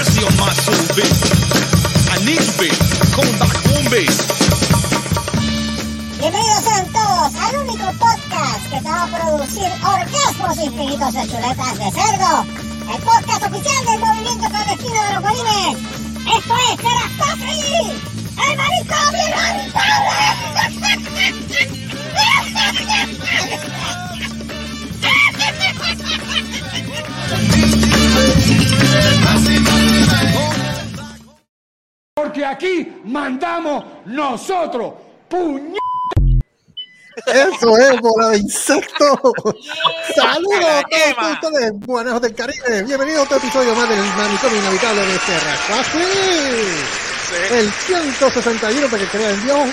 mercy. I need you, back. Bienvenidos sean todos al único podcast que te va a producir orgasmos infinitos de chuletas de cerdo. El podcast oficial del movimiento clandestino de los bolines. Esto es Terastofri, el marisco Porque aquí mandamos nosotros, puñ... Eso es, bola de insectos. Saludos a todos ustedes, buenos del Caribe. Bienvenidos a otro episodio más del manicomio inhabitable de Terra El 161 para que crean en Dios.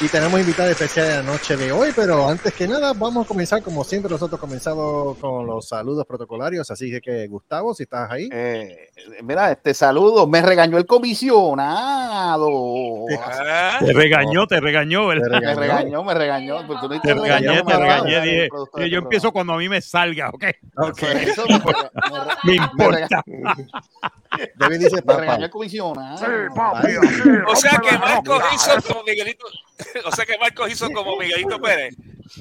Y tenemos invitada especial de la noche de hoy, pero antes que nada vamos a comenzar como siempre nosotros comenzado con los saludos protocolarios, así que Gustavo, si estás ahí. Eh, mira, este saludo, me regañó el comisionado. Te regañó, te regañó, ¿verdad? Me regañó, me regañó. Pues te regañé, te regañé, dije, yo empiezo cuando a mí me salga, ¿ok? Ok. me importa. David dice, me regañó el comisionado. Sí, papi. O sea que Marco hizo como Miguelito, o sea que Marcos hizo como Miguelito Pérez.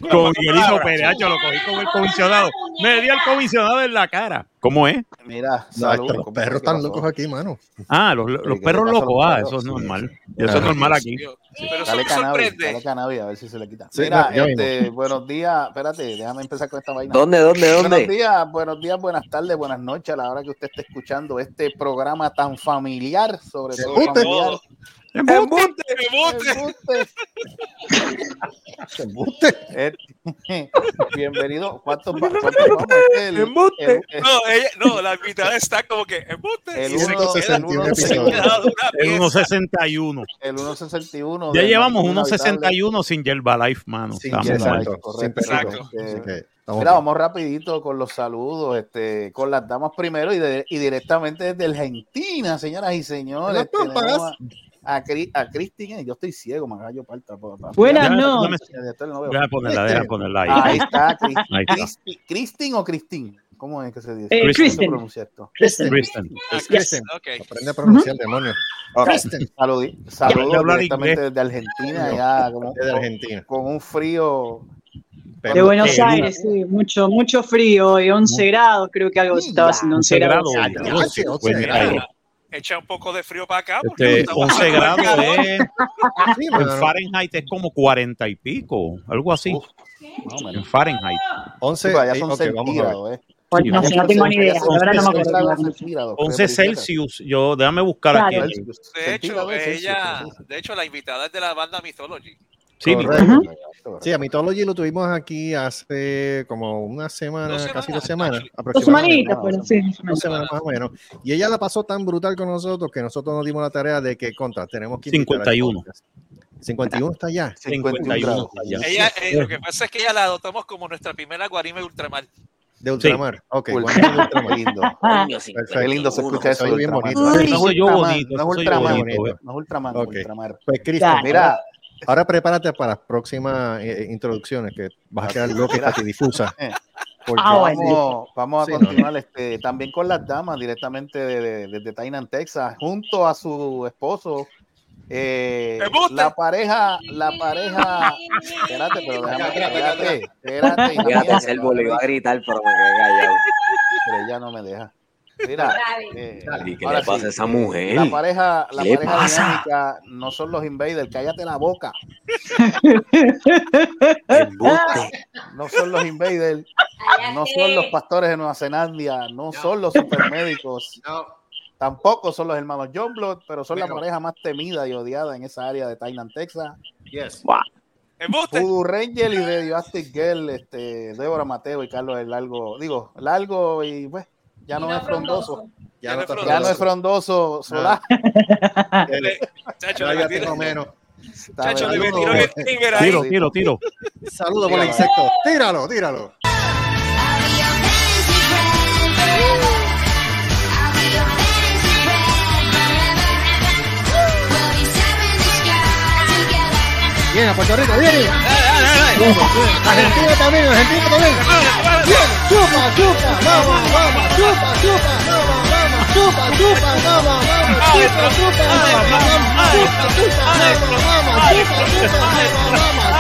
Como Miguelito Pérez, yo lo cogí como el comisionado. Me dio el comisionado en la cara. ¿Cómo es? Mira, salud, los perros están locos aquí, mano. Ah, los, los perros locos, ah, eso es normal. Eso es normal aquí. Pero eso me sorprende. Dale cannabis, a ver si se le quita. Mira, este, buenos días, espérate, déjame empezar con esta vaina. ¿Dónde, dónde, dónde? Buenos días, buenos días, buenas tardes, buenas noches a la hora que usted esté escuchando este programa tan familiar, sobre todo familiar. ¡Embuste! ¡Embuste! ¡Embuste! Bienvenido. ¿Cuántos? El, ¡Embuste! El, el, no, ella, no, la invitada está como que ¡embuste! El 1.61. El 1.61. Ya llevamos 1.61 sin Yerbalife, mano. Sin Exacto. Exacto. Este, Mira, vamos rapidito con los saludos, este, con las damas primero y, de, y directamente desde Argentina, señoras y señores a, a Cristin, yo estoy ciego, me yo parta. Buenas no. Voy a ponerla, deja ponerla ahí. Ahí está, Cristin o Cristin. ¿Cómo es que se dice? Eh, Kristen. Kristen. Kristen. Es Kristen. Aprende a pronunciar, demonio. Kristen. Saludos saludo directamente desde Argentina, ya como, desde Argentina. Con un frío de Buenos Aires, sí, mucho, mucho frío y 11 grados, creo que algo estaba haciendo 11 grados. Echa un poco de frío para acá. Este, 11 grados es, en Fahrenheit es como 40 y pico, algo así. Uf, no, en Fahrenheit. 11, allá son okay, centígrados, eh. Bueno, no, sé, no tengo ni idea, ahora no me acuerdo. 11 Celsius, yo déjame buscar aquí. De hecho, ella, de hecho, la invitada es de la banda Mythology. Sí, sí, a Mythology lo tuvimos aquí hace como una semana, casi dos semanas. Dos semanitas, pero sí. Dos semanas más o menos. Y ella la pasó tan brutal con nosotros que nosotros nos dimos la tarea de que contra, tenemos que 51. 51 está allá. 51 está allá. Ella, eh, lo que pasa es que ella la adoptamos como nuestra primera guarime ultramar. De ultramar. Sí. Ok, bueno, ultramar. lindo. Qué lindo se escucha eso. Muy bien bonito. No soy yo bonito. No es ultramar. No es ultramar. Okay. Pues Cristian, mira. Ahora prepárate para las próximas eh, introducciones que vas a quedar loca y difusa. Porque ah, vamos, vamos, a sí, continuar no. este, también con las damas directamente desde de, de, Tainan, Texas, junto a su esposo. Eh, la pareja, la pareja. Espérate, pero déjame. Espérate, espérate. Fíjate, el le iba a gritar, pero me quedé callado. Pero ella no me deja. Mira, eh, ¿Y qué le pasa sí, a esa mujer? La pareja, la pareja dinámica no son los invaders, cállate la boca. no son los invaders, no son los pastores de Nueva Zelanda, no, son los supermédicos. No. Tampoco son los hermanos John Blood, pero son pero, la pareja más temida y odiada en esa área de Thailand, Texas. Yes. Wow. Voodoo Ranger y Radioactive Girl, este, Débora Mateo y Carlos el Largo, digo, Largo y pues ya no, no es frondoso. Ya, no, frondoso. ya no es frondoso solar. Chacho, ya tengo menos. Chacho, le metieron el trigger ahí. Tiro, tiro, tiro. Saludos por el insecto. Tíralo, tíralo. Viene a Puerto Rico, viene. Argentina también, Argentina también. Bien, chupa, chupa, vamos, vamos, chupa, chupa, vamos, vamos. chupa, chupa, mama, mama, chupa, chupa, mama, mama, chupa, chupa, mama, mama, chupa, chupa, mama, mama,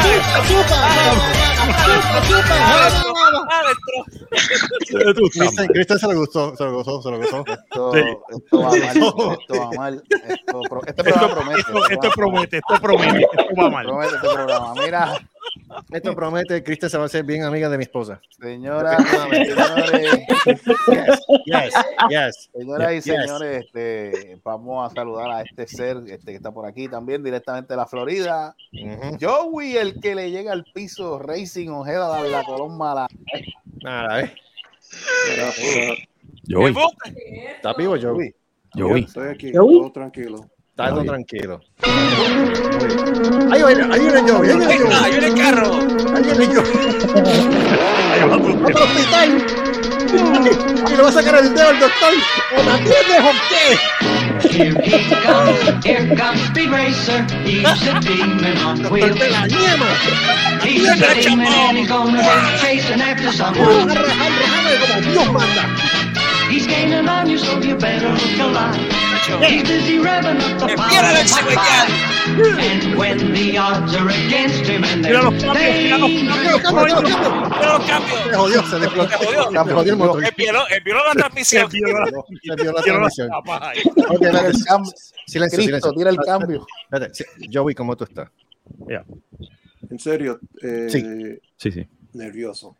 Cristian, Cristian se lo gustó, se lo gozó, se lo gozó. Esto, esto va mal, esto va mal. Esto, pro- este programa promete. Esto, esto promete, esto promete, esto va mal. Promete este programa. Mira, Esto promete, Cristian se va a hacer bien amiga de mi esposa. señoras y señores, Yes, yes. señoras y Yes. señores, este, vamos a saludar a este ser este, que está por aquí también, directamente de la Florida. Ujú. Joey, el que le llega al piso, Racing Ojeda, de la Colón Mala. Nada, ¿eh? Joey, ¿Está vivo, Joey? Joey. Estoy aquí, todo tranquilo. Está todo tranquilo. Ahí viene, ahí viene Joey, ahí viene Joey. yo en el carro. Ahí viene Joey. ¡Vamos al hospital! Y le va a sacar el dedo al doctor. ¿O la tienes o qué? Here he comes, here comes Speed Racer. He's a demon on wheels. de la ñema. He's a demon and he's gonna be chasing after someone. He's gaining on you, so you better look alive. He's busy revving up the power of cigüeñal. And when the odds are against him and they're. Se jodió, se. Envió, la transmisión. La transmisión. Silencio, Cristo, silencio. tira el cambio. Joey, ¿cómo tú estás? En serio, eh, Sí. Sí, sí. nervioso.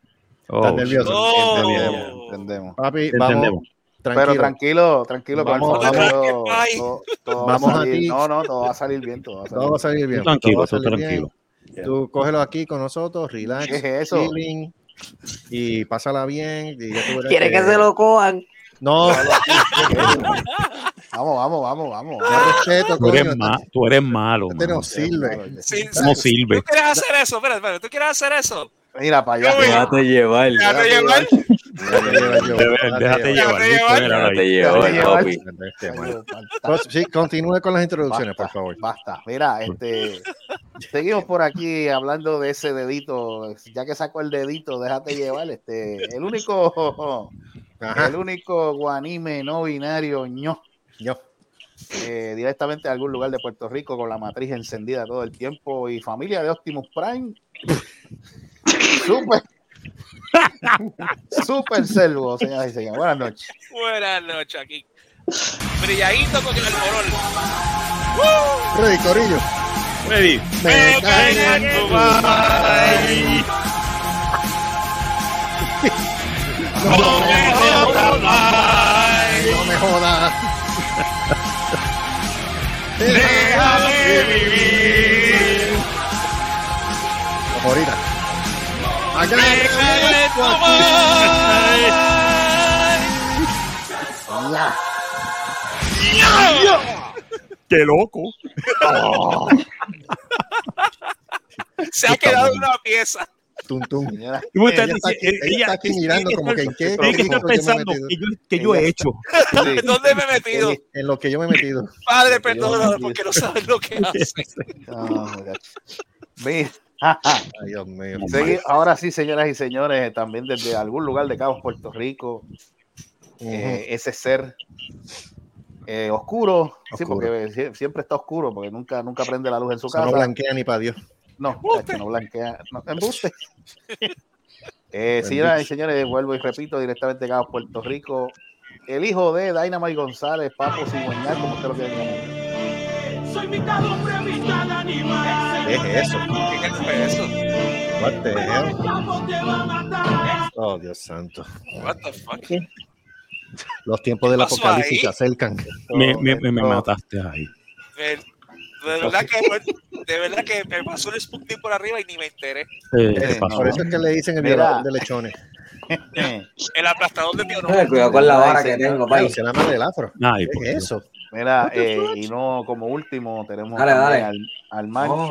Oh, ¿Estás nervioso? Oh. Entendemos, entendemos. Papi, vamos. entendemos. Pero Tranquilo. tranquilo, tranquilo, Vamos, vamos. Todo, todo Vamos va a ti. No, no, todo va a salir bien, todo va a salir Todo va a salir bien. Tranquilo, todo salir tranquilo. bien. Tú cógelo aquí con nosotros, relax, ¿Qué es eso? chilling, y pásala bien. Y ya tú verás Quiere que se lo cojan. No, Vamos, vamos, vamos, vamos. respeto, Tú eres, coño. ma- tú eres malo. Este no sirve. Sí, No sí. sirve. ¿Tú quieres hacer eso? Espera, espera. ¿Tú quieres hacer eso? Mira para allá. Déjate llevar. Déjate llevar. Déjate llevar, Déjate llevar. Llevar. llevar, llevar. Este. Pues, Sí, continúe con las introducciones, por favor. Basta. Mira, este, seguimos por aquí hablando de ese dedito. Ya que sacó el dedito, déjate llevar. Este, el único, el único guanime no binario ño, Yo. eh, directamente a algún lugar de Puerto Rico con la matriz encendida todo el tiempo y familia de Optimus Prime. Super, super servo, señoras y señores. Buenas noches. Buenas noches aquí. Brilladito con el alborol. Ready, Corillo. Ready. Me caen en tu madre. No me jodas. Déjame vivir. Como ahorita. Qué loco. Se ha quedado una pieza. Tum, tum. Estás Ella está aquí- ella está aquí mirando como que, ¿en qué- que he pensando que yo, que yo he hecho. sí. ¿Dónde me he metido? En lo que yo me he metido. Padre, perdónalo porque no sabes lo que hace. No. Mira, Ay, Dios mío. segui- ahora sí, señoras y señores, también desde algún lugar de Cabo Puerto Rico, eh, ese ser eh, oscuro, sí, porque sie- siempre está oscuro, porque nunca, nunca prende la luz en su Eso no casa. blanquea ni para Dios. No, no blanquea. No, embuste. Eh, señoras y señores, vuelvo y repito, directamente de Cabo Puerto Rico, el hijo de Dynamite González, Papo Cigüeñal, como usted lo quiere llamar. Soy mitad hombre, mitad animal. ¿Qué es eso? ¿Qué fue eso? What the hell? Gustavo te va a matar. Oh, Dios santo. What the fuck? Los tiempos del ¿Qué pasó apocalipsis ahí? se acercan. Me, me, me, mataste ahí. De, de verdad que de verdad que me pasó el Sputnik por arriba y ni me enteré. Eh, Eh, ¿Qué pasó? Por eso es que le dicen el violador de lechones. El aplastador de. Eh, Cuidado con la vara que tengo, país. se llama del afro. Ay, ¿Qué por es Dios. eso? Mira, eh, y no como último tenemos Dale, también dale. al, al Oh.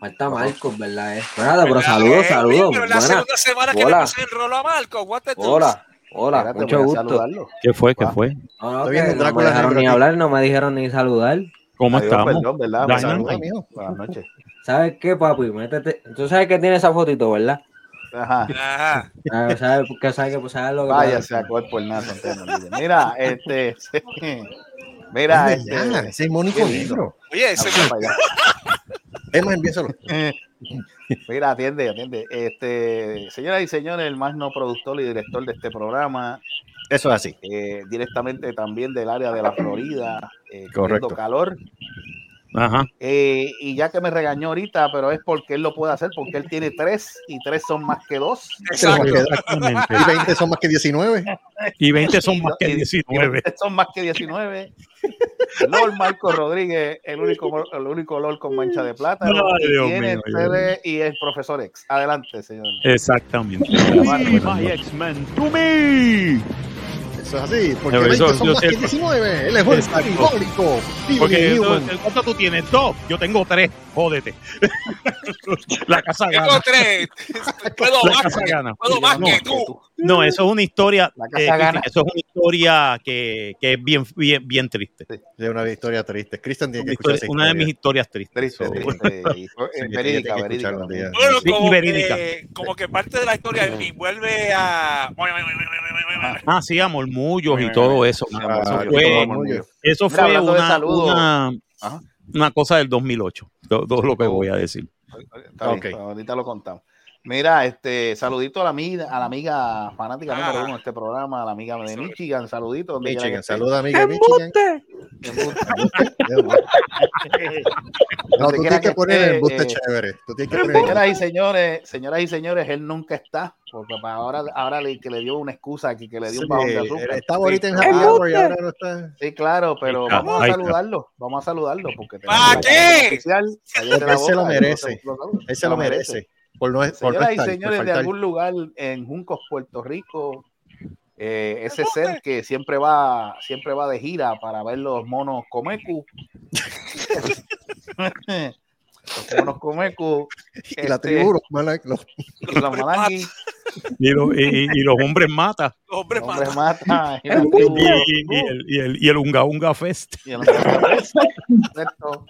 Falta Marcos, ¿verdad? Eh? Bueno, nada, pero ¿Verdad, saludos, eh? saludos. Pero la segunda semana que le Hola. el rolo a Marco. What the deuce? Hola, hola, Espérate, mucho gusto. saludarlo. ¿Qué fue? ¿Qué fue? No, no, Estoy que viendo no me dejaron ni aquí. hablar, no me dijeron ni saludar. ¿Cómo Adiós, estamos? perdón, ¿verdad? Buenas noches. ¿Sabes qué, papi? Métete. Tú sabes que tiene esa fotito, ¿verdad? Ajá. Ajá. Ah, ¿Sabes? ¿Sabes que pues, ¿sabes lo que Vaya, pasa? se acuerda por nada. Mira, este. Mira, Es verdad, este. ese es Mónico. Negro. Oye, ese. Es más, envíaselo. Mira, atiende, atiende. Este, señoras y señores, el más no productor y director de este programa, Eso es así. eh, directamente también del área de la Florida, eh, Correcto. calor. Ajá. Eh, y ya que me regañó ahorita, pero es porque él lo puede hacer, porque él tiene tres y tres son más que dos. Exactamente. Y 20 son más que 19. Y 20 son más que y- y 19. 20 son más que 19. Lord Marco Rodríguez, el único, el único Lord con mancha de plata. Dios tiene mío, sede y es profesor ex. Adelante, señor. Exactamente. X-Men to me. Eso es así, porque Pero 20 eso- son yo más que 19. Él es Exacto. diabólico. Porque entonces, ¿cuánto tú tienes? Dos. Yo tengo tres. Jódete. La casa Tengo gana. tres. Puedo La más, casa que, gana. puedo más No, que tú. No, eso es una historia. La casa eh, gana. eso es una historia que, que es bien, bien, bien triste. De una historia triste. Cristian tiene Una, que escuchar historia- esa una de mis historia. historias tristes. Triste, So, triste. Sí, eh, tiene verídica, verídica. Bueno, Sí, y como verídica. que, como que parte de la historia envuelve a. Ah, sí, a murmullos y todo eso. Ah, eso fue, eso fue una, una, cosa del 2008. Todo, todo lo que voy a decir. Está bien, ahorita lo contamos. Mira, este, saludito a la amiga, a la amiga fanática Ah. número uno de este programa, a la amiga de. Michigan, saludito. donde Michigan, esté. saluda amiga de Michigan. No, Donde tú tienes que poner el embuste eh, chévere. Tú tienes que poner Señoras y señores, señoras y señores, él nunca está, porque para ahora, ahora le, que le dio una excusa aquí, que le dio Sí, un bajón de azúcar. Estaba ahorita en Happy. Hour y ahora no está. Sí, claro, pero está, vamos a saludarlo, vamos a saludarlo, porque ¿Pa tenemos la qué? oficial, él se lo merece. Él se lo merece. Por no, por no Señoras y por señores, de algún lugar en Juncos, Puerto Rico, eh, ese ser que siempre va, siempre va de gira para ver los monos Comecu. los monos. Y la este, tribu, los los- los malangui, Y, lo- y- y- y los hombres mata. Los hombres los hombres matan. mata, y la Y, tribu, y- y el, y, el, y el Unga Unga Fest. y el Correcto.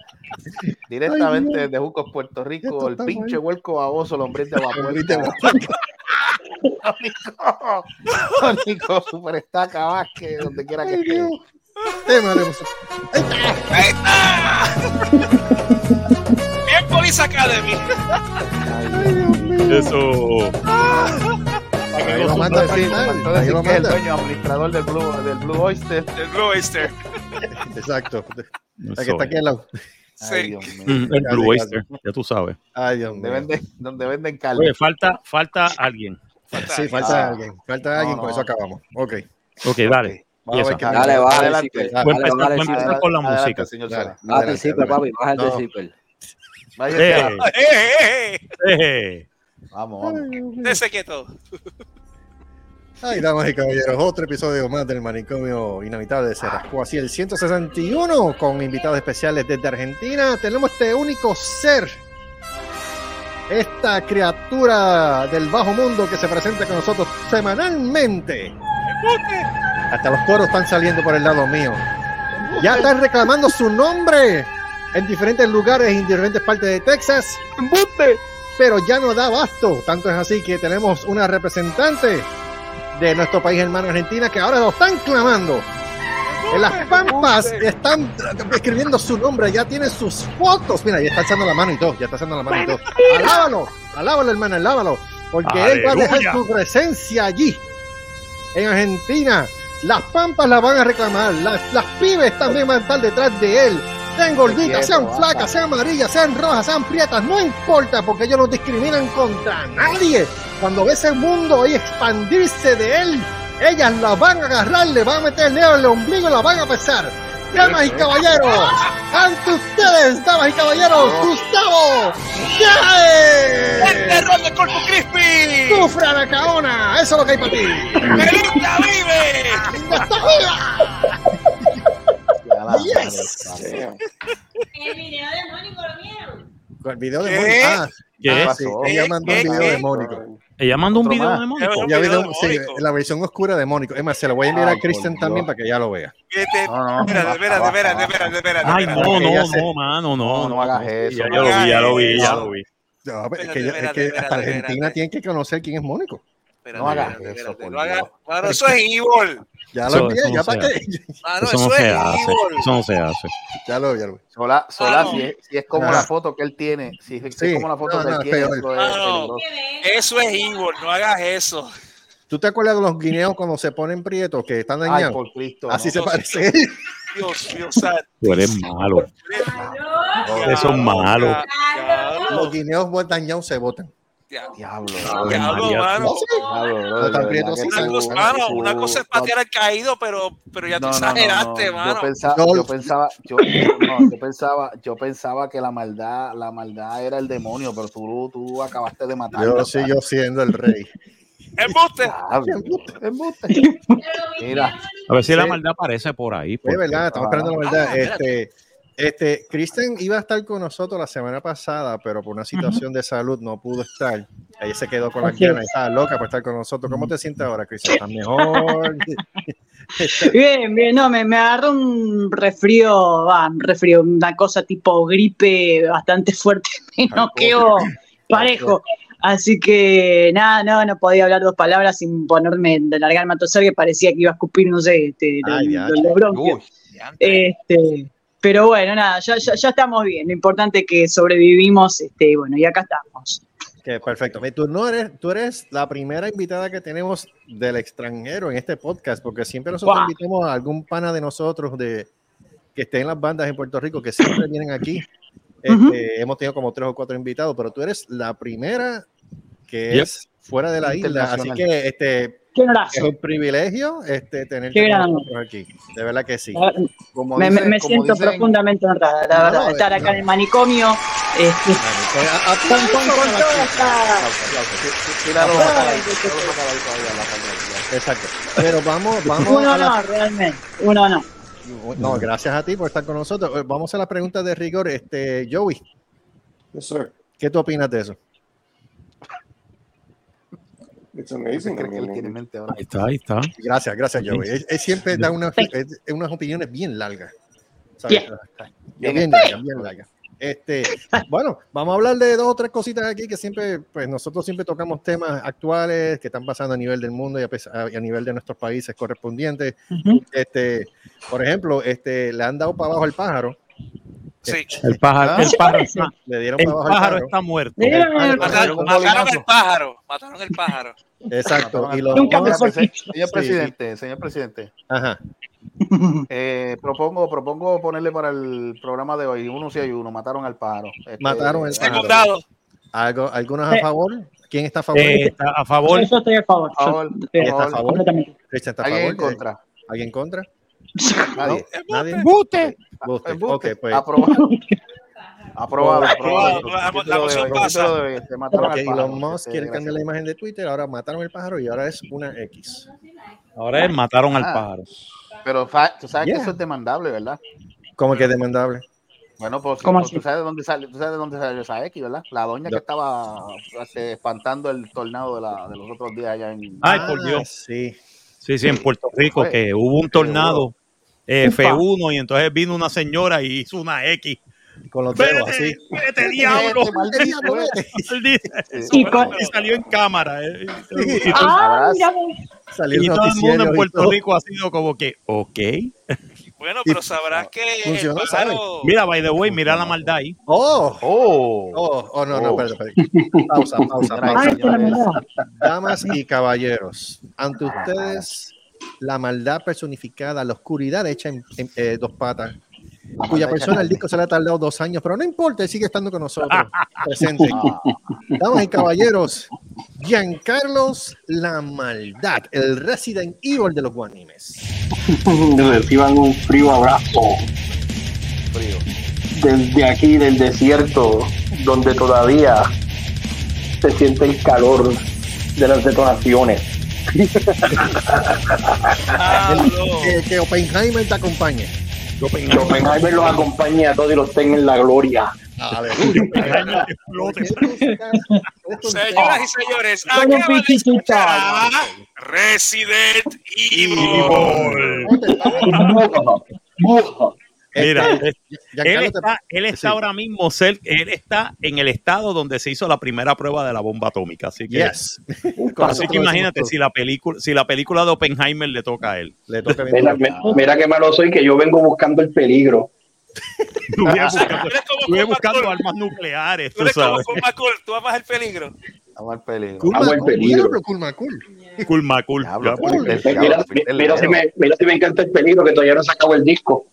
Directamente desde Juncos, Puerto Rico, Esto el está pinche huelco baboso, el hombre de vapor. Tónico, Tónico, Superestaca Vázquez, donde quiera que esté. Tema de música. Ahí está. Police Academy. Eso. Ahí lo manda para lo que es el dueño administrador del Blue, del Blue Oyster. El Blue Oyster. Exacto. La que eso está aquí al lado. Ay, Sí. Dios mío. Mm, El Blue. Oyster, ya tú sabes. Ay, Dios Donde mío. venden, donde venden carne. Oye, falta, falta alguien. Sí, falta Ah. alguien. Falta alguien, No, por no. eso acabamos. Ok. Ok, dale. Vamos a ver Dale. Dale, Voy a Dale, empezar, dale, voy a sí, empezar con la Adelante, música. señor Dale. Sara. Baja el Adelante, zipper, adelante. papi, baja el No. Eh, a- Eh, eh, eh. eh. Vamos, vamos. Dese quieto. Ay, damas y caballeros, otro episodio más del manicomio inhabitable de Cerrasco. Así el 161 con invitados especiales desde Argentina. Tenemos este único ser, esta criatura del bajo mundo que se presenta con nosotros semanalmente. Hasta los coros están saliendo por el lado mío. Ya están reclamando su nombre en diferentes lugares, en diferentes partes de Texas. Pero ya no da abasto. Tanto es así que tenemos una representante de nuestro país hermano Argentina que ahora lo están clamando. En las pampas están escribiendo su nombre, ya tienen sus fotos. Mira, ya está alzando la mano y todo, ya está alzando la mano y todo. Alábalo, alábalo, hermano, alábalo. Porque él va a dejar su presencia allí, en Argentina. Las pampas la van a reclamar, las, las pibes también van a estar detrás de él. Sean gorditas, sean flacas, sean amarillas, sean rojas, sean prietas, no importa, porque ellos no discriminan contra nadie. Cuando ve ese mundo y expandirse de él, ellas la van a agarrar, le van a meter el dedo en el ombligo y la van a pesar. Damas y caballeros, ante ustedes, damas y caballeros, Gustavo ¡El ¡Yae! terror de Corpus Crispy! ¡Sufra la caona! Eso es lo que hay para ti. ¡Melinda vive! ¡Linda está viva! Ya la Yes. madre, El video de Mónico lo vieron. El video de ¿Qué? Mónico. Ah, ¿Qué? ah, sí, ella ¿Qué? mandó un video ¿Qué? de Mónico. Ella mandó un video más. de Mónico. Video de sí, la versión oscura de Mónico. Es más, se la voy a enviar Ay, a Dios. también para que ya lo vea. Vete, No, no, espérate, basta, espérate, espérate, basta, espérate, espérate, Ay, espérate. no, ella no, mano, no. No, no hagas eso. Ya, lo vi, ya lo vi, ya lo vi. No, pero es Espérate, que, hasta Argentina espérate. tiene que conocer quién es Mónico. No hagas espérate, eso, eso es evil. Ya lo envié, ya para qué. Mano, Eso no eso es se hace. Eso no se hace. Ya lo, ya lo. Sola, sola Ah, no. si, es, si es como Ah. la foto que él tiene, si es, si Sí. es como la foto No, que él tiene, eso es Ah, no. peligroso. Eso es evil. No hagas eso. ¿Tú te acuerdas de los guineos cuando se ponen prietos que están Ay, dañados? por Cristo. Así no. se Dios parece. Dios mío, santo. Tú eres malo. Eso es malo. Los guineos dañados se botan. Diablo, Diablo, diablo, mano. No Una cosa, es patear al caído, pero, pero ya tú No, no, no, exageraste, no. mano. Yo pensaba, No. yo pensaba, yo, yo- no, yo pensaba, yo pensaba que la maldad, la maldad era el demonio, pero tú, tú acabaste de matarlo. Yo sigo siendo el rey. Embuste. Embuste, embuste. Mira, A ver si la maldad aparece por ahí. Es verdad, estamos esperando la verdad. Ah, espérate. Este, este, Kristen iba a estar con nosotros la semana pasada, pero por una situación de salud no pudo estar. Ella se quedó con Así ganas, es. estaba loca por estar con nosotros. ¿Cómo te sientes ahora, Kristen? ¿Estás mejor? Bien, bien, no, me, me agarró un resfrío, va, un resfrío, una cosa tipo gripe bastante fuerte, me noqueó parejo. Así que nada, no, no podía hablar dos palabras sin ponerme de largarme a toser, que parecía que iba a escupir, no sé, este, Ay, los- bronquios. uy, Este, pero bueno, nada, ya, ya, ya estamos bien. Lo importante es que sobrevivimos, este, y bueno, y acá estamos. Que perfecto. Tú no eres, tú eres la primera invitada que tenemos del extranjero en este podcast, porque siempre nosotros Guau. invitamos a algún pana de nosotros de que esté en las bandas en Puerto Rico, que siempre vienen aquí. Este, Hemos tenido como tres o cuatro invitados, pero tú eres la primera que Yep. es fuera de la isla. Así que este Qué es un privilegio este, tenerte aquí. De verdad que sí. como Me, dicen- me como siento dicen- profundamente honrada, la verdad, no, estar no. acá en el manicomio. Este, A- a ti con, toda esta. Exacto. Pero vamos, vamos Un a la- honor, realmente. Un honor. No, gracias a ti por estar con nosotros. Vamos a la pregunta de rigor. Este, Joey, Yes, sir. ¿qué tú opinas de eso? It's amazing. ¿Qué I cree que él tiene en mente ahora? Ahí está, ahí está. Gracias, gracias, Joey. Él, él siempre da una- es- es unas opiniones bien largas. ¿sabes? Yeah. Bien, bien largas, bien largas. Este, bueno, vamos a hablar de dos o tres cositas aquí que siempre, pues nosotros siempre tocamos temas actuales que están pasando a nivel del mundo y a, pes- a- a nivel de nuestros países correspondientes. Ujú. Este, por ejemplo, este, le han dado para abajo al pájaro. Sí. El pájaro, Ah, el ¿se pájaro, parece? está, Le dieron el pájaro pájaro. está muerto. El el pájaro- Mataron, mataron el pájaro. Mataron el pájaro. Exacto. Y los Nunca dicho. Señor Sí. presidente, señor presidente, Ajá. eh, propongo, propongo ponerle para el programa de hoy uno si hay uno, mataron al pájaro. Este, Mataron al pájaro. ¿Algo, ¿Algunos a Eh. favor? ¿Quién está a favor? Eh, está a favor. Yo estoy a favor. Por favor, Yo- por eh, ¿Está a favor. ¿Alguien en contra? ¿Alguien en contra? Nadie. Ok, pues. Aprobado. Aprobado. Aprobado. La- moción pasa. Elon Musk Este, quiere gracias. cambiar la imagen de Twitter, ahora mataron el pájaro y ahora es una X. Ahora es mataron al Ah. pájaro. Pero tú sabes que eso es demandable, ¿verdad? ¿Cómo que es demandable? Bueno, pues, ¿Cómo pues, tú sabes de dónde sale, tú sabes de dónde salió esa X, ¿verdad? La doña No. que estaba este, espantando el tornado de, la, de los otros días allá en. Ay, por Ah, Dios. Sí. Sí, sí, en Puerto Rico, que hubo un tornado eh, Ufa. F1 y entonces vino una señora y hizo una X. Con los dedos ¡Vete, así. vete, diablo! Vete, vete. Y con- y salió en cámara. eh, y- y- Ah, vos. Salió y todo el mundo en Puerto. Rico ha sido como que, ok. Bueno, pero sabrás que Funcionó, pájaro. Mira, by the way, mira la maldad ahí. ¡Oh! Oh, Oh, oh, no, no, Oh. espérate, espérate. Pausa, pausa, pausa. Damas y caballeros, ante ustedes la maldad personificada, la oscuridad hecha en, en, eh, dos patas, cuya persona el disco se le ha tardado dos años, pero no importa, él sigue estando con nosotros, presente. Damas y caballeros, Giancarlos La Maldad, el Resident Evil de los guanimes. reciban un frío abrazo frío. desde aquí del desierto donde todavía se siente el calor de las detonaciones. Que, que Oppenheimer te acompañe. Que Oppenheimer los acompañe a todos y los tenga en la gloria. Aleluya. Señoras y señores, acaban de escuchar Resident Evil. Mira, Este, él, está, él está sí. ahora mismo él está en el estado donde se hizo la primera prueba de la bomba atómica. Así que, Yes. Con así que imagínate si la película, si la película de Oppenheimer le toca a él. Le toca Mira, me- mira qué malo soy que yo vengo buscando el peligro. Estuve buscando, Tú eres como estuve Paul buscando armas nucleares, Tú tú eres como sabes. Tú amas el peligro. Vamos al peligro. Cool Vamos al peligro. diablo, cool. Cool. Diablo, cool. Mira, si me, mira si me encanta el peligro que todavía no se acabó el disco.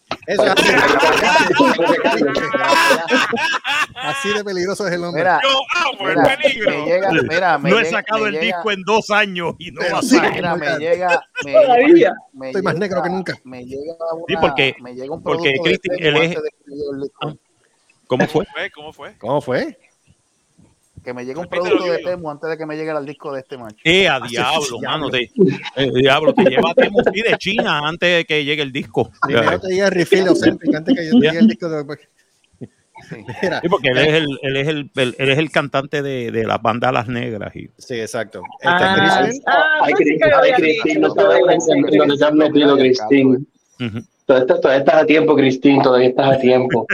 Así. De peligroso es el hombre. Mira, Yo amo el peligro. me llega, mira, me no he llega- sacado me el llega- disco en dos años y no va a salir. Mira, me llega, me Todavía. llega- me Estoy más negro que nunca. Me llega una, Sí, porque- me llega un porque él es-. ¿Cómo? Fue, ¿Cómo fue? ¿Cómo fue? Que me llegue un Repítelo, producto de. Temo antes de que me llegue al disco de este macho. Eh, a sí, diablo, mano. diablo. Te, eh, diablo, te lleva Temu sí, de China antes de que llegue el disco. Primero te llega el refill Ozempic antes que yo llegue el disco de... Mira, Sí, porque él es el, él es el, el- él es el cantante de, de las bandas Las Negras. Y, sí, exacto. Este, Ah, Kristen, ah, Ay, pensé Cris- que lo ay, había Cristín, no te has metido, Cristín. Todavía estás, a tiempo, Cristín, todavía estás a tiempo.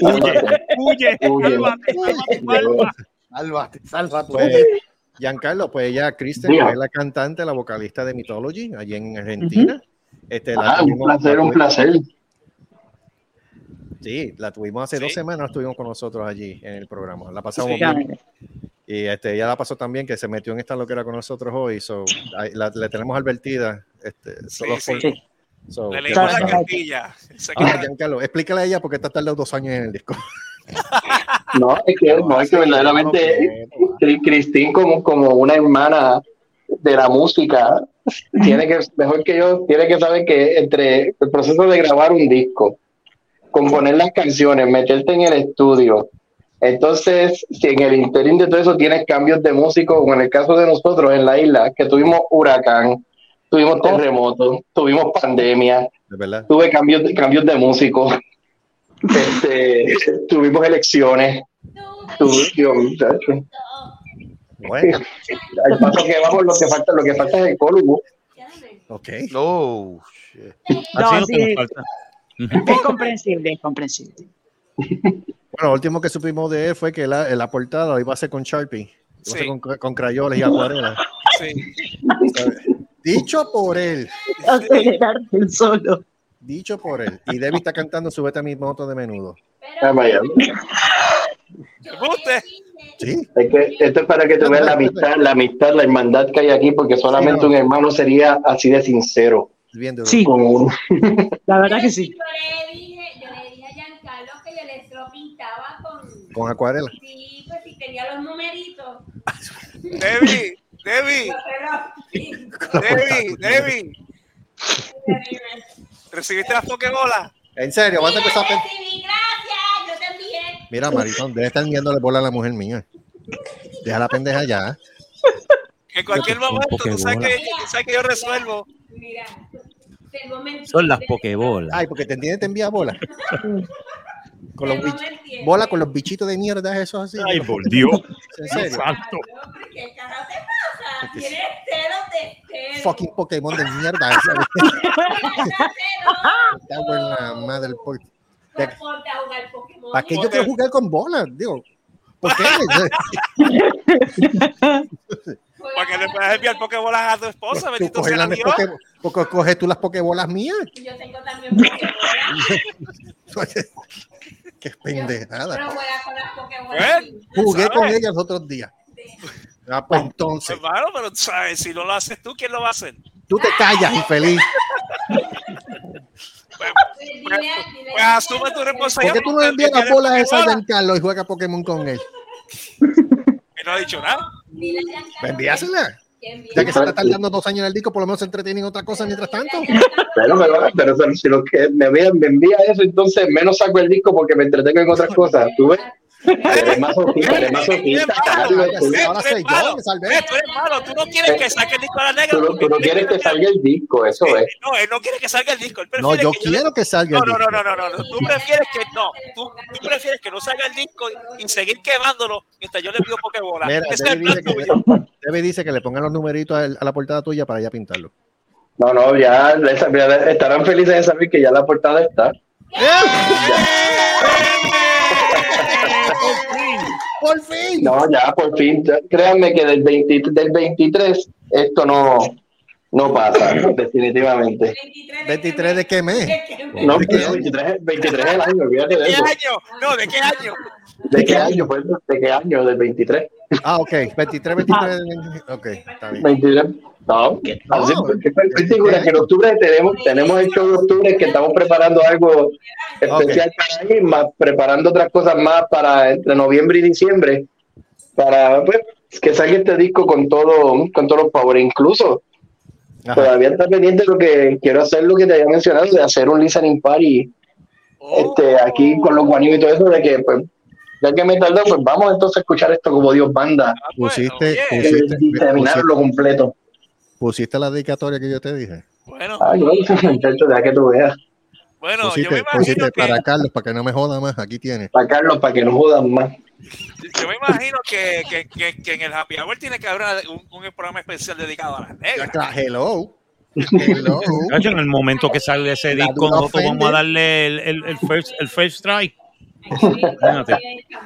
Sálvate. Huye, Huye. Sálvate, sálvate, pues, Giancarlo, pues ella, Kristen, es la cantante, la vocalista de Mythology, allí en Argentina. Este, la Ah, un tuvimos- placer, la un placer. Sí, la tuvimos hace Sí. dos semanas, estuvimos con nosotros allí en el programa. La pasamos Sí. bien. Y este, ella la pasó también, que se metió en esta loquera con nosotros hoy. So, la, le tenemos advertida. Este, solo Sí, por- sí. so, Le ¿qué leímos pasa? la cartilla. Ah, Giancarlo, explícale a ella porque está tardado dos años en el disco. No, es que, no, es que verdaderamente Cri- Cristín como, como una hermana de la música tiene que, mejor que yo, tiene que saber que entre el proceso de grabar un disco, componer las canciones, meterte en el estudio, entonces si en el interín de todo eso tienes cambios de músico, como en el caso de nosotros en la isla, que tuvimos huracán, tuvimos terremotos, tuvimos pandemia, tuve cambios de, cambios de músicos, este, tuvimos elecciones, muchacho. Bueno, al paso que vamos lo que falta lo que falta es el cólugo ok. Oh, shit. No, no sí. te nos falta. Es comprensible, es comprensible. Bueno, lo último que supimos de él fue que la, la portada iba a hacer con Sharpie. Iba a con, con crayolas y acuarelas. Sí. Dicho por él. Acelerarte el solo. Dicho por él. Y Debbie está cantando Súbete a mi moto de menudo. Ah, vaya. ¿Guste? Sí. Es que esto es para que tú veas la amistad la amistad la hermandad que hay aquí porque solamente Sí, no. un hermano sería así de sincero Bien duro. Sí, con uno la verdad que sí. Yo le dije, yo le dije a Giancarlo que yo le lo pintaba con. Con acuarela. Sí, pues si tenía los numeritos. Debbie, Debbie, Debbie, Debbie. ¿Recibiste las pokebolas? En serio, vas a empezar gracias, yo te envié. Mira, Maritón, debe estar enviándole bola a la mujer mía. Deja la pendeja ya. En cualquier momento, tú sabes que, tú sabes que yo resuelvo. Mira, mentiras. Son las pokebolas. Ay, porque te entiende, te envía bola. Con los bich- bola con los bichitos de mierda, esos así. Ay, por Dios. En serio. Santo. Tienes celos de celos. Fucking Pokémon de mierda. en la madre jugar Pokémon. ¿Para qué yo quiero jugar con bolas? Digo, ¿por qué? Para que le puedas enviar pokebolas a tu esposa, Tú bendito coges, sea las Dios. porque coges tú las pokebolas mías. Yo tengo también Pokébolas. Qué Pero pendejada. juega con las Pokébolas. ¿Eh? Jugué con ellas los otros días. Ah, pues entonces, Hermano, pero ¿sabes? si no lo haces tú, ¿quién lo va a hacer? tú te callas, infeliz. Pues, pues, pues asume tu ¿Por responsabilidad. qué tú no envías las bolas esas a. Giancarlo y juega Pokémon con él? Y no ha dicho nada. Pues envíasela. Ya que se está tardando dos años en el disco, por lo menos se entretiene en otra cosa mientras tanto. pero, pero, pero, pero si lo que me envía, me envía eso entonces menos saco el disco porque me entretengo en otras cosas tú ves eres masoquista eres masoquista Carlos, tú, Ahora soy yo, me salvé. Eh, tú eres malo, tú no quieres que saque el disco a la negra. tú no- tú no quieres que salga el disco eso es No, él no quiere que salga el disco. Él No, yo quiero que salga No, el no, disco. no, no, no, no. Tú prefieres que no. Tú, tú prefieres que no salga el disco y seguir quemándolo mientras yo le envío pokebola. Mira, Debbie dice, que, Debbie dice que le pongan los numeritos a, a la portada tuya para ya pintarlo. no no ya estarán felices de saber que ya la portada está Por fin. No, ya, por fin. Créanme que del, 20 del 23 esto no, no pasa, definitivamente. ¿23 de qué mes? No, 23, 23 es el año, olvídate ¿De de qué año? No, ¿de qué año? ¿De qué año? Pues, ¿De qué año? Del 23. Ah, ok. 23, 23. Ok, está bien. 23. No, así, porque estoy segura que en octubre tenemos, tenemos el show de octubre que estamos preparando algo especial para ahí, más preparando otras cosas más para entre noviembre y diciembre, para pues, que salga este disco con todo, con todos los power. Incluso todavía está pendiente lo que quiero hacer, lo que te había mencionado, de hacer un listening party este, aquí con los guanillos y todo eso, de que pues, ya que me tardó, pues vamos entonces a escuchar esto como Dios banda. Pusiste, y pusiste, terminarlo completo. pusiste la dedicatoria que yo te dije. Bueno, Ay, no, muchacho, deja que tú veas. bueno, yo Pusiste, me imagino pusiste que, para Carlos, para que no me joda más. Aquí tienes. Para Carlos, para que no jodan más. yo me imagino que, que, que, que en el Happy Hour tiene que haber un, un programa especial dedicado a las negras. Hello. Hello. Cacho, en el momento que sale ese disco, nosotros vamos a darle el, el, el first, el first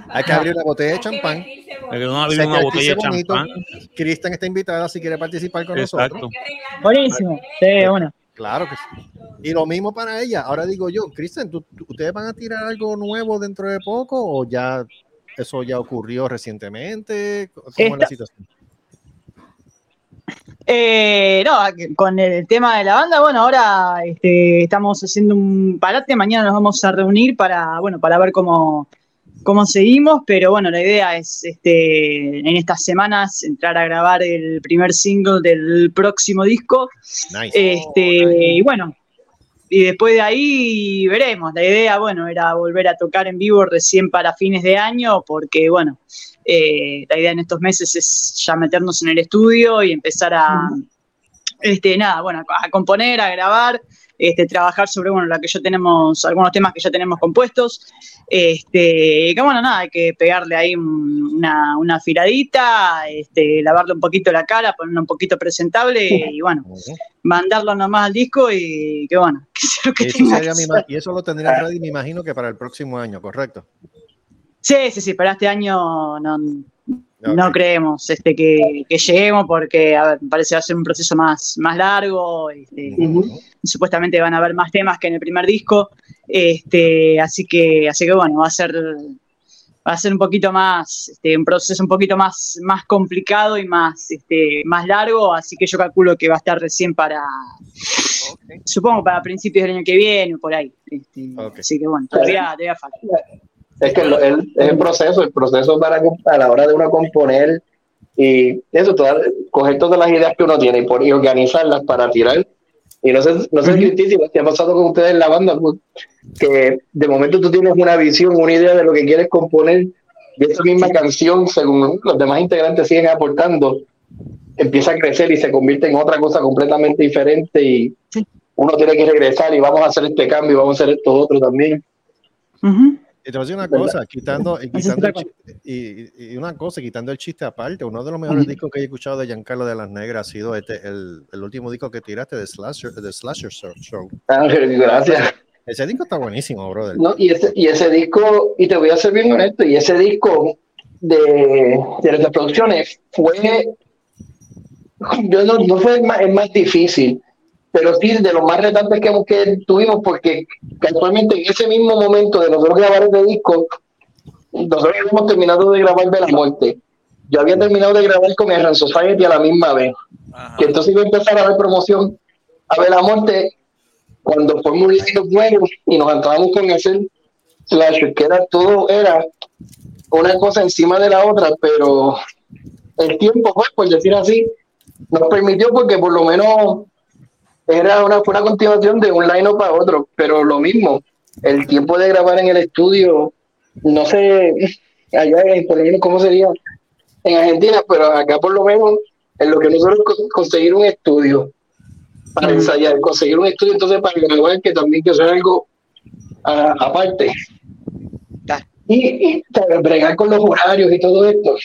Hay que abrir una botella de champán. Hay que abrir Sé una que botella de aquí se bonito. champán. Cristian está invitada si quiere participar con Exacto. nosotros. Buenísimo. Sí, bueno. Claro que sí. Y lo mismo para ella. Ahora digo yo, Cristian, ¿tú- tú- ¿ustedes van a tirar algo nuevo dentro de poco o ya eso ya ocurrió recientemente? ¿Cómo es la situación? Eh, no, con el tema de la banda, bueno, ahora este, estamos haciendo un parate, mañana nos vamos a reunir para, bueno, para ver cómo, cómo seguimos, pero bueno, la idea es este, en estas semanas entrar a grabar el primer single del próximo disco. Nice. Este, y bueno, y después de ahí veremos. La idea, bueno, era volver a tocar en vivo recién para fines de año, porque bueno, eh, la idea en estos meses es ya meternos en el estudio y empezar a, este, nada, bueno, a componer, a grabar, este, trabajar sobre, bueno, la que ya tenemos, algunos temas que ya tenemos compuestos. Este, que bueno, nada, hay que pegarle ahí un- una, una afiladita, este, lavarle un poquito la cara, ponerlo un poquito presentable y bueno, mandarlo nomás al disco y que bueno, que sea lo que Eso tenga que ser. y eso lo tendrían ready, me imagino que para el próximo año, ¿correcto? Sí, sí, sí, para este año no, no creemos este, que, que lleguemos porque, a ver, me parece que va a ser un proceso más, más largo. este, Supuestamente van a haber más temas que en el primer disco. Este, así que, así que bueno, va a ser, va a ser un poquito más, este, un proceso un poquito más, más complicado y más, este, más largo. Así que yo calculo que va a estar recién para, supongo para principios del año que viene o por ahí. Este, Así que bueno, todavía, todavía falta. Es que lo- el, es el proceso, el proceso para a la hora de uno componer y eso, todas, coger todas las ideas que uno tiene y, por- y organizarlas para tirar. Y no sé, no sé Cristi, si te ha pasado con ustedes en la banda, pues, que de momento tú tienes una visión, una idea de lo que quieres componer y esa misma canción, según los demás integrantes siguen aportando, empieza a crecer y se convierte en otra cosa completamente diferente y uno tiene que regresar y vamos a hacer este cambio y vamos a hacer esto otro también. Y te voy a decir una ¿Verdad? cosa, quitando, y, quitando el chi- y, y- y una cosa, quitando el chiste aparte, uno de los mejores discos que he escuchado de Giancarlo de las Negras ha sido este, el, el último disco que tiraste de Slasher, de Slasher Show- Show. Ángel, gracias. Ese disco está buenísimo, brother. No, y, ese, y ese disco, y te voy a ser bien honesto, y ese disco de, de las producciones fue, yo no, no fue el más, el más difícil, pero sí de los más retantes que, que tuvimos, porque casualmente en ese mismo momento de nosotros grabar ese disco, nosotros habíamos terminado de grabar de la muerte. Yo había terminado de grabar con el Ran Society a la misma vez. Que entonces iba a empezar a ver promoción a ver la muerte cuando fuimos los nuevos y nos entramos con hacer Slasher, que era todo, era una cosa encima de la otra, pero el tiempo, pues, por decir así, nos permitió porque por lo menos era una, fue una continuación de un line para otro, pero lo mismo, el tiempo de grabar en el estudio, no sé, allá en, por lo menos cómo sería en Argentina, pero acá por lo menos en lo que nosotros con- conseguir un estudio para ensayar, conseguir un estudio entonces para grabar que también que sea algo aparte. Y, y para bregar con los horarios y todo esto.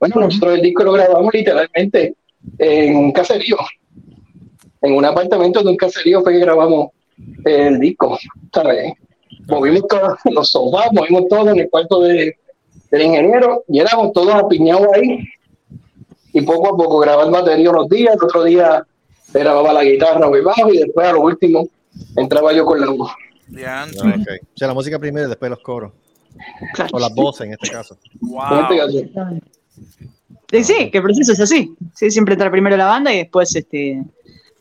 Bueno, nosotros el disco lo grabamos literalmente en un caserío. En un apartamento de un caserío fue que grabamos el disco, ¿sabes? movimos todos los sofás, movimos todo en el cuarto de, del ingeniero y éramos todos apiñados ahí. Y poco a poco grababa batería unos días, el otro día grababa la guitarra o el bajo y después a lo último entraba yo con la voz. Ah, okay. O sea, la música primero y después los coros. O las voces en este caso. Wow. Sí, sí, que el proceso es así. Sí, siempre entra primero la banda y después este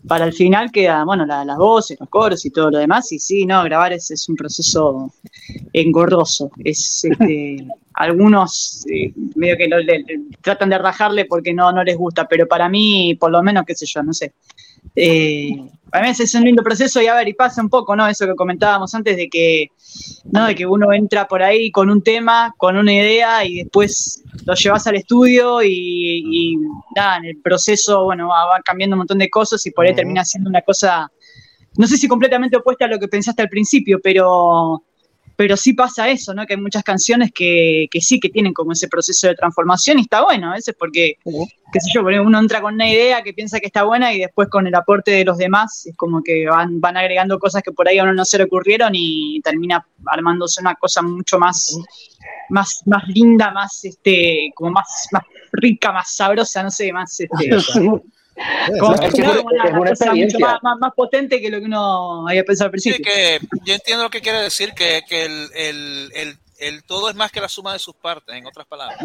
para el final queda, bueno, la- las voces, los coros y todo lo demás. Y sí, no, grabar es, es un proceso engorroso. Es este, algunos eh, medio que lo- le- tratan de rajarle porque no, no les gusta, pero para mí, por lo menos, qué sé yo, no sé. Eh, para mí es un lindo proceso y a ver, y pasa un poco, ¿no? Eso que comentábamos antes de que, ¿no? De que uno entra por ahí con un tema, con una idea y después lo llevas al estudio y, y nada, en el proceso, bueno, va, va cambiando un montón de cosas y por ahí termina siendo una cosa, no sé si completamente opuesta a lo que pensaste al principio, pero, pero sí pasa eso, ¿no? Que hay muchas canciones que, que sí que tienen como ese proceso de transformación y está bueno a veces porque, qué sé yo, uno entra con una idea que piensa que está buena y después con el aporte de los demás es como que van, van agregando cosas que por ahí a uno no se le ocurrieron y termina armándose una cosa mucho más, más, más linda, más, este, como más, más rica, más sabrosa, no sé, más, este, como, Es que Como una, es una cosa mucho más, más- más potente que lo que uno había pensado al Sí, principio. que yo entiendo lo que quiere decir, que, que el, el, el, el todo es más que la suma de sus partes, en otras palabras.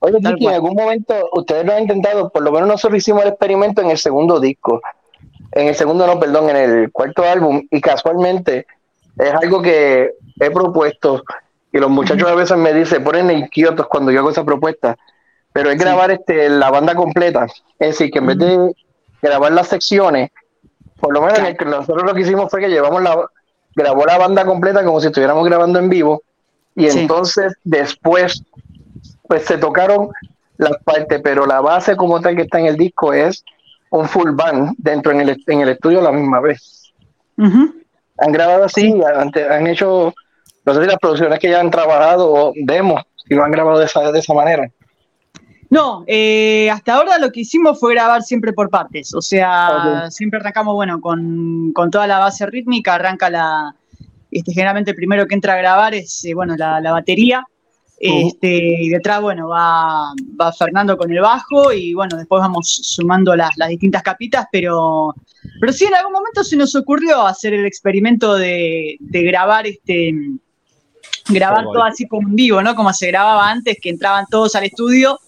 Oye, Tal Kiki, en algún momento ustedes lo han intentado, por lo menos nosotros hicimos el experimento en el segundo disco, en el segundo no, perdón, en el cuarto álbum, y casualmente es algo que he propuesto, y los muchachos a veces me dicen, ponen inquietos cuando yo hago esa propuesta, pero es grabar este, la banda completa, es decir, que en vez de grabar las secciones, por lo menos en el que nosotros lo que hicimos fue que llevamos la, grabó la banda completa como si estuviéramos grabando en vivo, y Sí. entonces después pues se tocaron las partes, pero la base como tal que está en el disco es un full band dentro en el, en el estudio a la misma vez. Han grabado así, han, han hecho, no sé si las producciones que ya han trabajado o demos, si lo han grabado de esa, de esa manera. No, eh, hasta ahora lo que hicimos fue grabar siempre por partes. O sea, siempre arrancamos, bueno, con, con toda la base rítmica, arranca la. Este, generalmente el primero que entra a grabar es, eh, bueno, la, la batería. Este, y detrás, bueno, va, va Fernando con el bajo y bueno, después vamos sumando las, las distintas capitas, pero, pero sí en algún momento se nos ocurrió hacer el experimento de, de grabar este grabar todo así como en vivo, ¿no? Como se grababa antes, que entraban todos al estudio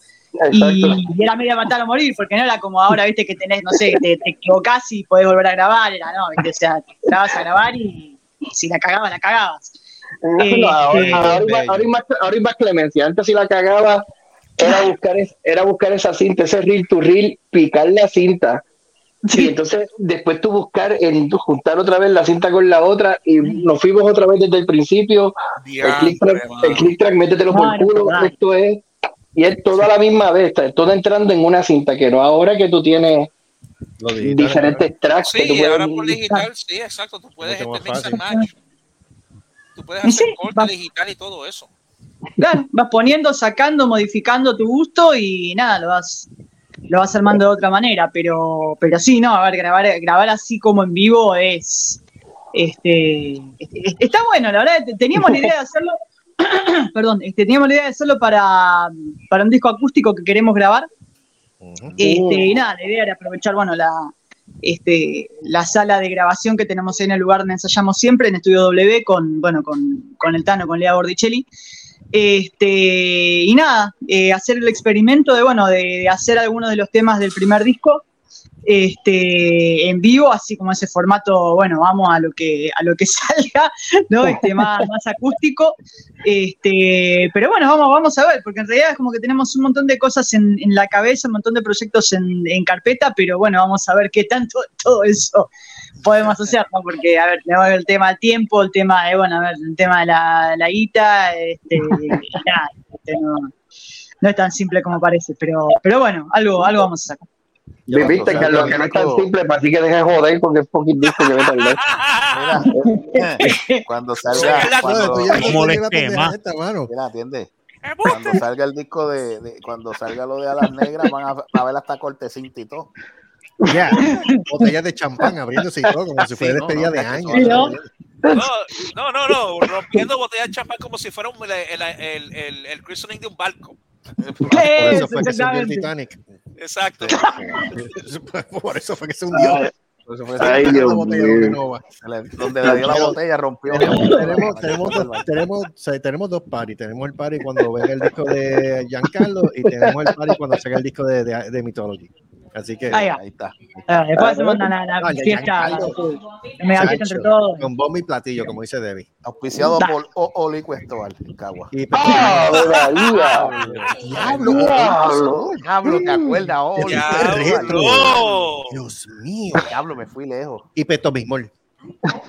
y, y era medio matar o morir, porque no era como ahora, viste, que tenés, no sé, te, te equivocás y podés volver a grabar, era no, ¿viste? o sea, te grabas a grabar y, y si la cagabas, la cagabas. No, ahora, ahora hay más, ahora hay más- ahora hay más clemencia. Antes si la cagaba era buscar, era buscar esa cinta, ese reel to reel, picar la cinta. Y entonces después tú buscar, en, juntar otra vez la cinta con la otra y nos fuimos otra vez desde el principio. El click track, el click track, métetelo por Claro, culo, claro. esto es. Y es todo a la misma vez, está todo entrando en una cinta, que no ahora que tú tienes diferentes tracks que tú Sí, puedes ahora por digital, sí, exacto. Tú puedes este más mix and fácil. match. Tú puedes hacer sí, corte va- digital y todo eso. Claro, vas poniendo, sacando, modificando tu gusto y nada, lo vas, lo vas armando de otra manera, pero, pero sí, no, a ver, grabar, grabar así como en vivo es, este, es- está bueno, la verdad, te- teníamos la idea de hacerlo, perdón, este, teníamos la idea de hacerlo para, para un disco acústico que queremos grabar, este, y nada, la idea era aprovechar, bueno, la, este, la sala de grabación que tenemos ahí en el lugar donde ensayamos siempre, en Estudio W, con, bueno, con, con el Tano, con Lea Bordicelli. Este, y nada, eh, hacer el experimento de, bueno, de, de hacer algunos de los temas del primer disco este, en vivo, así como ese formato, bueno, vamos a lo que, a lo que salga, ¿no? Este, más, más acústico. Este, pero bueno, vamos, vamos a ver, porque en realidad es como que tenemos un montón de cosas en, en la cabeza, un montón de proyectos en, en carpeta, pero bueno, vamos a ver qué tanto todo eso podemos hacer, ¿no? Porque, a ver, tenemos el tema del tiempo, el tema de, bueno, a ver, el tema de la, la guita, este, nada, este, no, no es tan simple como parece, pero, pero bueno, algo, algo vamos a sacar. Viste, Carlos, que no es tan simple, para ti que dejes joder porque es poquito disco que me tardé. Cuando salga, cuando, ¿Cómo les quema? Mira, atiende. Cuando salga el disco de, de- cuando salga lo de Alas Negras, van a, a ver hasta cortecita y todo. Ya, botellas de champán abriéndose y todo, como si fuera Sí, no, despedida no, de años. no, No, no, no, no, rompiendo botellas de champán como si fuera un, el, el, el, el christening de un barco. Por eso fue que el Titanic. Exacto. Por eso fue que se hundió. Por eso fue que se Ay, Dios la botella mío. Donde le dio la botella rompió. Tenemos, tenemos, dos parties. Tenemos el party cuando venga el disco de Giancarlo y tenemos el party cuando salga el disco de, de, de Mythology. Así que Ahí. Ahí está. Ah, después hacemos una, una, Dale, fiesta, fiesta entre todos. Con bombo y platillo, como dice Debbie. Auspiciado Da. por O- Oli Cuestoval, Cagua. ¡Ah! Diablo, Diablo. Diablo, ¿te acuerdas, Oli? Diablo. Dios mío. Diablo, me fui lejos. Y Peto Bismol.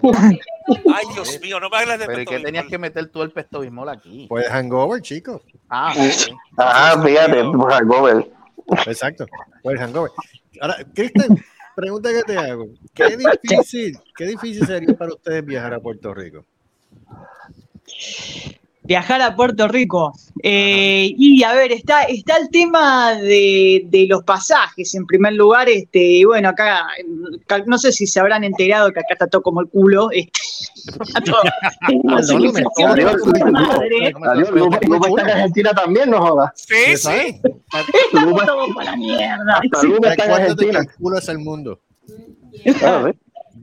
Ay, Dios mío, no me hables de Pero ¿y qué tenías que meter tú el pesto bismol aquí? Pues Hangover, chicos. Ah, sí. Ah, fíjate, por Hangover. Exacto. Pues Hangover. Ahora, Cristian, pregunta que te hago. ¿Qué difícil, qué difícil sería para ustedes viajar a Puerto Rico? Viajar a Puerto Rico. Eh, y a ver, está, está el tema de, de los pasajes en primer lugar. Este, y bueno, acá no sé si se habrán enterado que acá está todo como el culo. Este, Argentina también, no jodas. Sí, sí. La mierda. Hasta Lupa está en que Argentina. el culo es el mundo. Ah.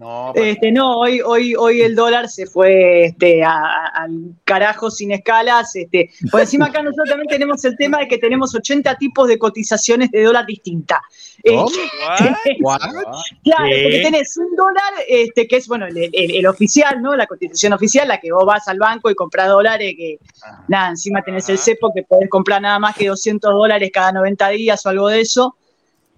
No, Este, no, hoy, hoy, hoy el dólar se fue este, a- a- al carajo sin escalas. Este. Por encima acá nosotros también tenemos el tema de que tenemos 80 tipos de cotizaciones de dólar distintas. Eh. What? Claro, ¿Qué? porque tenés un dólar, este, que es bueno, el, el- el oficial, ¿no? La cotización oficial, la que vos vas al banco y compras dólares, que nada, encima tenés el cepo que podés comprar nada más que 200 dólares cada 90 días o algo de eso.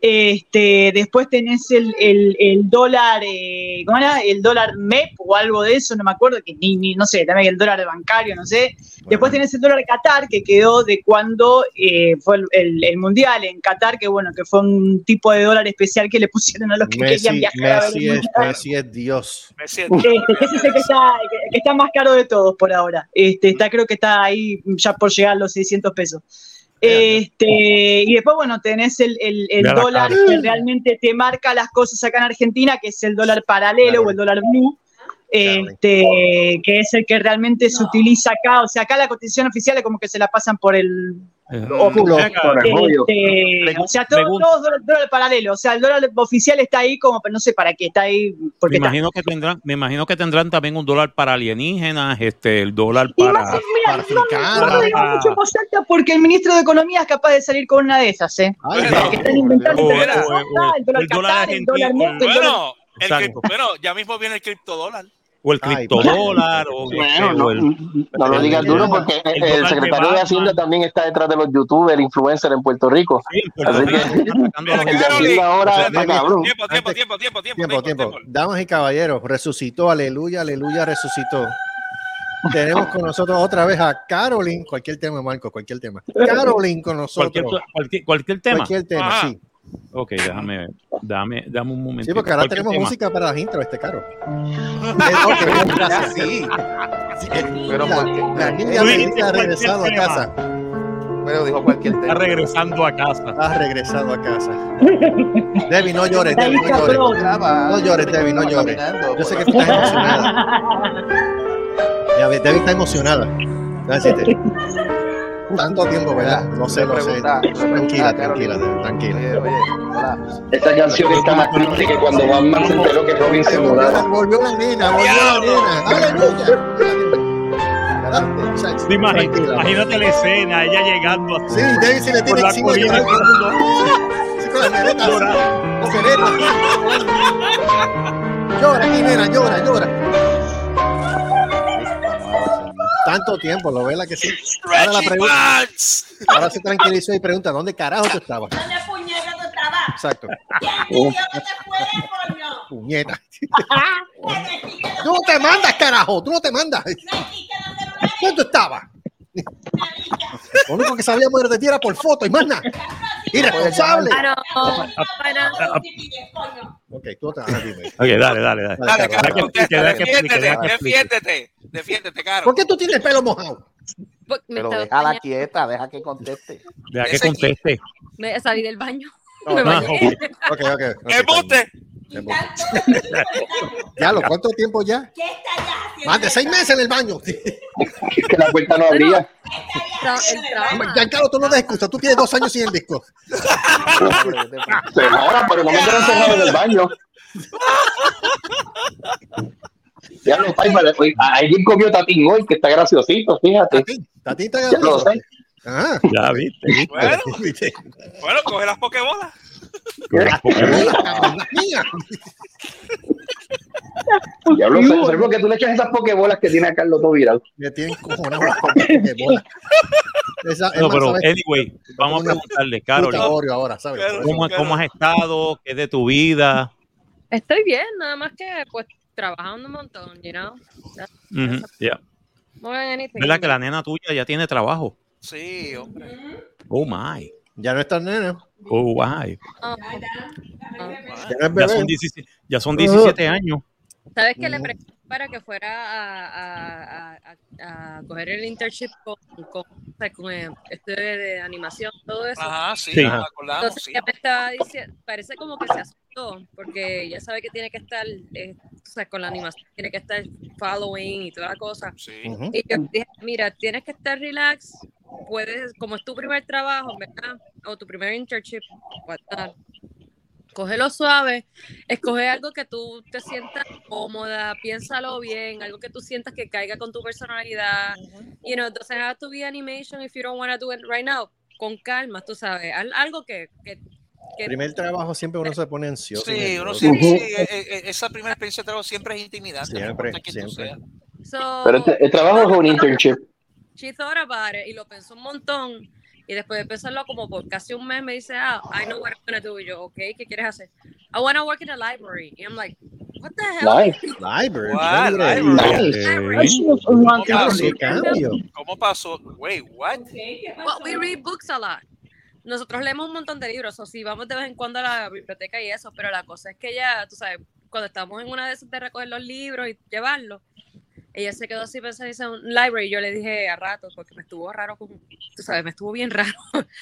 Este, después tenés el, el- el dólar, eh, ¿cómo era? El dólar MEP o algo de eso, no me acuerdo, que ni, ni no sé, también el dólar bancario, no sé. Después tenés el dólar Qatar, que quedó de cuando eh, fue el, el- el Mundial en Qatar, que bueno, que fue un tipo de dólar especial que le pusieron a los que querían Messi, viajar a ver el Messi, es, Mundial. Messi es Dios. Me siento. Este, que ese es el que está, que- que está más caro de todos por ahora. Este, está, creo que está ahí ya por llegar a los 600 pesos. Este, y después, bueno, tenés el, el- dólar que realmente te marca las cosas acá en Argentina, que es el dólar paralelo o el dólar blue, este, que es el que realmente se utiliza acá. O sea, acá la cotización oficial es como que se la pasan por el O culo. Por el rollo. este, o sea, todo, todo es dólar, dólar paralelo. O sea, el dólar oficial está ahí como, no sé para qué, está ahí. Porque Me está. imagino que tendrán, me imagino que tendrán también un dólar para alienígenas, este, el dólar Y para. más, mira, no, no, para- mucho alta porque el ministro de Economía es capaz de salir con una de esas, ¿eh? Ay, Que están inventando o- el dólar o- o- el dólar el dólar Qatar, el. Bueno, el Exacto. cripto- bueno, ya mismo viene el criptodólar. O el Ay, criptodólar, o, Bueno, no, o el- no lo digas el- duro porque el secretario de. Hacienda también está detrás de los youtubers, influencers en Puerto Rico. Sí, Así que- El ahora. Tiempo, tiempo, tiempo, tiempo, tiempo, Tiempo, tiempo. Damas y caballeros, resucitó, aleluya, aleluya, resucitó. Tenemos con nosotros otra vez a Caroline, cualquier tema, Marco, cualquier tema. Caroline con cualquier, nosotros. cualquier, cualquier tema. Cualquier tema, Ajá. sí. Ok, déjame, dame, dame un momento. Sí, porque ahora tenemos música para las intros, este caro. Eh, gracias. Sí. Sí, eh, Pero la, la niña ha regresado a casa. Pero dijo cualquier Está tema. regresando a casa. Ha regresado a casa. Debbie, no llores, Está Debbie, no llores. No llores, Debbie, no llores. Yo sé que tú estás emocionada. Debbie está emocionada. Decirte. Tanto tiempo, ¿verdad? No sé, no sé. Tranquila, pregunta, tranquila, tranquila. Esta canción está más triste que cuando Batman se enteró que Robin se Volvió la, mudaba. volvió la nena, volvió la nena. ¡Aleluya! Imagínate la escena, ella llegando así. Sí, Debbie se le tiene la encima Sí, con. Serena. Llora, nena, llora, llora. Tanto tiempo, lo vela que sí. Ahora, la pregunta, ahora se tranquilizó y pregunta, ¿dónde carajo tú estabas? ¿Dónde puñeta tú estabas? Exacto. Puñeta. ¿Te metiste Tú no te mandas, carajo, tú no te mandas. ¿Dónde tú estabas? Lo único que sabíamos era de ti era por foto y más nada. Irresponsable. Ah. Ok, tú te ah, dime. Ok, dale, dale, dale. Dale, Carlos. Defiéndete, defiéndete, defiéndete, Caro. ¿Por qué tú tienes el pelo mojado? Pues, Pero déjala quieta, deja que conteste. Deja que conteste. me salí del baño. No, me no, bañé. Ok, ok. Ya, ¿lo cuánto tiempo ya? ¿Qué estás Más de seis meses en el baño. que la puerta no abría. Giancarlo, tú no das excusa. Tú tienes dos años sin el disco. Se demora, pero no me quedan encerrado en el baño. Ya lo oye, alguien comió tatín hoy, que está graciosito, fíjate. Tatín está Ya lo sé. Ah. Ya viste, viste. Bueno, bueno, coge las pokebolas. Ya lo sé, sé porque tú le echas esas pokebolas que tiene a Carlos todo viral. Me tienen cojonado las pokebolas. Esa- es No, más, pero ¿sabes? anyway, vamos a preguntarle, Carol, ahora, ¿sabes? ¿cómo, cómo has estado? ¿Qué es de tu vida? Estoy bien, nada más que pues trabajando un montón, you know. That's Ujú, yeah. ¿Verdad que la nena tuya ya tiene trabajo? Sí, hombre. Oh my. Ya no está nena. Oh my. Oh, Ya son 17, ya son 17 años. ¿Sabes que le pregunté para que fuera a, a, a, a- a coger el internship con, con, con este de, de animación, todo eso? Ajá, sí, Sí. acordamos, Entonces sí. me estaba diciendo, parece como que se asustó, porque ya sabe que tiene que estar, eh, o sea, con la animación, tiene que estar following y toda la cosa. Ujú. Y yo dije, mira, tienes que estar relax, puedes, como es tu primer trabajo, ¿verdad? O tu primer internship, whatnot, cógelo suave, escoge algo que tú te sientas cómoda, piénsalo bien, algo que tú sientas que caiga con tu personalidad. You know, doesn't have to be animation if you don't want to do it right now. Con calma, tú sabes, al- algo que, que, que- Primer trabajo siempre uno se pone ansioso. Sí, uno siempre, sí, eh, eh, esa primera experiencia de trabajo siempre es intimidante. Siempre, siempre. So, Pero este- el trabajo es un internship. She thought about it y lo pensó un montón. Y después de pensarlo como por casi un mes me dice, ah, I know what I'm gonna do. Y yo, ok, ¿qué quieres hacer? I wanna work in a library. Y I'm like, what the hell? Library. What? library. Library. ¿Cómo ¿Cómo Claro, pasó? ¿Cómo pasó? Wait, what? Well, we read books a lot. Nosotros leemos un montón de libros, o sí, vamos de vez en cuando a la biblioteca y eso, pero la cosa es que ya, tú sabes, cuando estamos en una de esas de recoger los libros y llevarlos, ella se quedó así pensando en un library. Yo le dije a ratos, porque me estuvo raro, con, tú sabes, me estuvo bien raro.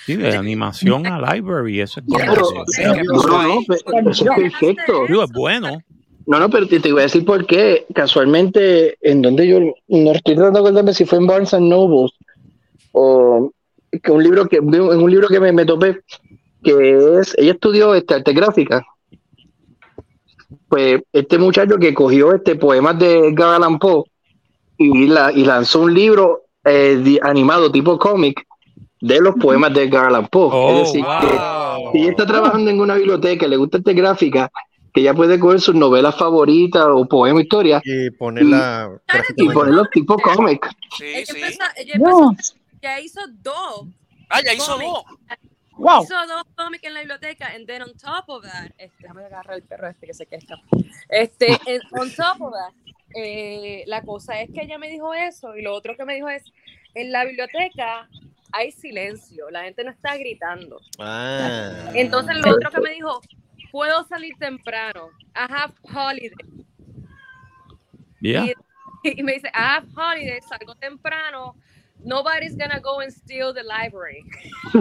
Sí, de animación a library, eso es bueno. no, no, eso es perfecto. Digo, es bueno. No, no, pero te, te voy a decir por qué. Casualmente, en donde yo no estoy tratando de acordarme si fue en Barnes and Nobles o que un libro que en un libro que me, me topé que es ella estudió este, arte gráfica. Pues este muchacho que cogió este poemas de Edgar Allan Poe y, la, y lanzó un libro eh, animado tipo cómic de los poemas de Edgar Allan Poe. Oh, es decir, wow. que si ella está trabajando en una biblioteca, le gusta arte gráfica, que ella puede coger sus novelas favoritas o poemas, historias Y ponerla y gráficamente. ponerlos tipo cómic. Sí, ella sí. empezó, ella empezó- ya hizo dos. Ah, ya hizo dos. Wow. Hizo dos cómics en la biblioteca, and then on top of that, este, déjame agarrar el perro este que se queda escapar. Este, on top of that, eh, la cosa es que ella me dijo eso, y lo otro que me dijo es, en la biblioteca hay silencio, la gente no está gritando. Ah. Entonces lo otro que me dijo, puedo salir temprano, I have holiday. Yeah. Y, y me dice, I have holiday, salgo temprano, nobody's gonna go and steal the library.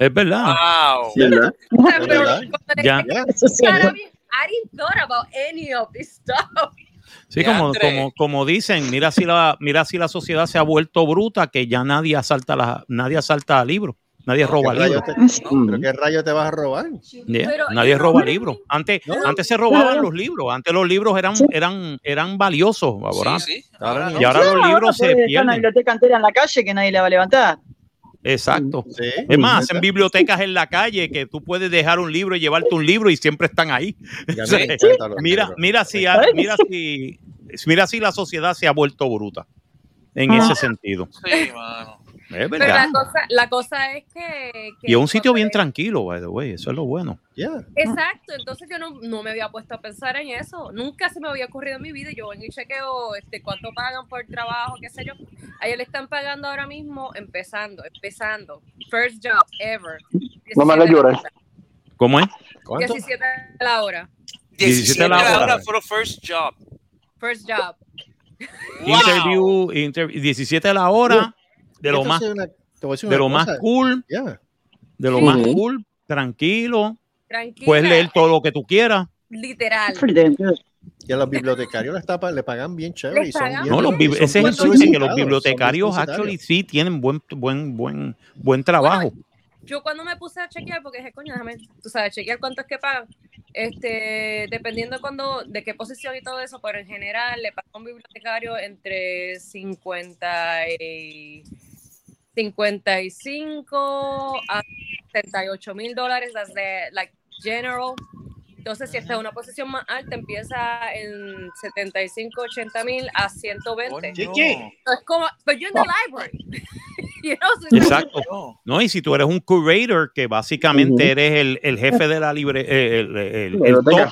Es verdad. Wow. ¿Verdad? Pero verdad. cuando le Ya. dije, Eso sí. "Cara, bien, I didn't thought about any of this stuff. Sí, como, como, como dicen, mira si la, mira si la sociedad se ha vuelto bruta, que ya nadie asalta la, nadie asalta libros, nadie roba ¿Qué rayo libros. te- ¿Pero qué rayo te vas a robar? Yeah, Pero Nadie roba libros. Antes, antes se robaban los libros, antes los libros eran, eran, eran valiosos, ahora. Sí, sí. Ahora Ahora no. Y ahora los No, libros se porque Está una pierden. biblioteca entera en la calle que nadie la va a levantar. Exacto. Sí. Es más, hacen bibliotecas en la calle que tú puedes dejar un libro y llevarte un libro y siempre están ahí. Mira, mira si, mira si, mira si la sociedad se ha vuelto bruta en Ah. ese sentido. Sí, mano. Es Pero la cosa, la cosa es que, que Y es un sitio bien cuando- tranquilo, by the way. Eso es lo bueno. Yeah. Exacto, entonces yo no, no me había puesto a pensar en eso. Nunca se me había ocurrido en mi vida. Yo vengo y chequeo este, cuánto pagan por trabajo, qué sé yo. A ellos le están pagando ahora mismo, empezando, empezando. First job ever. No me hagas 17 llorar. la hora. ¿Cómo es? ¿Cuánto? 17 a la hora. 17 la 17 hora. horas for the first job. First job. Wow. Interview, inter- 17 de la hora, de lo más, una- de lo más cool, Yeah. de lo Sí. más cool, tranquilo. Tranquila. Puedes leer todo lo que tú quieras. Literal. Y a los bibliotecarios les tapa- le pagan bien chévere. y son bien- No, los, bib- ese es el bien chiste, que los bibliotecarios bien actually sí tienen buen, buen, buen, buen trabajo. Yo cuando me puse a chequear, porque dije, coño, déjame, tú sabes, chequear cuánto es que pagan, este, dependiendo cuando, de qué posición y todo eso, pero en general le pagan a un bibliotecario entre 50 y 55 a 78 mil dólares, las de, like, general. Entonces, si está en una posición más alta, empieza en 75, 80 mil a 120. Chiqui. Es como, but you're in the library. You know, Exacto. No, y si tú eres un curator, que básicamente eres el, el jefe de la libre, eh, el, el- el top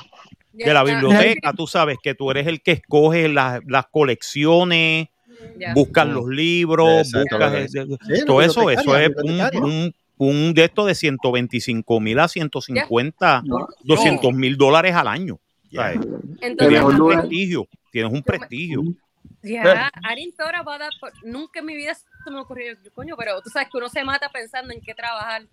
de la biblioteca, tú sabes que tú eres el que escoge las, las colecciones, Ya. buscas los libros, Exacto. buscas Sí, todo eso, eso es un, un, un de estos de 125 mil a 150, 200 mil dólares al año. tienes un prestigio, tienes un prestigio. Ya, thought about that, but nunca en mi vida se me ocurrió, coño, pero tú sabes que uno se mata pensando en qué trabajar.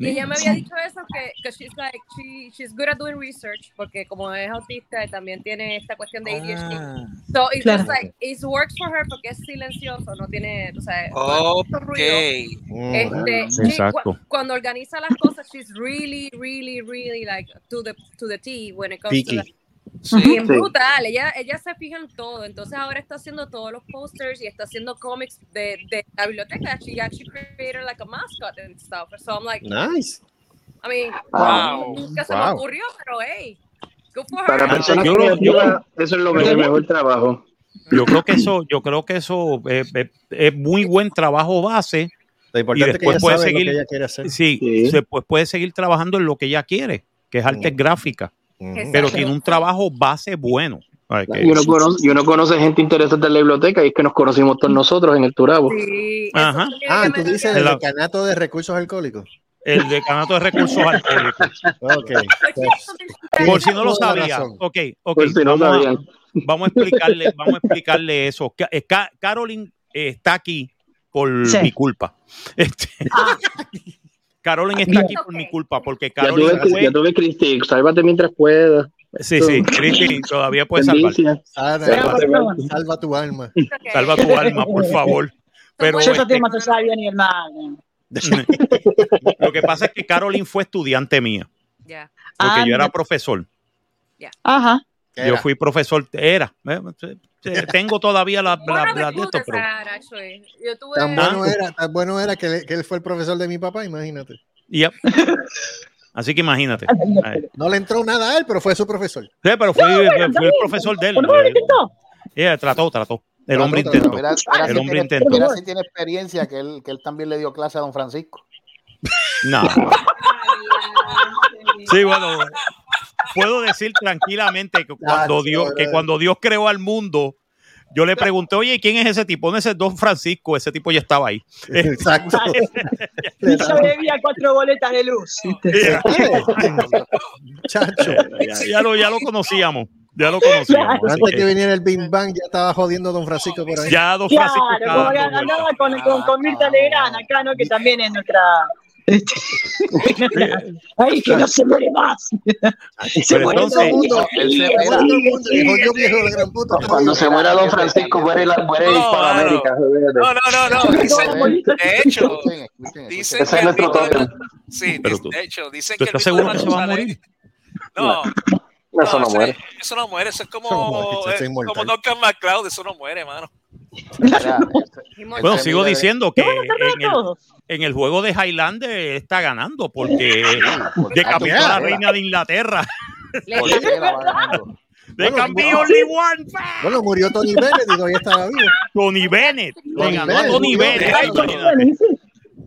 Y ella me había dicho eso, que, que she's like, she, she's good at doing research, porque como es autista, también tiene esta cuestión de ADHD. Ah. So it's Claro. just like, it works for her porque es silencioso, no tiene, tú sabes, Ok. mucho ruido. Este, she- exacto. cu- cuando organiza las cosas, she's really, really, really like to the, to the T when it comes to Picky. Sí. Bien Sí. brutal, ella, ella se fija en todo, entonces ahora está haciendo todos los posters y está haciendo cómics de, de la biblioteca. She actually created like a mascot and stuff. So I'm like, Nice. I mean, Wow. nunca se me Wow. ocurrió, pero hey, good for Para her. personas Yo- creativas, eso es lo que es el mejor trabajo. Yo creo que eso, yo creo que eso eh, eh, es muy buen trabajo base. Lo Y es que después ella puede sabe lo seguir, que ella quiere hacer. sí, después puede seguir trabajando en lo que ella quiere, que es artes gráficas. Exacto. Pero tiene un trabajo base bueno. Ay, que- Y uno, conoce, y uno conoce gente interesante en la biblioteca y es que nos conocimos todos nosotros en el Turabo. Ajá. Ah, tú dices el decanato de recursos alcohólicos. El decanato de recursos alcohólicos. Ok. Por si no lo sabía. Ok, ok. Por si no vamos, a, sabían. vamos a explicarle, vamos a explicarle eso. Ca- eh, Ca- Carolyn eh, está aquí por Sí. mi culpa. Este, Carolyn está aquí por mi culpa, porque Ya Carolyn tuve, fue- ya tuve Cristi, sálvate mientras puedas. Sí, sí, Cristi todavía puede salvar. Salva, tu alma. Salva tu alma, por favor. Pero este, lo que pasa es que Carolyn fue estudiante mía, Ya. porque yo era profesor. Ajá. Yo fui profesor, era. Eh, eh, Tengo todavía la, la, la de pero. Yo tuve... Tan bueno era, tan bueno era que, le- que él fue el profesor de mi papá, imagínate. Yep. Así que imagínate. No le entró nada a él, pero fue su profesor. Sí, pero fui, fui el profesor de él. Yeah, trató, trató. El Trató, hombre trató. intentó. El si hombre tiene, intentó. mira si tiene experiencia que él, que él también le dio clase a don Francisco. No. Sí, bueno, puedo decir tranquilamente que cuando Dios, que cuando Dios creó al mundo, yo le pregunté, oye, ¿quién es ese tipo? No, ese es Don Francisco, ese tipo ya estaba ahí. Exacto. Y yo debía cuatro boletas de luz. Chacho. Ya, ya lo, ya lo conocíamos, ya lo conocíamos. así Antes que viniera el Bing Bang, ya estaba jodiendo a Don Francisco por ahí. ya Don Francisco Claro, como andaba con, con, con Mirta Legrand acá, ¿no? Que también es nuestra. Este, Ay, que no se muere más. se muere entonces- todo el mundo. Él se Sí, espera. sí, Dijo sí. yo, viejo de la gran puta. Cuando se muera Don Francisco, muere, la, muere No, Hispanoamérica. No, no, no, no. Dicen, de hecho, dicen Ese que es nuestro de, tótem. sí, hecho, dicen ¿Tú que estás seguro se va a Matusalén- morir? No, Eso no muere. eso no muere, eso es como, Duncan MacLeod, eso no muere, mano. Bueno, sigo diciendo que ¿Qué van a hacer en el, todos? en el juego de Highlander está ganando porque decapitó a la reina de Inglaterra. De no. only one. Bueno, murió Tony Bennett y todavía estaba vivo. Tony Bennett. Le ganó a Tony. Bennett. Ay.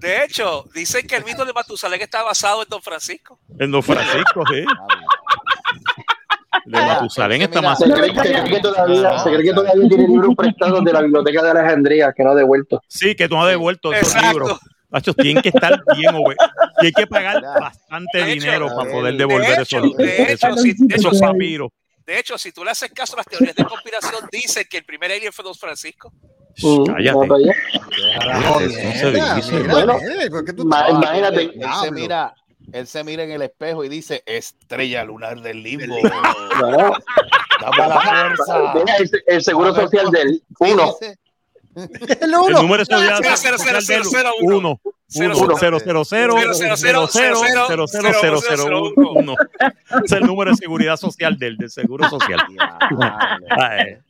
De hecho, dicen que el mito de Matusalén está basado en Don Francisco. En Don Francisco, sí. De Matusalén está más. Se cree, se cree que todavía, se cree que todavía tiene libros prestados de la biblioteca de Alejandría que no ha devuelto. Sí, que tú no has devuelto esos Exacto. libros. Nacho, tienen que estar bien, güey. Y hay que pagar bastante De hecho, dinero para poder de devolver hecho, esos, de hecho, de esos hecho, papiros. De hecho, si tú le haces caso a las teorías de conspiración, dicen que el primer alien fue Don Francisco. Mm, Cállate. se dice. mira, Bueno, ¿por qué tú ma- te- imagínate. Diablo. mira, él se mira en el espejo y dice, estrella lunar del limbo. No, Dame la fuerza. El, el seguro social del uno. El El número social Cero, cero, social cero, del cero, uno. 1 Cero, 1 cero, 0 0 0 cero, cero, cero, 0 0 cero, 0 0 0 0 1 Es el número de seguridad social del, del seguro social.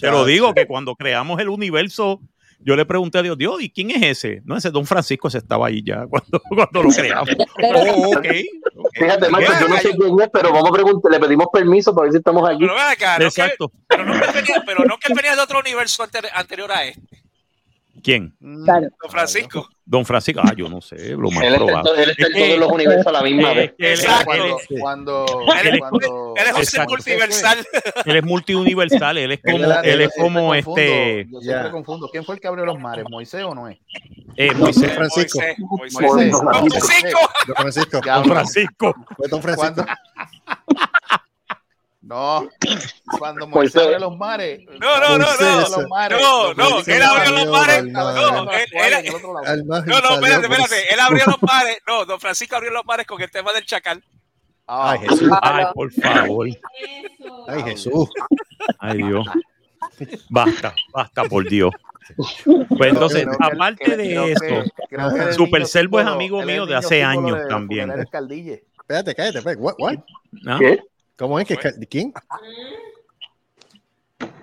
Te lo digo que cuando creamos el universo, yo le pregunté a Dios, Dios, ¿y quién es ese? No, ese Don Francisco ese estaba ahí ya cuando, cuando lo creamos. Oh, ok. Fíjate, Marco, yo no sé quién es, pero vamos a preguntar, le pedimos permiso para ver si estamos aquí. Pero ven acá, no Exacto. Que, pero, no que venía, pero no que venía de otro universo anter- anterior a este. ¿Quién? Claro. Don Francisco. Don Francisco. Ah, yo no sé, lo más Él probable. él está en todos los universos a la misma vez. Exacto. Cuando, Él es, multiversal. él es multiuniversal, él es como, él es yo como este Yo siempre confundo. ¿Quién fue el que abrió los mares? ¿Moisés o no es? eh, Moisés, Francisco. Moisés, Moisés. Don Francisco. Don Francisco. Don Francisco. Don Francisco. No, cuando Moisés. Moisés abrió los mares. No, no, no, no. abrió los mares. No, no, él abrió los mares. No, él, él- no, no, espérate, espérate. Él abrió los mares. No, Don Francisco abrió los mares con el tema del chacal. Ah, Ay, Jesús. Ay, por favor. Eso. Ay, Jesús. Ay, Dios. Basta, basta, por Dios. Pues entonces, Creo aparte creo- de esto, que Super Servo es amigo mío de hace años de también. Espérate, cállate. espérate. What? What? ¿Ah? ¿Qué? ¿Cómo es que quién?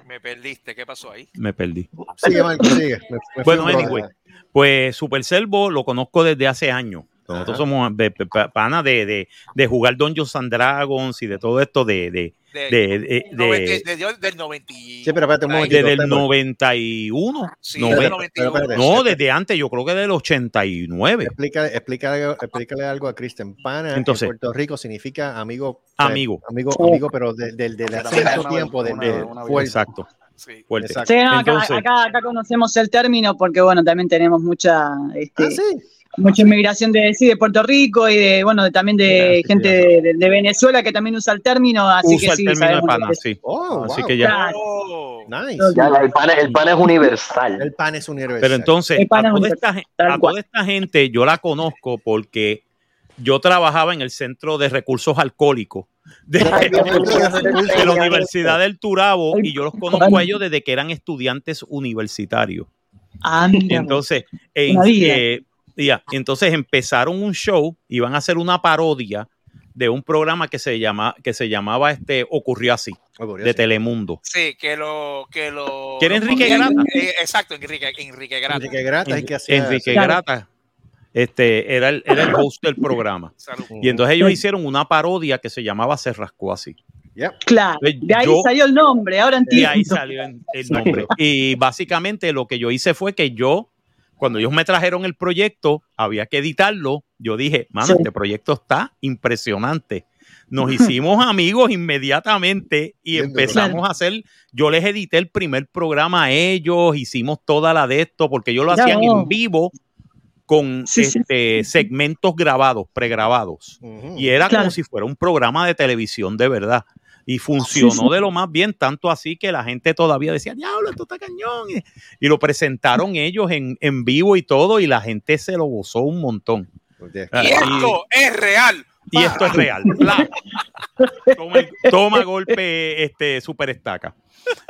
Me perdiste. ¿Qué pasó ahí? Me perdí. Sigue, Marco, sigue. Me- me Bueno, anyway, pues Super Servo lo conozco desde hace años. Nosotros somos de- de- pa- panas de, de, de jugar Dungeons and Dragons y de todo esto de, de, De, de, de- de- noventa- de- del 90. y- Sí, pero espérate un momentito. desde el espérate. 91. Sí, Noven- del Pero 91. espérate. no, desde antes, yo creo que del 89. Explícale, explícale, explícale algo a Kristen. Pana Entonces. en Puerto Rico significa amigo. Amigo. Amigo, amigo pero del de, vez, tiempo. De, una de vez, una vez. fuerte. Exacto. Sí. Fuerte. Exacto. Sí, no, acá, Entonces- acá, acá conocemos el término porque, bueno, también tenemos mucha, este, Ah, sí. Mucha inmigración de, sí, de Puerto Rico y de, bueno, de- también de Sí, gente de, de- de Venezuela que también usa el término, así Usa que el sí, término de pana, sí. Oh, Así wow. que ya. Oh. Nice. Ya, el pan, es- el pan es universal. El pan es universal. Pero entonces, El a toda, esta, a toda esta gente yo la conozco porque yo trabajaba en el Centro de Recursos Alcohólicos de, de la Universidad del Turabo y yo los conozco a ellos desde que eran estudiantes universitarios. Ah, entonces, eh, Ya, entonces empezaron un show, iban a hacer una parodia de un programa que se llama que se llamaba este ocurrió así Ocurrió de así. Telemundo. Sí, que lo. Que lo ¿Quiere lo Enrique Grata? eh, exacto, Enrique, Enrique Grata. Enrique Grata es que hacía. Enrique Claro. Grata este era el, era el host del programa. Salud. Y entonces ellos hicieron una parodia que se llamaba Se rascó así. Yep. Claro, Pues de ahí yo- salió el nombre, ahora Y entiendo. ahí salió el el nombre. Y básicamente lo que yo hice fue que yo, cuando ellos me trajeron el proyecto, había que editarlo. Yo dije, mano, Sí. este proyecto está impresionante. Nos hicimos amigos inmediatamente y Bien empezamos a hacer. Yo les edité el primer programa a ellos, hicimos toda la de esto, porque ellos lo Ya, hacían oh. en vivo con Sí, sí. este, segmentos grabados, pregrabados. Ujú. Y era Claro. como si fuera un programa de televisión de verdad. Y funcionó Sí, sí. de lo más bien, tanto así que la gente todavía decía, diablo, esto está cañón. Y, y lo presentaron ellos en, en vivo y todo, y la gente se lo gozó un montón. Ah, Y esto es real. Y esto es real. Toma, toma golpe este super estaca.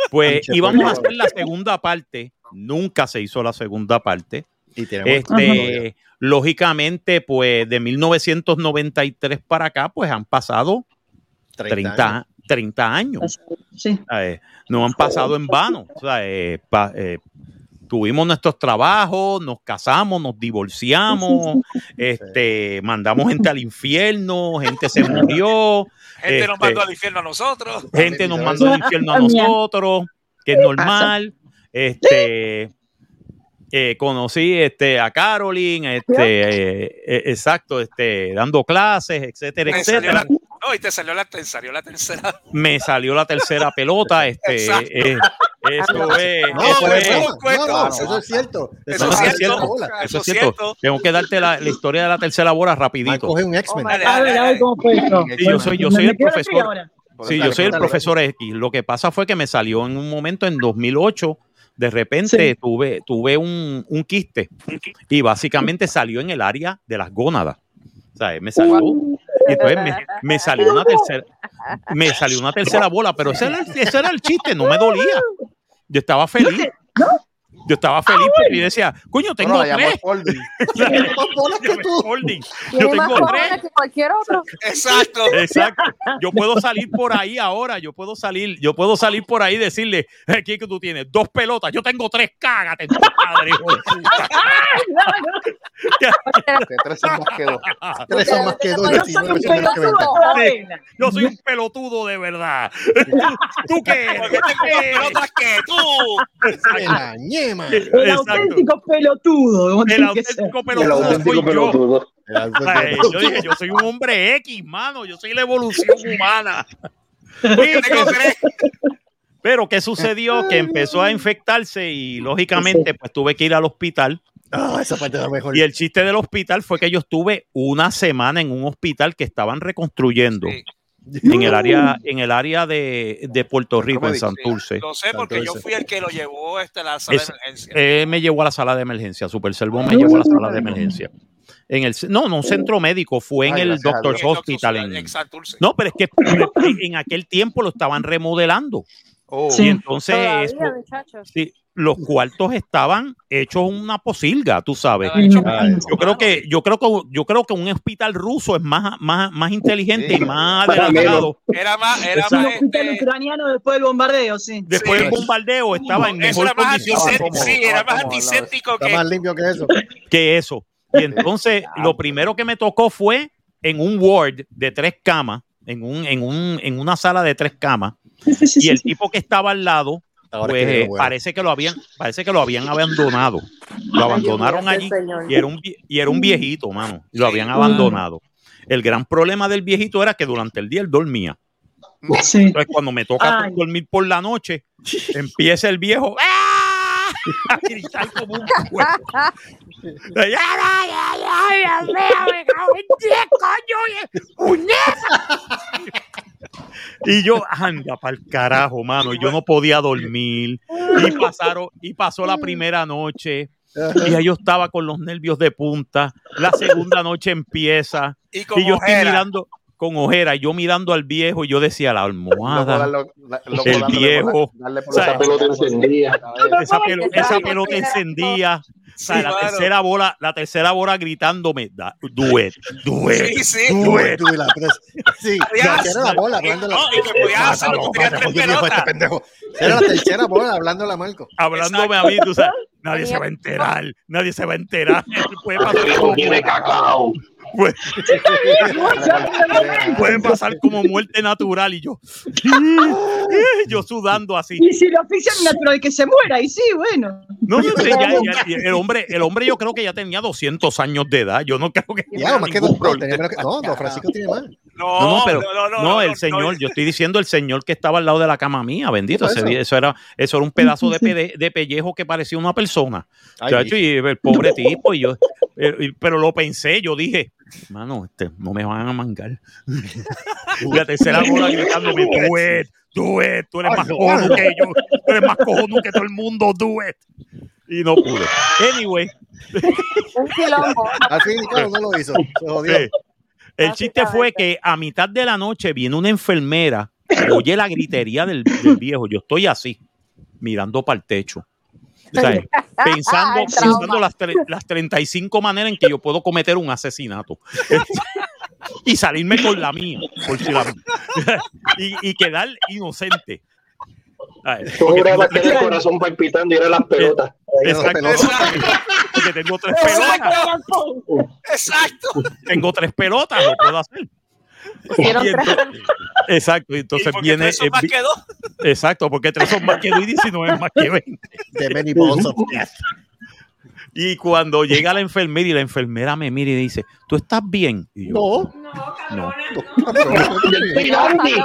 Pues íbamos a hacer la segunda parte. Nunca se hizo la segunda parte. Y tenemos Este, lógicamente, pues de 1993 para acá, pues han pasado 30, 30 años. Sí. ¿sabes? No han pasado en vano. O sea, eh, pa- eh, tuvimos nuestros trabajos, nos casamos, nos divorciamos, este, mandamos gente al infierno, gente se murió, Gente nos este, mandó al infierno a nosotros. gente nos mandó al infierno a nosotros, que es normal. Este, eh, conocí este, a Caroline, este, eh, eh, exacto, este, dando clases, etcétera, salió etcétera. No, y te salió la, te salió la tercera. Me salió la tercera pelota, este, eh, eso es, No, eso es. eso, no, no, eso es cierto. Eso, es cierto. bola. Eso es cierto. Tengo que darte la, la historia de la tercera bola rapidito. Coge un X-Men. Sí, yo soy, yo soy el profesor. Sí, yo soy el profesor X. Lo que pasa fue que me salió en un momento en 2008. De repente tuve, tuve un, un quiste y básicamente salió en el área de las gónadas. O sea, me salió. Y entonces me, salió una tercera, me salió una tercera bola, pero ese era, ese era el chiste, no me dolía. Yo estaba feliz. Yo estaba feliz porque yo decía, coño, tengo Bueno, tres. Yo tengo tres. que cualquier otro. Exacto. Exacto. Yo puedo salir por ahí ahora, yo puedo salir, yo puedo salir por ahí y decirle, "Eh, ¿qué que tú tienes? Dos pelotas, yo tengo tres, cágate tu madre, hijo de puta. Tres son más que dos. Tres son más que dos. Yo soy un 19 son más que pelotudo 20. todavía. Sí, yo soy un pelotudo de verdad. ¿Tú qué más pelotas que tú. El Exacto. auténtico pelotudo. El auténtico El pelotudo auténtico soy yo. pelotudo. Yo dije, yo soy un hombre X, mano. Yo soy la evolución humana. Pero ¿qué sucedió? Que empezó a infectarse y lógicamente pues tuve que ir al hospital. Ah, esa parte era mejor. Y el chiste del hospital fue que yo estuve una semana en un hospital que estaban reconstruyendo Sí. En el área, en el área de, de Puerto Rico, en Santurce. Lo sé porque yo fui el que lo llevó este, a la sala Es- de emergencia. Él me llevó a la sala de emergencia, Super Servo me llevó a la sala de emergencia. En el, no, no un centro médico, fue en Ay, el Doctor's. Hospital. En En, Santurce. no, pero es que en aquel tiempo lo estaban remodelando. Oh. Sí. Y entonces Todavía, eso- muchachos. sí, los cuartos estaban hechos una posilga, tú sabes. Yo creo que, yo creo que, yo creo que un hospital ruso es más, más, más inteligente Sí. y más adelantado. Era más, era Un más hospital este, ucraniano después del bombardeo, sí. Después Sí. del bombardeo estaba en eso mejor era más condición sí, era más antiséptico que más limpio que eso. que eso. Y entonces lo primero que me tocó fue en un ward de tres camas, en, un, en, un, en una sala de tres camas, y el tipo que estaba al lado, Ahora pues que eh, parece que lo habían, parece que lo habían abandonado. Lo abandonaron allí y era un y era un viejito, mano. Y lo habían abandonado. El gran problema del viejito era que durante el día él dormía. Sí. Entonces, cuando me toca Ay. dormir por la noche, empieza el viejo ¡ah! a gritar como un cuervo. ¡Ay, ay, ay, ay, Dios mío, me cago en diez, coño! y- ¡Puñeta! Y yo, anda para el carajo, mano. Yo no podía dormir. Y pasaron, y pasó la primera noche. Y ya yo estaba con los nervios de punta. La segunda noche empieza. y yo estoy mirando con ojera, y yo mirando al viejo, y yo decía, la almohada, la- el viejo, darle por o sea, la Esa pelota encendida. esa, pelo- esa pelota encendía. O sea, Sí, la tercera bola, la tercera bola gritándome, da- do it. Sí, sí. Tú y la tres. Sí, la bola hablando No, y que podías hacerlo, tú tenías tres pelotas. pendejo. Era la tercera bola hablando Marco. Hablándome a mí, tú sabes, nadie se va a enterar, nadie se va a enterar. Puede pasar Este tiene cacao. Puede- puede pasar como muerte natural y yo, yo sudando así. Y si lo asfixian natural que se muera, y sí, bueno. No, no sé, ya- ya- ya- el hombre, el hombre yo creo que ya tenía 200 años de edad. Yo no creo que Ya, tuviera más que ningún dos. No, problema. tenía menos que- no, don Francisco tiene más. No, No, no, pero no, no, no, no, el señor, no. yo estoy diciendo el señor que estaba al lado de la cama mía, bendito. Ese eso. era, eso era un pedazo de, pellejo que parecía una persona. Ay, y el pobre tipo, y yo, eh, y- pero lo pensé, yo dije, mano, este, no me van a mangar. la tercera bola gritándome, do it, do it, tú eres más cojonudo que yo, tú eres más cojonudo que todo el mundo, do it. Y no pude. Anyway, Un quilombo. Al cabo no lo hizo. Se jodió. Sí. El chiste fue que a mitad de la noche viene una enfermera, oye la gritería del, del viejo, yo estoy así, mirando para el techo. Sea, pensando, pensando las, las 35 maneras en que yo puedo cometer un asesinato. y salirme con la mía, por si la- y, y quedar inocente. Tú jurabas tengo que el tres- corazón palpitando y era las pelotas. Exacto. Porque tengo tres pelotas. Exacto. Tengo tres pelotas, lo puedo hacer. Pusieron Y tres exacto, y entonces Porque viene. tres son eh, más que dos. Exacto, porque tres son más que dos y 19 más que 20. The many balls of death. Y cuando llega la enfermera y la enfermera me mira y dice, ¿tú estás bien? Y yo, No. no. Aquí.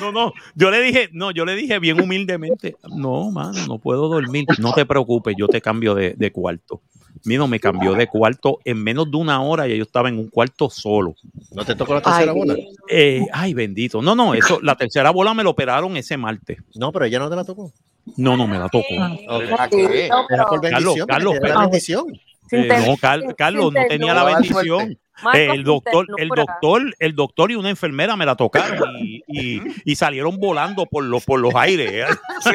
No, no, yo le dije, no, yo le dije bien humildemente, no, mano, no puedo dormir, no te preocupes, yo te cambio de, de cuarto. Mira, me cambió de cuarto en menos de una hora y yo estaba en un cuarto solo. ¿No te tocó la tercera Ay, bola? Eh, ay, bendito. No, no, eso, la tercera bola me lo operaron ese martes. No, pero ella no te la tocó. No, no me la tocó. Ok. ¿A qué? No, Era por pero- bendición. Carlos, Carlos. bendición. Sí, Eh, no, Car- Carlos no tenía la bendición. Marcos Eh, el doctor, el doctor, el doctor y una enfermera me la tocaron y, y- y salieron volando por los por los aires. Sí,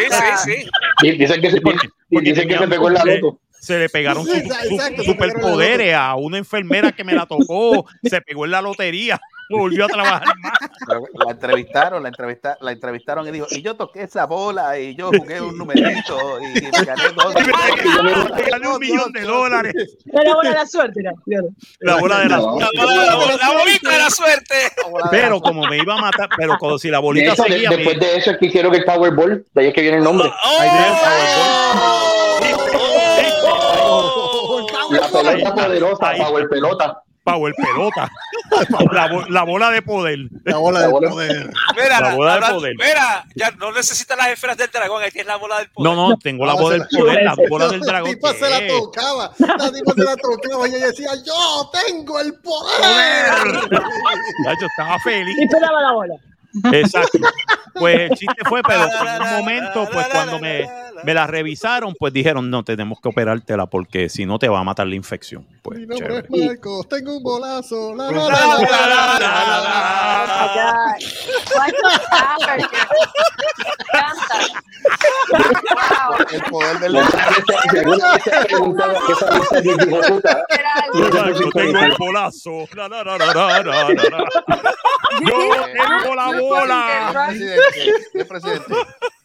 sí, sí. Dicen que se, y dicen que se pegó en la loto. se le pegaron su- Exacto, su- exacto, se pegaron en la superpoderes a una enfermera que me la tocó, se pegó en la lotería, volvió a trabajar más. La, la entrevistaron, la, entrevista, la entrevistaron y dijo, y yo toqué esa bola y yo jugué un numerito y me gané dos. Me gané un millón de dólares. Era la bola de la suerte. La bola de la suerte. La, bolita de la suerte. Pero como me iba a matar, pero como si la bolita de- seguía. me- después de eso es que hicieron el Powerball, de ahí es que viene el nombre. La pelota poderosa. Power Pelota. Power pelota. La, bo- la bola de poder. La bola La bola- poder. Mira, La bola de poder. mira, ya no necesitas las esferas del dragón, ahí tienes la bola del poder. No, no, tengo la bola del la- poder, la bola del La dragón. tipa se la tocaba. La tipa se la tocaba y ella decía, yo tengo el poder. Ya, yo estaba feliz. Y pelaba la bola. Exacto. Pues el chiste fue, pero en un momento, pues cuando me, me la revisaron, pues dijeron, no, tenemos que operártela porque si no te va a matar la infección. Pues, Mi nombre chévere. es Marcos, tengo un bolazo. La, la, La, la, la, la, la, la, la, la. El poder del Yo tengo el bolazo. La, la, la, la, la, la, la. Yo tengo la bola. presidente. ¿Qué presidente?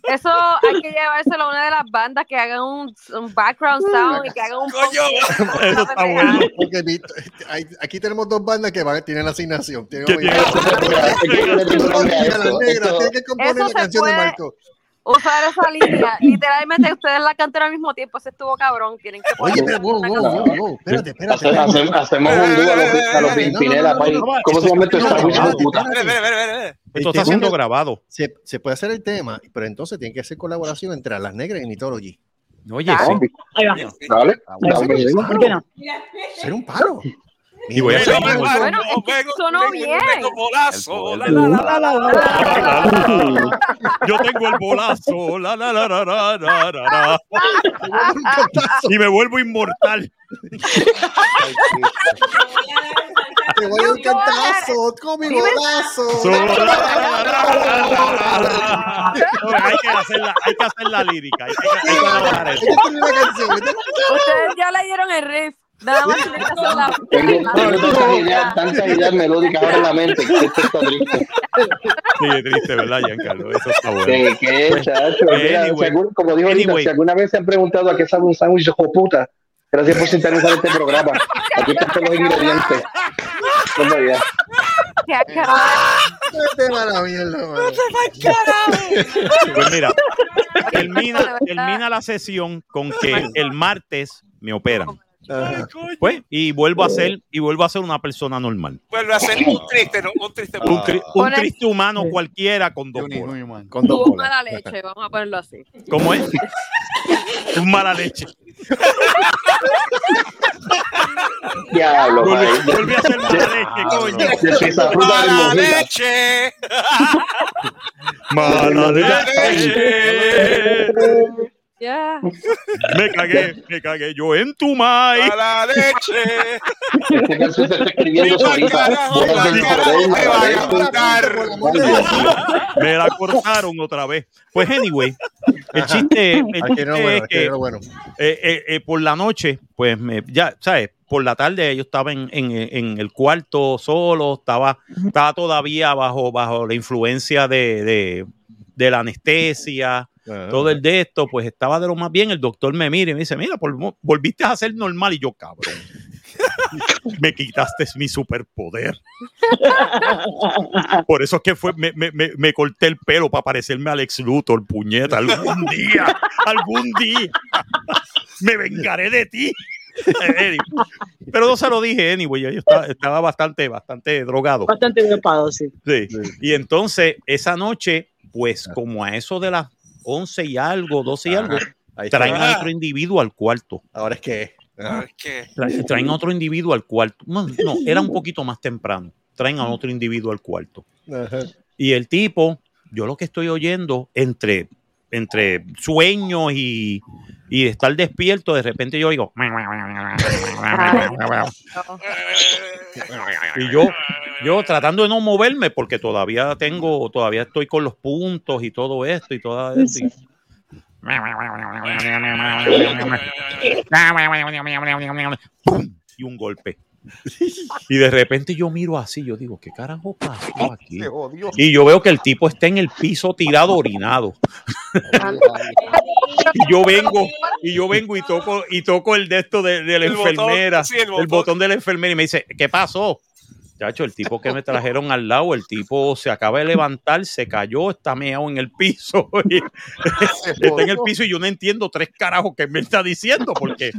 Eso hay que llevárselo a una de las bandas que hagan un, un background sound y que hagan un Coño. Eso está bueno. Porque mi- hay- aquí tenemos dos bandas que van, tienen asignación. La Esto- tienen que componer Eso la se canción de puede- Marco. Usar esa línea. Literalmente ustedes la cantan al mismo tiempo. Ese estuvo cabrón. Tienen que Oye, pero wow, una wow, canción. wow, wow, espérate, espérate. Hace- hace- Hacemos un dúo a los, a los No, Pimpinela, no, no, no, no, ¿Cómo se llama no, no, hijo no, de puta. Esto está siendo grabado. Se, se puede hacer el tema, pero entonces tiene que hacer colaboración entre las negras y Nitology. Oye, sí. Ahí va. Dale, Ah, dale. ¿Por qué no? Ser un paro. Y voy a hacer Bueno, sonó bien. bolazo. El La, la, la, la, la. Yo tengo el bolazo. La, la, la, la, la, la, la, la. Y me vuelvo inmortal. Te voy a dar un cantazo con mi bolazo. Hay que hacer la, hay que hacer la lírica. Ustedes ya leyeron el riff. Nada más la. Tengo, tantas ideas, tantas ideas melódicas ahora en la mente. que Esto está triste. Sí, es triste, ¿verdad, Giancarlo? Eso está bueno. ¿Qué, qué, chacho? Mira, Anyway. si algún- como dijo ahorita, Anyway. si alguna vez se han preguntado a qué sabe un sándwich, hijo puta, gracias por sintonizar este programa. Aquí están todos los ingredientes. Toma ya. a la mierda, mano. Pues mira, termina, termina la sesión con que el martes me operan. Pues, y vuelvo a ser, y vuelvo a ser una persona normal. Vuelve a ser un triste, ¿no? Un triste. Un, tri- un triste humano cualquiera con dos Un. Con dos bolas. mala leche. Vamos a ponerlo así. ¿Cómo es? Un mala leche. Diablo, Volví, a ser mala leche, coño. ¡Mala leche! Mala leche. Ya. Me cagué, me cagué yo en tu maíz. ¡Mala leche! Esta canción se está escribiendo solita. Bolas del poder, Me van a mala leche. Me la cortaron otra vez. Pues, anyway, el chiste, el chiste no, bueno, es que no, bueno. eh, eh, eh, por la noche, pues me, ya, ¿sabes? Por la tarde yo estaba en, en- en el cuarto solo, estaba, estaba todavía bajo, bajo la influencia de, de- de la anestesia, Ajá. todo el de esto, pues estaba de lo más bien. El doctor me mira y me dice, mira, vol- volviste a ser normal y yo, cabrón. me quitaste mi superpoder. Por eso es que fue, me, me- me- me corté el pelo para parecerme a Alex Luthor, puñeta, algún día, algún día. me vengaré de ti. Anyway, Pero no se lo dije, anyway, yo estaba, estaba bastante, bastante drogado. Bastante dopado, sí. Sí. Y entonces, esa noche, pues como a eso de las 11 y algo, 12 y algo, Ahí traen a otro individuo al cuarto. Ahora es que. Ajá. Es que Tra- Traen a otro individuo al cuarto. No, no, era un poquito más temprano. Traen a otro individuo al cuarto. Ajá. Y el tipo, yo lo que estoy oyendo entre, entre sueños y y de estar despierto, de repente yo digo, y yo, yo tratando de no moverme porque todavía tengo, todavía estoy con los puntos y todo esto y todo esto. y un golpe. Y de repente yo miro así, yo digo, ¿qué carajo pasó aquí? Y yo veo que el tipo está en el piso tirado orinado. y yo vengo, y yo vengo y toco, y toco el de esto de, de la El botón, enfermera, sí, el botón de la enfermera, y me dice, ¿qué pasó? Chacho, el tipo que me trajeron al lado, el tipo se acaba de levantar, se cayó, está meado en el piso. y- está en el piso y yo no entiendo tres carajos que me está diciendo porque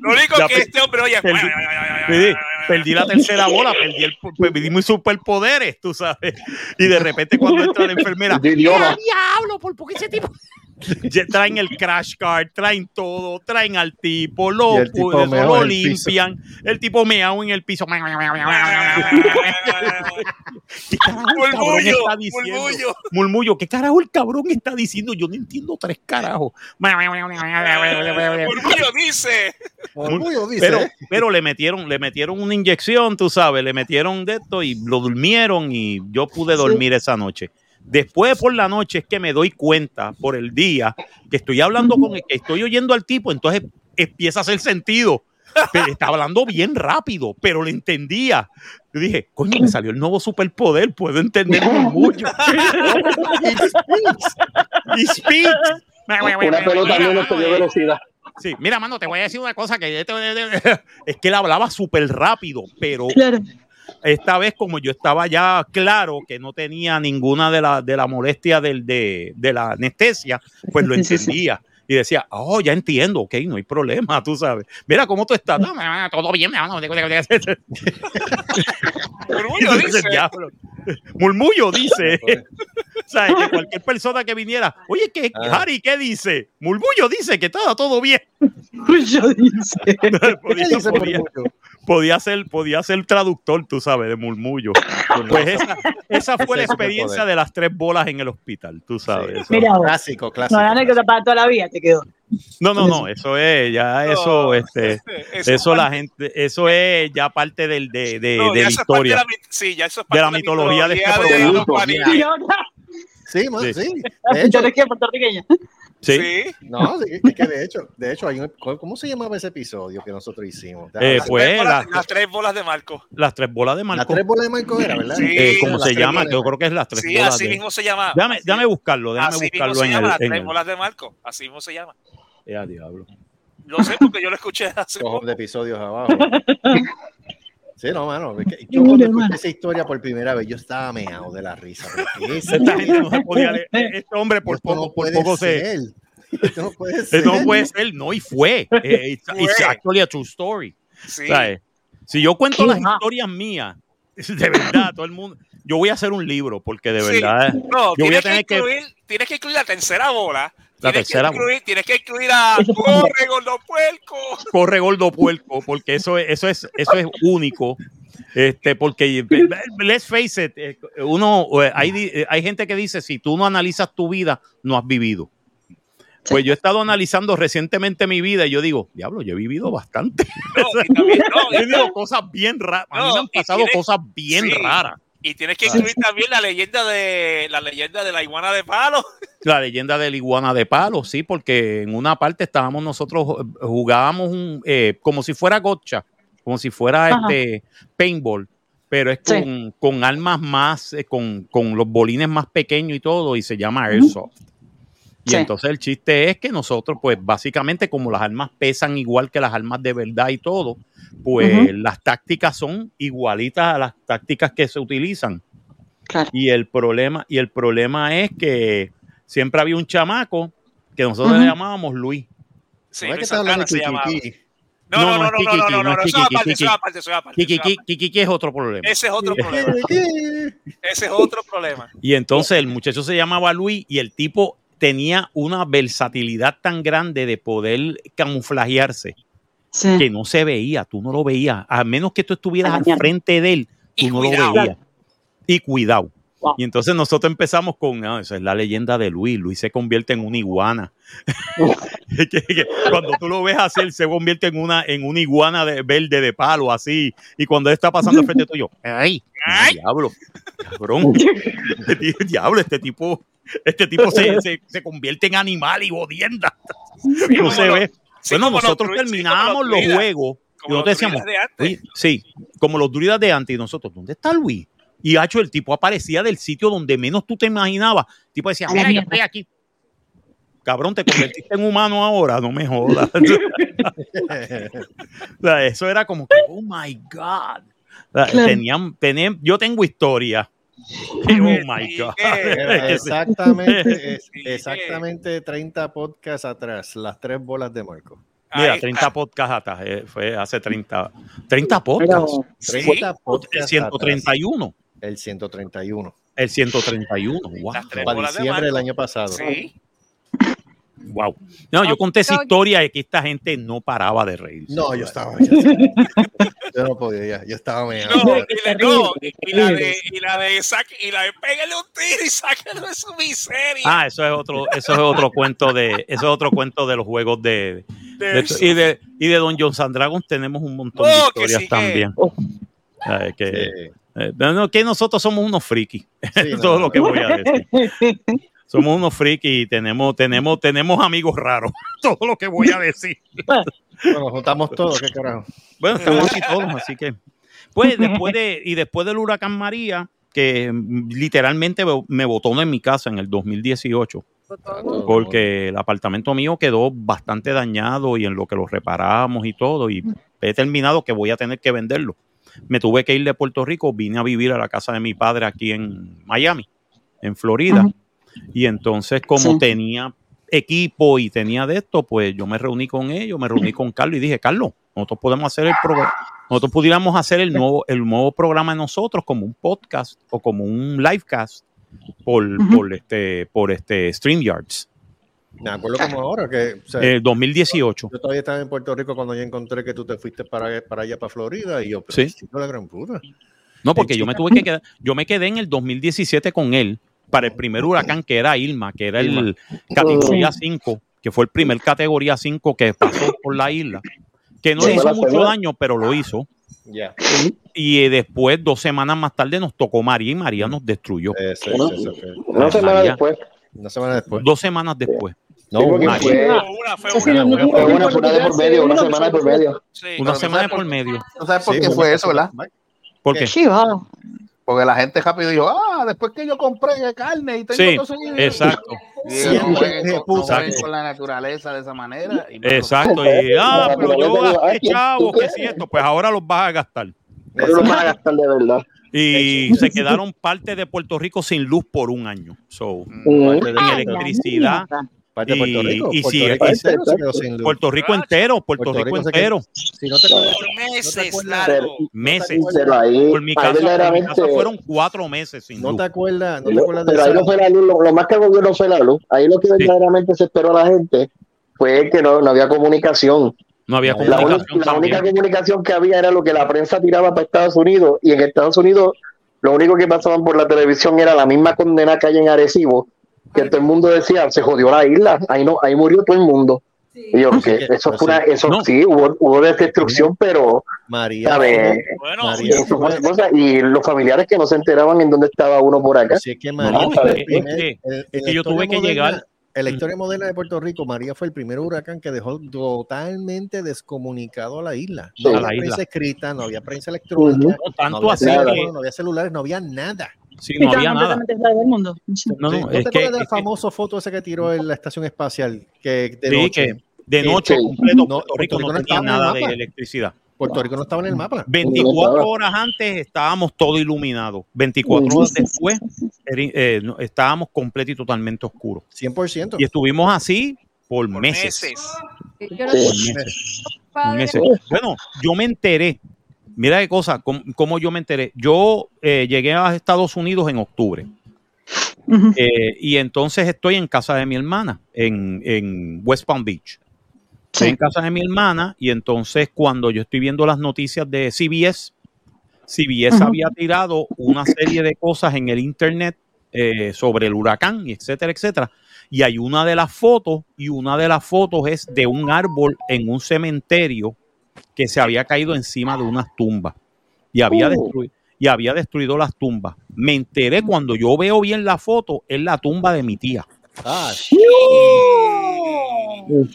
Lo único que este hombre, oye, perdí, perdí- perdí la tercera bola, perdí, el, perdí mis superpoderes, tú sabes. Y de repente cuando entra la enfermera. ¡Ah, diablo! ¿Por por qué ese tipo? Ya Traen el crash card, traen todo, traen al tipo, lo, el tipo meao lo en el piso. limpian, el tipo meao en el piso. ¿Qué carajo el cabrón Murmullo, está diciendo? murmullo. Murmullo, ¿qué carajo el cabrón está diciendo? Yo no entiendo tres carajos. Orgullo dice. Orgullo dice. Pero, pero le metieron, le metieron una inyección, tú sabes, le metieron de esto y lo durmieron y yo pude dormir esa noche. Después por la noche es que me doy cuenta por el día que estoy hablando con el que estoy oyendo al tipo, entonces empieza a hacer sentido. Pero está hablando bien rápido, pero le entendía. Yo dije, coño, me salió el nuevo superpoder, puedo entender mucho. He speaks. Speaks. Una pelota menos dio velocidad. Sí, mira, mano, te voy a decir una cosa que es que él hablaba súper rápido, pero esta vez como yo estaba ya claro que no tenía ninguna de la, de la molestia del, de, de la anestesia, pues lo Sí, sí, sí. entendía. Y decía, oh, ya entiendo, ok, no hay problema, tú sabes. Mira cómo tú estás. No, no, todo bien, hermano. Murmullo dice. Murmullo dice. o sea, que cualquier persona que viniera, oye, ¿qué, Ah. Harry, ¿qué dice? Murmullo dice que está todo bien. Yo dice. podía, dice podía- Murmullo? podía ser, podía ser traductor, tú sabes, de murmullo. Pues esa, esa fue la experiencia de las tres bolas en el hospital, tú sabes. Mira, vos. Clásico, No, clásico. la anécdota para toda la vida te quedó. No, no, no, eso es, ya eso, No, este, eso la parte- gente, eso es ya parte del, de, de, No, de la parte historia. de la sí, ya eso es de la parte mitología de este mitología Panini. Y ahora, Sí, man, Sí. sí. la De hecho, mitología puertorriqueña. Sí. Sí. no, sí, es que de hecho, de hecho hay un, ¿cómo se llamaba ese episodio que nosotros hicimos? Eh, Las, pues, tres bolas, la- las tres bolas de Marco. Las tres bolas de Las Marco. tres bolas de Marco era, ¿verdad? Sí. Eh, ¿Cómo Las se llama? Yo creo que es las tres Sí, bolas. así de- mismo se llama. Déjame, déjame buscarlo, déjame así mismo buscarlo se en llama, el. las tres el- bolas de Marco. Así mismo se llama. Eh, a diablo. Lo sé porque yo lo escuché hace poco. de episodios abajo. Sí, no, mano. es que Yo cuando escuché esa historia por primera vez, yo estaba meado de la risa. Esta gente no se podía leer. Este hombre por esto no poco, por puede poco se. ser. Esto no puede Eh, ser. No puede ser, no, y fue. Eh, it's, Fue. it's actually a true story. Sí. ¿Sabes? Si yo cuento las historias mías, de verdad, todo el mundo, yo voy a hacer un libro porque de Sí. verdad No, yo voy a que tener que incluir, tienes que incluir la tercera bola. La Tienes tercera que incluir, Tienes que incluir a Corre, gordo puerco. corre gordo puerco porque eso es eso es eso es único. Este, porque let's face it, eh, uno eh, hay, eh, hay gente que dice si tú no analizas tu vida, no has vivido. Pues yo he estado analizando recientemente mi vida y yo digo, diablo, yo he vivido bastante. No, y también, no, He vivido cosas bien raras. A mí No, me han pasado tienes- cosas bien sí. raras. Y tienes que incluir también la leyenda de la leyenda de la iguana de palo. La leyenda de la iguana de palo, sí, porque en una parte estábamos nosotros, eh, jugábamos un, eh, como si fuera gotcha, como si fuera Ajá. este paintball, pero es Sí. con, con armas más, eh, con, con los bolines más pequeños y todo, y se llama Airsoft. Y Sí. entonces el chiste es que nosotros, pues básicamente como las armas pesan igual que las armas de verdad y todo, pues Ujú. las tácticas son igualitas a las tácticas que se utilizan. Claro. Y el problema, y el problema es que siempre había un chamaco que nosotros Ujú. le llamábamos Luis. Sí, ¿No es que Luis Santana se llamaba. No, no, no, no, no, Kiki, no, no, no, eso aparte, eso aparte. Kiki es otro problema. Ese es otro problema. Ese es otro problema. Y entonces el muchacho se llamaba Luis y el tipo tenía una versatilidad tan grande de poder camuflajearse Sí. que no se veía, tú no lo veías, a menos que tú estuvieras al frente de él, tú Y no cuidado. lo veías. Y cuidado. Y entonces nosotros empezamos con, no, esa es la leyenda de Luis. Luis se convierte en una iguana. Que- que cuando tú lo ves así, él se convierte en una, en una iguana de, verde de palo, así. Y cuando él está pasando al frente tuyo, ¡ay! ¡Diablo! ¡Cabrón! Este diablo, este tipo, este tipo se, se, se convierte en animal y bodienda. No se ve. Sí, bueno, los nosotros los los druidas. juegos y Como nosotros los decíamos, de antes. "Oye, sí, como los druidas de antes y nosotros, ¿dónde está Luis? Y hacho, el tipo aparecía del sitio donde menos tú te imaginabas. El tipo decía, mira, yo estoy aquí. Cabrón, te convertiste en humano ahora, no me jodas. O sea, eso era como que, oh my God. Claro. tenían, tenían, yo tengo historia. Oh my God. Exactamente, exactamente 30 podcasts atrás, las tres bolas de Marco. Mira, 30 podcasts atrás, eh, fue hace 30, 30 podcasts. 30 podcasts El 131. atrás. El 131. El 131. Wow. Para diciembre del año pasado. Wow. No, yo conté esa historia de que esta gente no paraba de reír. No, yo estaba. Yo, yo no podía, ya, yo estaba. No, y la, no, y la de, y la de, saque- y la de pégale un tiro y sáquenlo de su miseria. Ah, eso es otro, eso es otro cuento de, eso es otro cuento de los juegos de, De de- y de y de Don John Sandragon tenemos un montón de Oh, que historias sí, que- también. Eh, que, eh, no, que nosotros somos unos frikis. Eso es todo lo que voy a decir. Somos unos frikis y tenemos, tenemos, tenemos amigos raros. Todo lo que voy a decir. Bueno, juntamos todos, qué carajo. Bueno, estamos aquí todos, así que. Pues después de, y después del huracán María, que literalmente me- me botó en mi casa en el 2018, porque el apartamento mío quedó bastante dañado y en lo que lo reparamos y todo, y he terminado que voy a tener que venderlo. Me tuve que ir de Puerto Rico, vine a vivir a la casa de mi padre aquí en Miami, en Florida. Y entonces, como Sí. tenía equipo y tenía de esto, pues yo me reuní con ellos, me reuní con Carlos y dije, Carlos, nosotros podemos hacer el programa, nosotros pudiéramos hacer el nuevo, el nuevo programa de nosotros como un podcast o como un livecast por, por este, por este StreamYards. Me acuerdo como ahora que. o sea, Eh, 2018. Yo todavía estaba en Puerto Rico cuando yo encontré que tú te fuiste para, para allá, para Florida, y yo, pero Sí. chico, la gran puta. No, porque yo me tuve que quedar, yo me quedé en el 2017 con él para el primer huracán que era Irma, que era el categoría 5, que fue el primer categoría 5 que pasó por la isla, que no le hizo mucho daño, pero lo hizo. Ya. Y eh, después, dos semanas más tarde, nos tocó María y María nos destruyó. Una semana María. después. Una semana después. Dos semanas después. No, Sí, fue- Una fue Fue una, fue una de por medio, una semana de por medio. Una semana por medio. ¿No sabes por qué fue eso, verdad? ¿Por qué? Sí, va. Porque la gente rápido dijo, ah, después que yo compré carne y tengo Sí, todo ese dinero". exacto. Y Siempre no jueguen se con, puso. no jueguen con la naturaleza de esa manera. Y no- Exacto. Y, ah, pero yo gasté ¿quién- chavo, tú que si esto, pues ahora los vas a gastar. Pero lo van a gastar de verdad. Y se quedaron parte de Puerto Rico sin luz por un año. So, Mm. sin electricidad. Parte de Puerto Y- Rico. y Puerto si- Rico y- entero se quedó sin luz. Puerto Rico entero, Puerto, Puerto Rico entero. Si no te acuerdas- Por meses largo. Meses. Por mi casa fueron cuatro meses sin no te acuerdas, no te Pero acuerdas de pero ahí no fue la luz, lo, lo más que movió no fue la luz. Ahí lo que verdaderamente se esperó a la gente fue que no, no había comunicación. No había La, única- comunicación la única comunicación que había era lo que la prensa tiraba para Estados Unidos y en Estados Unidos lo único que pasaban por la televisión era la misma condena que hay en Arecibo, que todo el mundo decía, se jodió la isla, ahí no, ahí murió todo el mundo. Y yo, que eso pues fue una, sí. eso No. sí, hubo, hubo destrucción, pero María. ¿sabes? Bueno, María Eso fue fue- cosa, y los familiares que no se enteraban en dónde estaba uno por acá. Si es que María No, fue es el primer. que- yo historia tuve que moderna- llegar- En la historia moderna de Puerto Rico, María fue el primer huracán que dejó totalmente descomunicado a la isla. Sí. No había la prensa isla. escrita, no había prensa electrónica, tanto había, así nada. teléfono, que no había celulares, no había nada. Sí, no había nada. del mundo. No, Sí, no, ¿No es te que, acuerdas de la famosa foto esa que tiró en la estación espacial? Que de sí, noche, que de noche completo No, Puerto Rico no Puerto Rico no tenía estaba en el nada de mapa. electricidad. Puerto Rico no estaba en el mapa. 24 horas antes estábamos todo iluminados. 24 horas después eh, no, estábamos completo y totalmente oscuros. 100%. Y estuvimos así por, por meses. no Por meses. por meses. Bueno, yo me enteré. Mira qué cosa, cómo, cómo yo me enteré. Yo eh, llegué a Estados Unidos en octubre. Eh, y entonces estoy en casa de mi hermana, en, en West Palm Beach. Estoy Sí. en casa de mi hermana y entonces cuando yo estoy viendo las noticias de CBS, CBS había tirado una serie de cosas en el internet eh, sobre el huracán, y etcétera, etcétera. Y hay una de las fotos, y una de las fotos es de un árbol en un cementerio que se había caído encima de unas tumbas y había, Uh. destruido, y había destruido las tumbas. Me enteré cuando yo veo bien la foto, es la tumba de mi tía. Ah,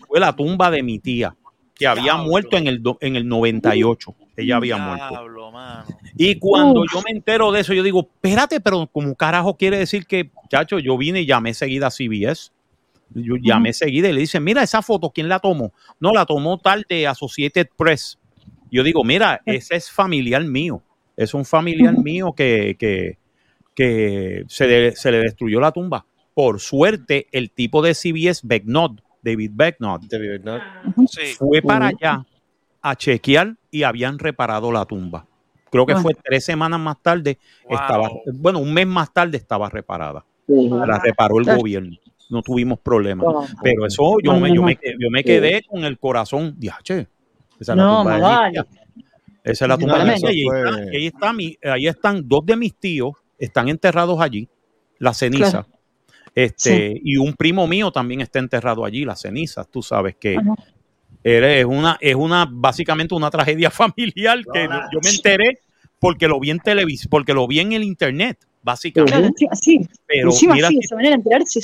Fue la tumba de mi tía, que había muerto en el, en el 98. Ella había muerto. Mano. Y cuando yo me entero de eso, yo digo, espérate, pero como carajo quiere decir que, chacho, yo vine y llamé seguida a CBS. Yo llamé seguida y le dicen, mira esa foto, ¿quién la tomó? No, la tomó tal de Associated Press. Yo digo, mira, ese es familiar mío. Es un familiar mío que, que, que se, le- se le destruyó la tumba. Por suerte, el tipo de CBS, Becknott, David Becknott, fue para allá a chequear y habían reparado la tumba. Creo que Ah. fue tres semanas más tarde, estaba, bueno, un mes más tarde estaba reparada. La reparó el gobierno. No tuvimos problemas. Pero eso yo, No, me, yo, no. me, yo me quedé con el corazón. Diache, esa es la No, tumba de más mi vale. tía. Esa es la tumba de ahí, está- ahí está mi- ahí están dos de mis tíos, están enterrados allí, la ceniza. Claro. Este, y un primo mío también está enterrado allí, las cenizas. Tú sabes que Ajá. es una, es una, básicamente una tragedia familiar que no- yo me enteré porque lo vi en televisión, porque lo vi en el internet, básicamente. Claro, sí. Pero encima mira sí, que- de esa manera enterarse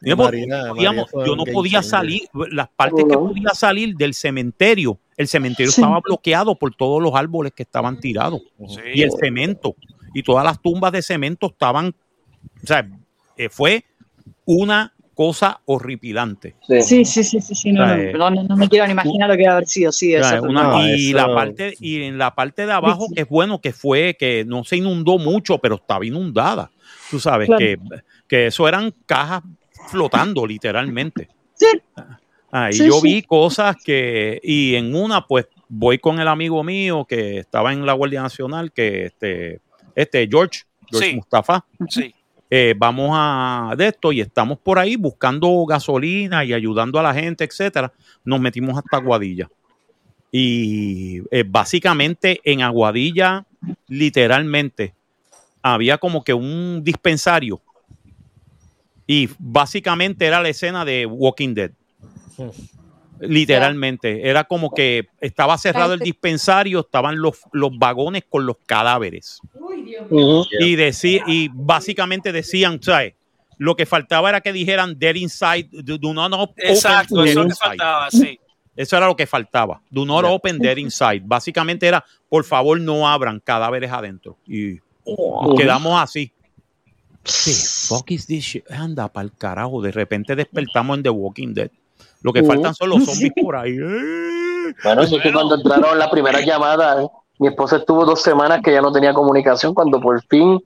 Marina- no podíamos- María fue yo no podía salir, las partes que podía salir del cementerio, el cementerio Sí. estaba bloqueado por todos los árboles que estaban tirados y el cemento y todas las tumbas de cemento estaban, o sea, eh, fue una cosa horripilante. Sí, sí, sí, sí, sí, no, no, eh, no, no, me quiero ni imaginar lo que haber sido, sí, O sea, exacto. una- No, y eso- la parte y en la parte de abajo que es bueno que fue que no se inundó mucho pero estaba inundada tú sabes Claro. que, que eso eran cajas flotando literalmente Sí. Ahí Sí, yo sí. vi cosas que y en una pues voy con el amigo mío que estaba en la Guardia Nacional que este este George George Sí. Mustafa Sí. eh, vamos a de esto y estamos por ahí buscando gasolina y ayudando a la gente, etcétera. Nos metimos hasta Aguadilla. Y eh, básicamente en Aguadilla, literalmente, había como que un dispensario. Y básicamente era la escena de Walking Dead. Literalmente. Era como que estaba cerrado el dispensario, estaban los, los vagones con los cadáveres. Y, decí- y básicamente decían, ¿sabes? Lo que faltaba era que dijeran dead inside, do, do not open Exacto, dead eso es lo que inside". faltaba, sí. Eso era lo que faltaba. Do not open dead inside. Básicamente era, por favor, no abran cadáveres adentro. Y nos quedamos así. ¿Qué fuck is this shit? Anda, para el carajo. De repente despertamos en The Walking Dead. Lo que Ujú. faltan son los zombies por ahí. Bueno, eso es que cuando entraron la primera llamada, ¿eh? mi esposa estuvo dos semanas que ya no tenía comunicación, cuando por fin,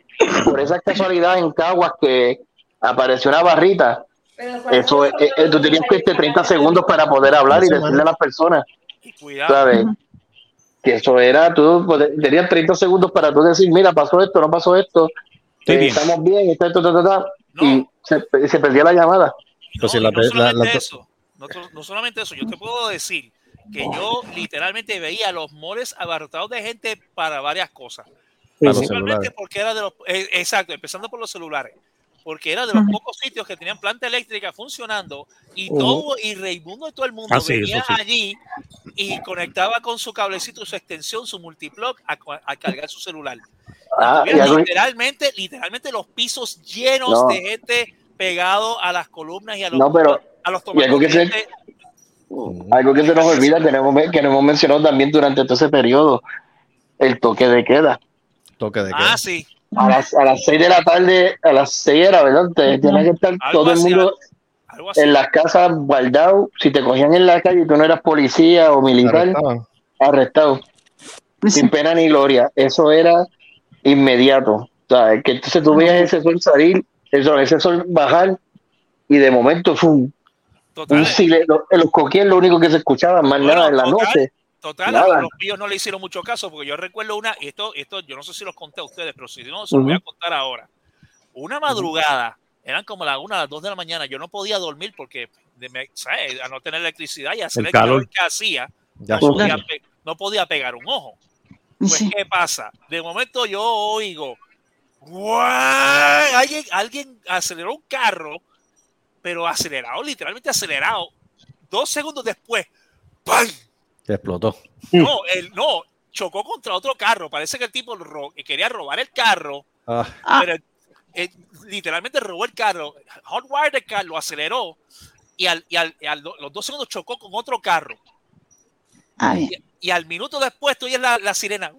por esa casualidad en Caguas que apareció una barrita, eso, eh, eh, tú tenías que este 30 segundos para poder hablar y decirle a las personas, ¿sabes? Que eso era, tú poder- tenías 30 segundos para tú decir, mira, pasó esto, no pasó esto, Estoy eh, bien. estamos bien, y se, se perdía la llamada. Pues No, si la- y no la- solamente la- eso, no, solamente eso, yo te puedo decir que yo literalmente veía los moles abarrotados de gente para varias cosas. Principalmente porque era de los, eh, exacto, empezando por los celulares, porque era de los pocos sitios que tenían planta eléctrica funcionando y todo, y Raimundo y todo el mundo Ah, sí, venía sí. allí y conectaba con su cablecito, su extensión, su multiplug a, a cargar su celular. Ah, algo- literalmente, literalmente los pisos llenos No. de gente pegado a las columnas y a los, No, pero- a los y algo que se-. Algo que se nos olvida, que no hemos, que no hemos mencionado también durante todo ese periodo, el toque de queda. Toque de Ah, sí. A las, a las 6 de la tarde, a las 6 era, ¿verdad? Te, tenía que estar todo el mundo así. en las casas guardado. Si te cogían en la calle y tú no eras policía o militar, arrestado. Sin pena ni gloria. Eso era inmediato. O sea, que entonces tú veías ese sol salir, eso, ese sol bajar, y de momento ¡fum! un silencio. En los coquíes lo único que se escuchaba, más nada en la total, noche. Total, Nada. los pillos no le hicieron mucho caso, porque yo recuerdo una, y esto, esto yo no sé si los conté a ustedes, pero si no, se los voy a contar ahora. Una madrugada, eran como las una, las dos de la mañana, yo no podía dormir porque, de me- ¿sabes? A no tener electricidad y hacer El el calor, calor. que hacía, Ya no, podía, pe- no podía pegar un ojo. Pues, ¿qué pasa? De momento yo oigo. Alguien, alguien aceleró un carro, pero acelerado, literalmente acelerado. Dos segundos después, ¡pam! Se explotó. No, él no, chocó contra otro carro. Parece que el tipo ro- quería robar el carro, Ah, pero eh, literalmente robó el carro. Hotwire el carro, lo aceleró y, al, y, al, y al do- los dos segundos chocó con otro carro. Ah, y al minuto después tú oyes la, la sirena.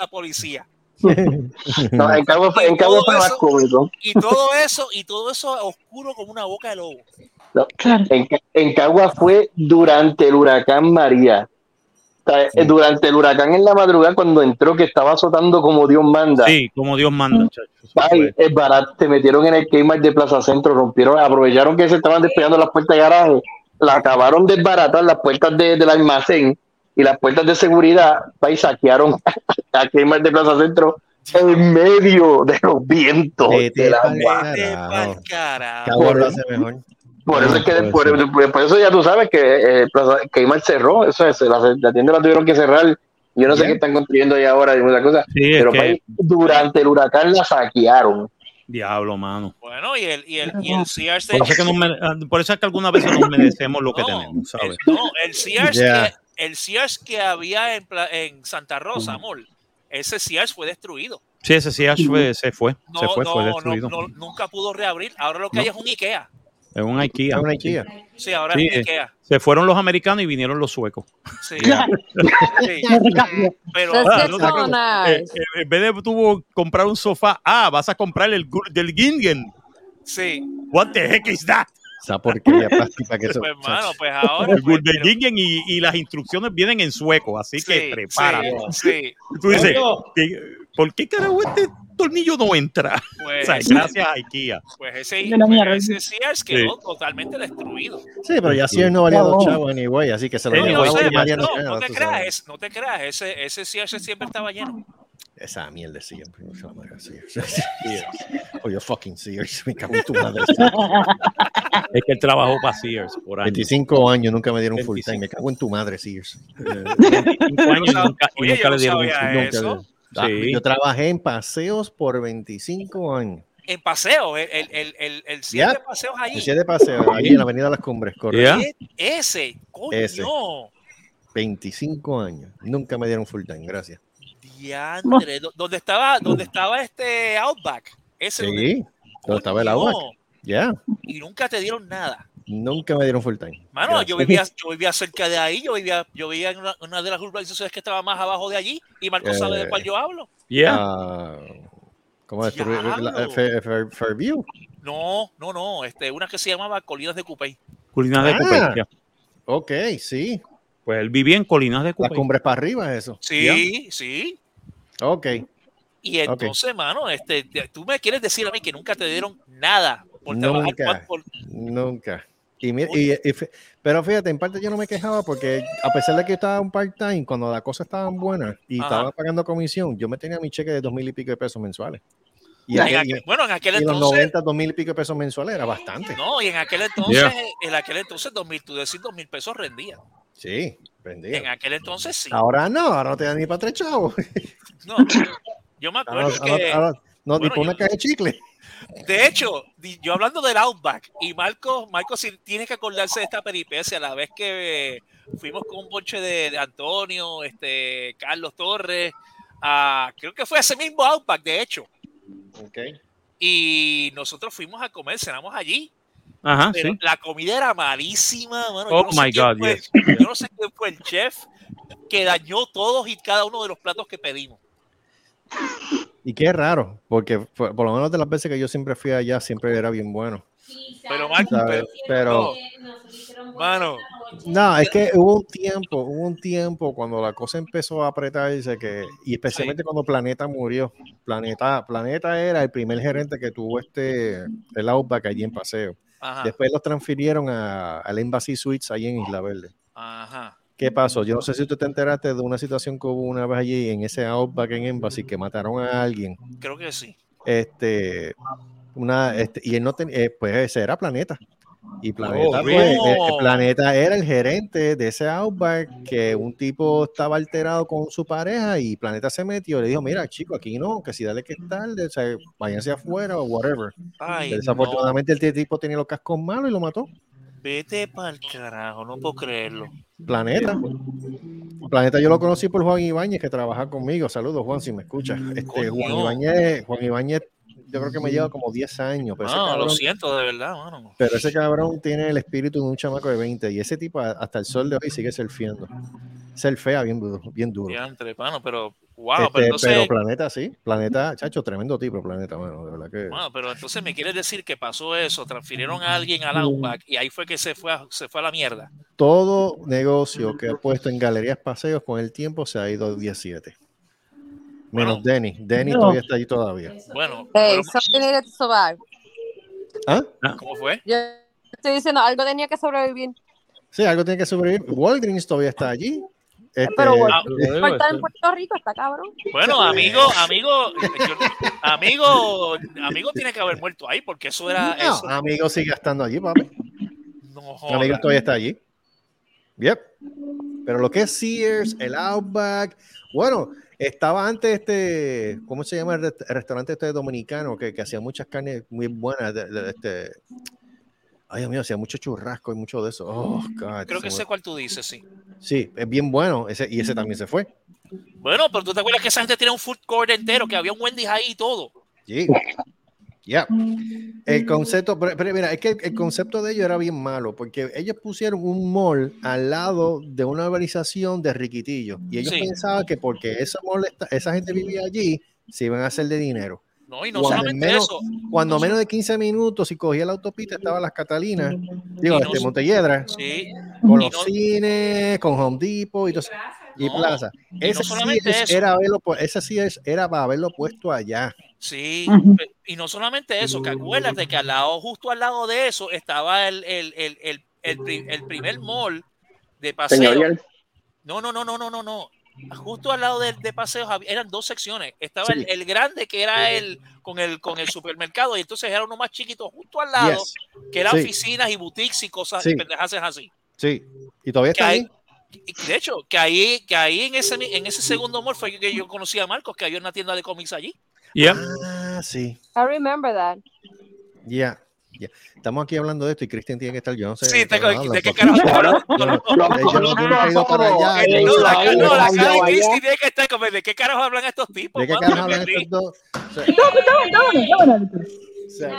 La policía. No, en Cabo, en Cabo fue más cómico. Y todo eso, y todo eso oscuro como una boca de lobo. No, en, Ca- en Cagua fue durante el huracán María. O sea, Durante el huracán en la madrugada, cuando entró, que estaba azotando como Dios manda. Sí, como Dios manda, chacho. Ay, es barato, te metieron en el Kmart de Plaza Centro, rompieron, aprovecharon que se estaban despegando las puertas de garaje, la acabaron de desbaratar las puertas de- del almacén y las puertas de seguridad, y saquearon a Kmart de Plaza Centro en medio de los vientos Vete del agua. carajo. Lo hace mejor. Por eso es que ser. por, por eso ya tú sabes que eh, Plaza- Kmart cerró, eso es, la, la tienda la tuvieron que cerrar. Yo no sé qué están construyendo ahí ahora y muchas cosas, Sí, pero que- durante el huracán la saquearon. Diablo, mano. Bueno, y el, y el, y el Sears Por eso, es que nos ah, por eso es que algunas veces nos merecemos lo que No, tenemos, ¿sabes? No, el Yeah. que, el Sears que había en, Pla- en Santa Rosa, amor, ese Sears fue destruido. Sí, ese Ash fue, se fue, No, se fue, no, fue no, destruido. no, nunca pudo reabrir. Ahora lo que No. hay es un Ikea. Es un IKEA. Es un IKEA. Sí, ahora Sí, es un Ikea. se fueron los americanos y vinieron los suecos. Sí. Pero Ah, no sé, eh, eh, en vez de tú comprar un sofá, ah, vas a comprar el del Gingen. sí. What the heck is that? Esa porquería plástica que eso. Pues, hermano, pues ahora. El pues, del Gingen y, y las instrucciones vienen en sueco, así que prepárate. sí, sí. Tú dices, Coño. ¿qué- ¿por qué carajo este tornillo no entra? Pues, O sea, ese- gracias a IKEA. Pues ese, pues ese Sears quedó Sí. totalmente destruido. Sí, pero ya él no valía dos chavos anyway, así que se lo Sí, sé, María no, Nocera, no te creas, no te creas, ese, ese Sears siempre estaba lleno. Esa mierda siempre. esa madre Sears. O yo fucking Sears. Me cago en tu madre. Es que él trabajó para Sears por años. 25 años nunca me dieron full time. Me cago en tu madre, Sears. 25 años y nunca, y Oye, nunca le no dieron un sabía Ah. Yo trabajé en paseos por 25 años. En paseo, el, el, el, el, el de paseos allí. Decía de paseo, allí en la Avenida Las Cumbres, correcto. E- Ese, coño. Ese. 25 años. Nunca me dieron full time, gracias. Diantre, do- donde estaba, donde estaba este Outback. Ese donde- Sí, donde estaba el. Coño. Ya, y nunca te dieron nada. Nunca me dieron full time. Mano, Gracias. yo vivía, yo vivía cerca de ahí, yo vivía, yo vivía en una, una de las urbanizaciones que estaba más abajo de allí, y Marco Eh, sabe de cuál yo hablo. Ah, ¿Cómo es? Fair- Fairview. No, no, no, este, una que se llamaba Colinas de Cupey. Colinas de Ah. Cupey. ya. Ok, sí. Pues él vivía en Colinas de Las Cupey. cumbres para arriba, eso. Sí, sí. Ok. Y entonces, mano, este, te- tú me quieres decir a mí que nunca te dieron nada por trabajar Nunca. por- Nunca. Y, mi- y- y fe- pero fíjate, en parte yo no me quejaba porque a pesar de que yo estaba un part-time, cuando las cosas estaban buenas y Ajá. estaba pagando comisión, yo me tenía mi cheque de dos mil y pico de pesos mensuales. Y, En aquel- bueno, en aquel y en los entonces- 90, dos mil y pico de pesos mensuales era bastante. No, y en aquel entonces, Yeah. en aquel entonces, dos mil, tú decís dos mil pesos rendía. Sí, vendía. En aquel entonces sí. Ahora no, ahora no te dan ni para tres chavos. No, yo me acuerdo Ahora- que. ahora- ahora no, ni bueno, por una yo- caja de chicle. De hecho, yo hablando del Outback, y Marco, Marco sí tiene que acordarse de esta peripecia, la vez que eh, fuimos con un bonche de, de Antonio, este, Carlos Torres, a- creo que fue ese mismo Outback, de hecho. Y nosotros fuimos a comer, cenamos allí. Ajá, pero sí. la comida era malísima, mano. Oh yo no sé my God, fue- yes. Yo no sé quién fue el chef que dañó todos y cada uno de los platos que pedimos. Y qué raro, porque por, por lo menos de las veces que yo siempre fui allá, siempre era bien bueno. Pero, Marco. Pero, mano, no, es que hubo un tiempo, hubo un tiempo cuando la cosa empezó a apretarse, que, y especialmente cuando Planeta murió. Planeta, Planeta era el primer gerente que tuvo este, el Outback allí en Paseo. Ajá. Después los transfirieron a, al Embassy Suites allí en Isla Verde. Ajá. ¿Qué pasó? Yo no sé si tú te enteraste de una situación que hubo una vez allí en ese Outback en Embassy que mataron a alguien. Creo que sí. Este, una, este, y él no tenía, pues ese era Planeta. Y Planeta, Oh, pues, el- el really? Planeta era el gerente de ese Outback que un tipo estaba alterado con su pareja y Planeta se metió le dijo, mira, chico, aquí no, que si dale que es tarde, o sea, váyanse afuera o whatever. Ay, Desafortunadamente el tipo tenía los cascos malos y lo mató. Vete pa'l carajo, no puedo creerlo. Planeta. Planeta yo lo conocí por Juan Ibáñez que trabaja conmigo. Saludos, Juan, si me escuchas. Este, Juan. Ibáñez, Juan Ibáñez, yo creo que me lleva como 10 años. Pero, ese No, lo cabrón, siento, de verdad, mano. pero ese cabrón tiene el espíritu de un chamaco de 20 y ese tipo hasta el sol de hoy sigue surfeando. Ser fea bien duro, bien duro. Diantre, mano, pero, wow, Este, pero entonces, pero Planeta sí, Planeta, chacho, tremendo tipo Planeta, bueno, de verdad que bueno, pero entonces me quieres decir que pasó eso, transfirieron a alguien al Outback y ahí fue que se fue a, se fue a la mierda. todo negocio que ha puesto en galerías paseos con el tiempo se ha ido a 17. Menos Denny, Denny No. todavía está allí todavía. Bueno, Hey, needed to survive. ¿Ah? ¿cómo fue? Yo estoy diciendo, algo tenía que sobrevivir. Sí, algo tiene que sobrevivir. Walgreens todavía está allí. Este, Pero bueno, estar en Puerto Rico está cabrón. Bueno, amigo, amigo, yo- amigo, amigo tiene que haber muerto ahí porque eso era no, eso. amigo sigue estando allí, papi. No Amigo jodas. todavía está allí. Yep. Pero lo que es Sears, el Outback, bueno, estaba antes este, ¿cómo se llama el, rest- el restaurante este dominicano que, que hacía muchas carnes muy buenas? De, de- este, ay, Dios mío, hacía mucho churrasco y mucho de eso. Oh, God, Creo se que sé cuál tú dices, sí. Sí, es bien bueno. Ese, y ese también se fue. Bueno, pero tú te acuerdas que esa gente tiene un food court entero, que había un Wendy's ahí y todo. Sí. Ya. El concepto, pero, pero mira, es que el, el concepto de ellos era bien malo, porque ellos pusieron un mall al lado de una urbanización de riquitillos, y ellos Sí. pensaban que porque esa, mall esta- esa gente vivía allí, se iban a hacer de dinero. No, y no Cuando solamente menos, eso. Cuando menos de 15 minutos, si cogía la autopista, estaban las Catalinas, digo, Y no- este, Montelledra, Sí. con y los no- cines, con Home Depot y, todo eso, y No, Plaza. y no Ese solamente Sears eso. era haberlo, pu- ese Sears era para haberlo puesto allá. Sí, y no solamente eso, que acuérdate que al lado, justo al lado de eso, estaba el, el, el, el, el, pri- el primer mall de paseo. Señorial. No, no, no, no, no, no, no. Justo al lado del de paseos había- eran dos secciones. Estaba el, Sí. el grande que era el con el con el supermercado y entonces era uno más chiquito justo al lado Yes. que eran Sí. oficinas y boutiques y cosas Sí. y pendejas así. Sí, y todavía Que está ahí- de hecho, que ahí, que ahí en ese en ese segundo mall fue que yo conocí a Marcos, que había una tienda de cómics allí. Ah, sí. I remember that. Ya, ya. Estamos aquí hablando de esto y Cristian tiene que estar, yo no sé. Sí, qué tengo- habla, ¿de qué porque- carajo? Yo no- no he ido para allá. No, no la, cara- no, de allá. Cristi tiene que estar como, ¿de qué carajo hablan estos tipos? ¿De qué mano? carajo hablan estos dos? O sea, No, está bueno, está bueno, está bueno. o sea,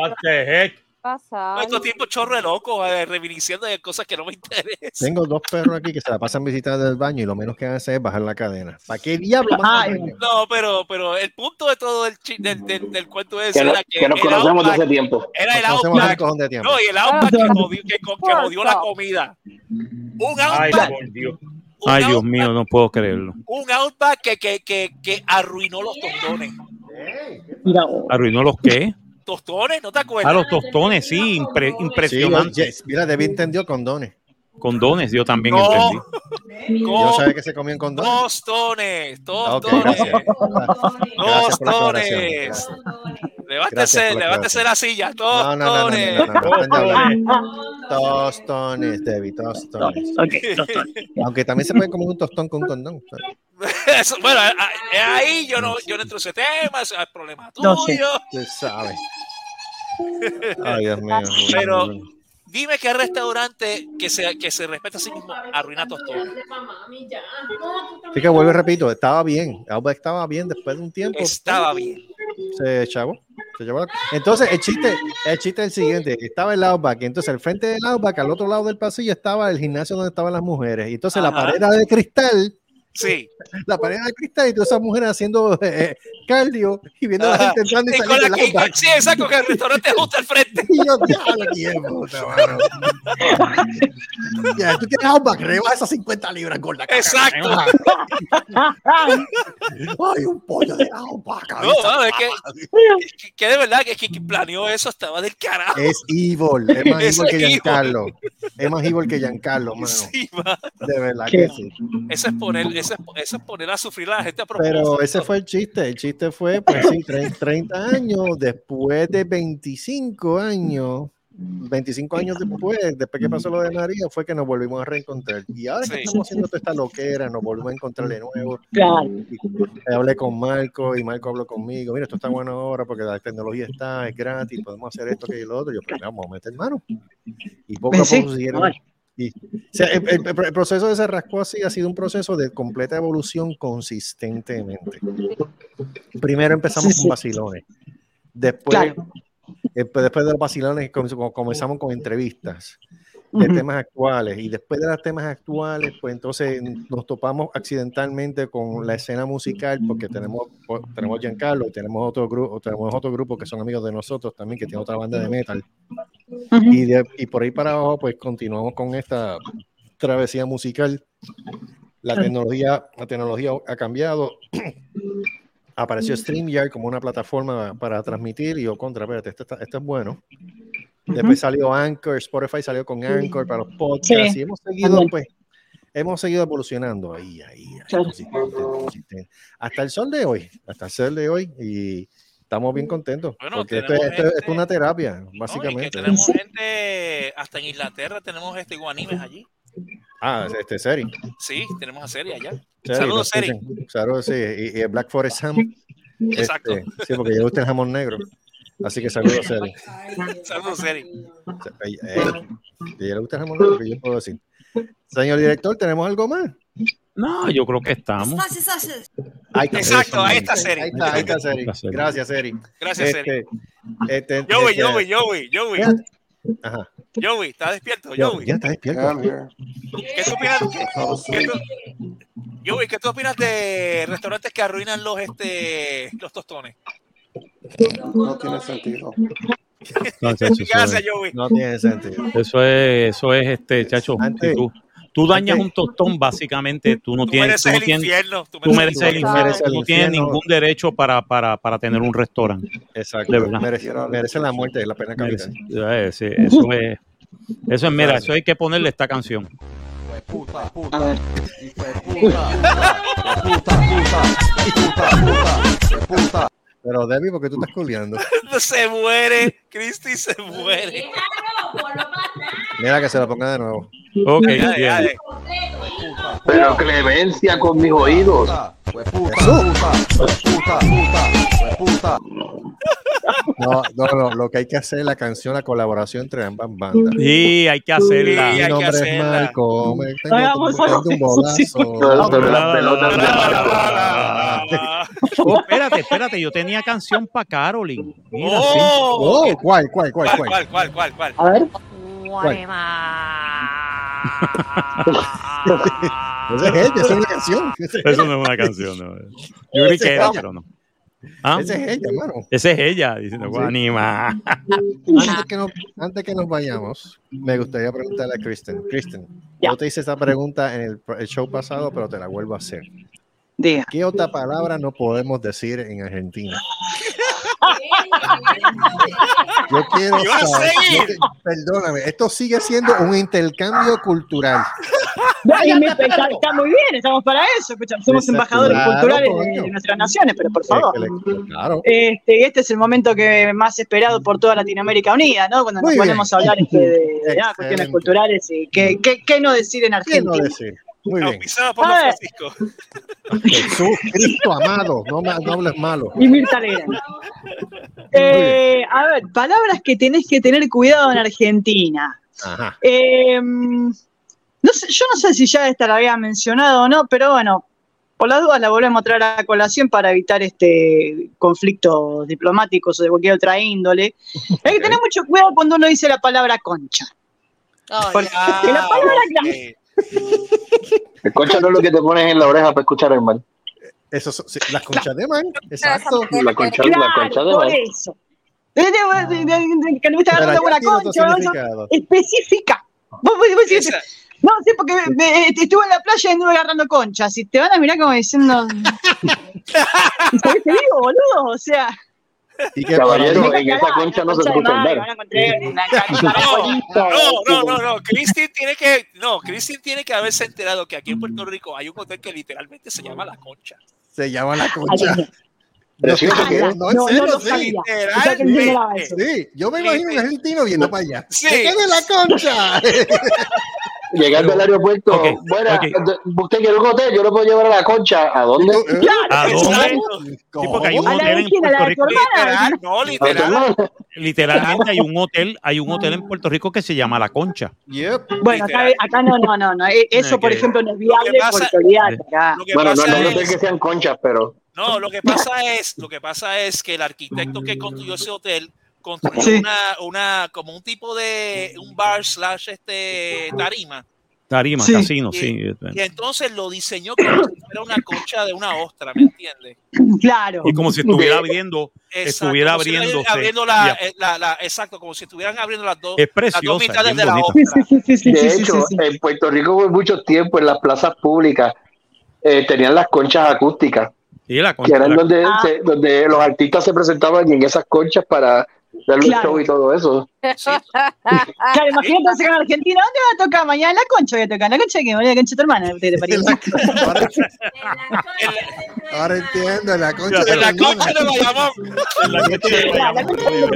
What the heck? Pasa. Estos tipos chorro de locos, eh, de cosas que no me interesan. Tengo dos perros aquí que se la pasan visitando el baño y lo menos que van a hacer es bajar la cadena. ¿Para qué diablo Ay? No, pero, pero el punto de todo el chi- del, del, del cuento ese Que, era que, que nos conocemos de Outback- hace tiempo. era el Outback. tiempo. No, y el Outback que jodió, que, que jodió la comida. Un Ay, Outback, Ay, Dios mío, no puedo creerlo. un Outback que, que, que, que arruinó los tostones. Mira, ¿Arruinó los qué? ¿Tostones? ¿No te A acuerdas? los tostones, sí, impre- Sí, impresionante. oye, mira, Debbie entendió condones. Condones, yo también No. entendí. Yo sabía que se comían condones. Tostones, Ah, tostones. Tostones. Levántese, levántese la silla. Tostones. no, no. Tostones, Debbie, tostones. ok, doctor. Aunque también se pueden comer un tostón con un condón. Eso, bueno, a- ahí yo no, yo no entro en ese tema, ese es el problema No sé. tuyo. Sabes. Ay, Dios mío. Pero dime qué restaurante que se, que se respeta a sí mismo arruina tostones. Así que vuelvo y repito, estaba bien. Estaba bien después de un tiempo. Estaba bien. Se chavo. La- Entonces, el chiste, el chiste es el siguiente: estaba el Outback, y entonces al frente del Outback, al otro lado del pasillo, estaba el gimnasio donde estaban las mujeres. Y entonces la Ajá. pared era de cristal, Sí. la pared de cristal, y todas esas mujeres haciendo eh, cardio y viendo a la gente entrando y Y con saliendo la que- sí, exacto, que el restaurante es justo al frente. Y yo, diablo, mano. Ya, tú tienes Outback, rebaja esas 50 libras gorda. Exacto. Ay, un pollo de Outback. No, no, es que, que, de verdad que, que, que planeó eso estaba del carajo. Es evil, es más Eso evil que es evil. Giancarlo. es más evil que Giancarlo, mano. Sí, mano. De verdad ¿Qué? que sí. Eso es poner, eso es, eso es poner a sufrir a la gente a propósito. Pero ese fue el chiste. El chiste fue, pues sí, tre- 30 años después de 25 años. 25 años después, después que pasó lo de María, fue que nos volvimos a reencontrar. Y ahora que Sí. estamos haciendo toda esta loquera, nos volvimos a encontrar de nuevo. Claro. Y hablé con Marco y Marco habló conmigo. Mira, esto está bueno ahora porque la tecnología está, es gratis, podemos hacer esto, que y lo otro. Yo, pues vamos a meter mano. Y poco a Sí, poco siguieron. O sea, el, el- el proceso de ese rascó así ha sido un proceso de completa evolución consistentemente. Primero empezamos Sí, con vacilones. Después, Claro. después, después de los vacilones com- comenzamos con entrevistas de temas actuales y después de los temas actuales pues entonces nos topamos accidentalmente con la escena musical porque tenemos pues, tenemos Giancarlo y tenemos otro grupo tenemos otro grupo que son amigos de nosotros también que tiene otra banda de metal y, de- y por ahí para abajo pues continuamos con esta travesía musical. La tecnología la tecnología ha cambiado. Apareció StreamYard como una plataforma para transmitir y yo contra, espérate, esto, está- esto es bueno. Después salió Anchor, Spotify salió con Anchor para los podcasts Sí, y hemos seguido, pues, hemos seguido evolucionando ahí, ahí, ahí, consistente, consistente. hasta el sol de hoy, hasta el sol de hoy y estamos bien contentos Bueno, porque esto, es- esto una terapia, No, básicamente. tenemos gente, hasta en Inglaterra tenemos este guanimes allí. Ah, este Seri. Sí, tenemos a Seri allá. Seri, Saludos, Seri. Saludos, sí, y, y el Black Forest Ham. Exacto. Este, sí, porque le gusta el jamón negro. Así que saludos, Seri. Saludos, Seri. Ey, que le gusta el jamón negro, que yo puedo decir. Señor director, ¿tenemos algo más? No, yo creo que estamos. Ahí está. Exacto, ahí está Seri. Ahí está, ahí está Seri. Gracias, Seri. Gracias, Este, Seri. este, Joey, este, Joey, Joey, Joey. Espérate. Ajá. Joey, ¿estás despierto? Yo, Joey. ya está despierto. ¿Qué tú opinas? qué- qué tú- Joey, ¿qué tú opinas de restaurantes que arruinan los este los tostones? No tiene sentido. No, chacho, Gracias, es- Joey. No tiene sentido. Eso es, eso es este, chacho. Antes- tú, dañas un tostón, básicamente, tú no Tú tienes, mereces tú no el tienes, infierno. Tú tú mereces el infierno. mereces el Tú no tienes ningún derecho para, para, para tener un restaurante. Exacto. De verdad. Merece, merece la muerte y la pena capital. eh, sí, eso es, eso es, mira, eso hay que ponerle esta canción. Pero Debbie, ¿por qué tú estás culiando? se muere, Cristi se muere. Mira que se la ponga de nuevo. Ok, bien. Pero clemencia con mis oídos. No, no, no, lo que hay que hacer es la canción, la colaboración entre ambas bandas. Sí, hay que Sí, hacerla. hay Mi que nombre es. Marco, un bolazo. Oh, espérate, espérate, yo tenía canción para Carolyn. Mira, sí. Oh, Oh, ¿cuál, cuál, cuál, ¿Cuál, cuál? cuál, cuál, cuál, cuál? A ver. Esa es ella, esa es una canción. Esa es Eso no es una canción. no. Yo creí que era, pero no. ¿Ah? esa es ella, hermano. Esa es ella, diciendo, Sí. Antes que, nos, antes que nos vayamos, me gustaría preguntarle a Kristen. Kristen, Ya. yo te hice esa pregunta en el, el show pasado, pero te la vuelvo a hacer. Diga. ¿Qué otra palabra no podemos decir en Argentina? Yo quiero ¿Y vas a saber- seguir? yo que- perdóname, esto sigue siendo un intercambio cultural. Me- está, está muy bien, estamos para eso. somos embajadores claro, culturales de nuestras naciones, pero por favor. Claro. Este, este es el momento que más esperado por toda Latinoamérica Unida, ¿no? Cuando nos Muy bien. ponemos a hablar este, de, de, ah, cuestiones culturales y qué, qué, qué no decir en ¿Qué Argentina. no decir? Muy bien. Auspiciada por A los ver. Francisco. Jesús Cristo amado, no, no hables malo. Y Mirta. Eh, a ver, palabras que tenés que tener cuidado en Argentina. Ajá. Eh, no sé, yo no sé si ya esta la había mencionado o no, pero bueno, por las dudas la volvemos a traer a colación para evitar este conflictos diplomáticos o de cualquier otra índole. Hay que tener mucho cuidado cuando uno dice la palabra concha. Porque la palabra ok. El concha no es lo que te pones en la oreja para escuchar el mal. Eso, son- sí, las conchas de man, exacto. La concha, la Claro, concha de por mal. eso. Que no me está tiene otro concha, específica. Vos, vos- vos decís, Esa- no, sí, porque me- me- estuve en la playa y anduve agarrando conchas. Y te van a mirar como diciendo. ¿Sabés qué digo, boludo? O sea, Y que Caballero, en esa concha no se escucha andar. No, no, no, no. Christine tiene que, no, Christine tiene que haberse enterado que aquí en Puerto Rico hay un hotel que literalmente se llama La Concha. Se llama la concha. No, no, no, no lo sí. que no yo me imagino un argentino viendo para allá. Sí. ¡Se quede la concha! Llegando al aeropuerto, Ok, bueno, ok. usted quiere un hotel, yo lo puedo llevar a la concha. ¿A dónde? ¿A dónde? Exacto. Sí, porque hay un ¿A la hotel en Puerto Rico. Literal, no, ¿A tu literal. Literalmente hay un hotel, hay un hotel en Puerto Rico que se llama La Concha. Yep. Bueno, acá, acá no, no, no, no. E- Eso, Eh, por ejemplo, no es viable pasa- porque acá. Que Bueno, no, no, no sé es, que sean conchas, pero no, lo que pasa es, lo que pasa es que el arquitecto que construyó ese hotel construyó Sí. una, una, como un tipo de un bar slash este tarima. Tarima, Sí. casino, Y- sí. Y entonces lo diseñó como si fuera una concha de una ostra, ¿me entiendes? Claro. Y como si estuviera abriendo, Exacto, estuviera como si abriéndose. abriendo la, eh, la- la- exacto, como si estuvieran abriendo las dos, Es las dos mitades es de la ostra. sí, sí, sí, de hecho, sí. en Puerto Rico por mucho tiempo en las plazas públicas eh, tenían las conchas acústicas, Y la que concha. eran la- donde, Ah. se- donde los artistas se presentaban y en esas conchas para darle Claro. show y todo eso. Sí. Claro, imagínate entonces en Argentina, ¿dónde va a tocar mañana? En la concha voy a tocar. ¿En la concha de qué? ¿En la concha de tu hermana? Ahora, En ahora entiendo, la concha de En la concha de Bayamón. la concha de.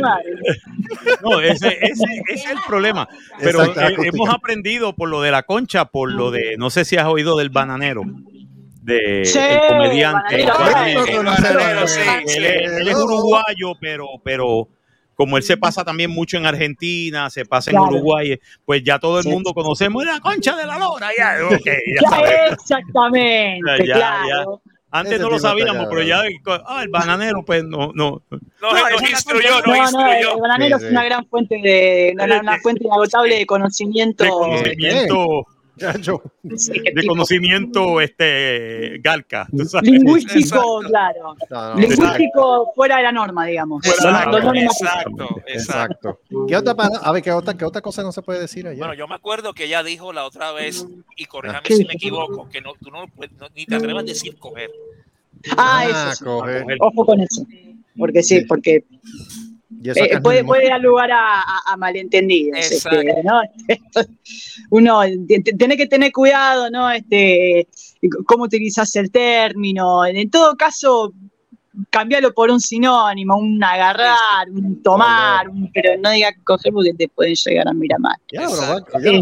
No, ese, ese, ese es el problema. Pero Exacto, eh, hemos aprendido por lo de la concha, por lo de, no sé si has oído del bananero, de Sí, el comediante. Él es uruguayo, pero, pero como él se pasa también mucho en Argentina, se pasa en. Uruguay, pues ya todo el Sí. mundo conocemos la concha de la lora. Ya, ok, ya exactamente, Ya, claro. Antes Ese no lo sabíamos, pero ya, ah, el bananero, pues no, no. No, instruyó, No, no, el, instruyó. el bananero Sí, es una gran fuente de, una, una fuente inagotable de conocimiento. De conocimiento, Chacho. De tipo. conocimiento, este, galca. tú sabes. Lingüístico, Exacto. claro. No, no, Lingüístico fuera de la norma, digamos. Fuera de la No, no, no, no, no. Exacto, exacto. Exacto. ¿Qué otra, a ver, ¿qué otra, ¿qué otra cosa no se puede decir allá? Bueno, yo me acuerdo que ella dijo la otra vez, y corríjame ¿Qué si me equivoco, que no, tú no, puedes- no- ni te atrevas a decir coger. Ah, eso sí. coger. Ojo con eso. Porque sí, porque Y eh, puede, de puede dar lugar a, a- a malentendidos. Este, ¿no? Uno tiene que tener cuidado, ¿no? Este, cómo utilizas el término. En todo caso, cambiarlo por un sinónimo, un agarrar, un tomar, un- pero no diga coger porque te pueden llegar a mirar mal. Ya, pero,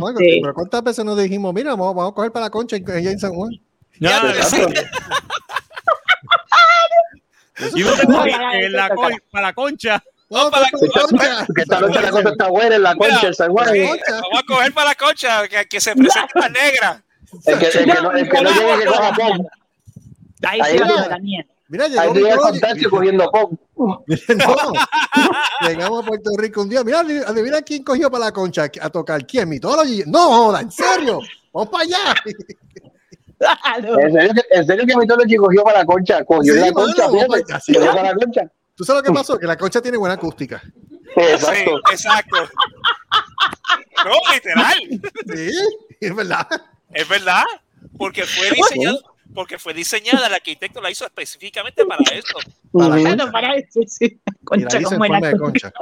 Este- pero ¿cuántas veces nos dijimos, mira, vamos, vamos a coger para la concha en- allá en San Juan? Y uno No, eso co- toca. para la concha. Vamos para la concha. Que esta noche la cosa está buena en la concha en San Juan. El Vamos a coger para la concha, que, que se presente la negra. que, el que no, el que no llegue que coja pop. Ahí, va la. Mira, Ahí llegó el Rico, fantasio cogiendo pop. No. Llegamos a Puerto Rico un día. Mira, adivina quién cogió para la concha a tocar. ¿Quién? Mi todo No, joda, en serio. Vamos para allá. En serio, que- en serio que Tolochi cogió para la concha. Cogió Sí, la mano, concha, Cogió para la concha. ¿Tú sabes lo que pasó? Que la concha tiene buena acústica. Exacto. Sí, exacto. No, literal. Sí, es verdad. Es verdad. Porque fue diseñado, porque fue diseñada, el arquitecto la hizo específicamente para eso. Para Claro, para eso, sí. Concha forma de concha.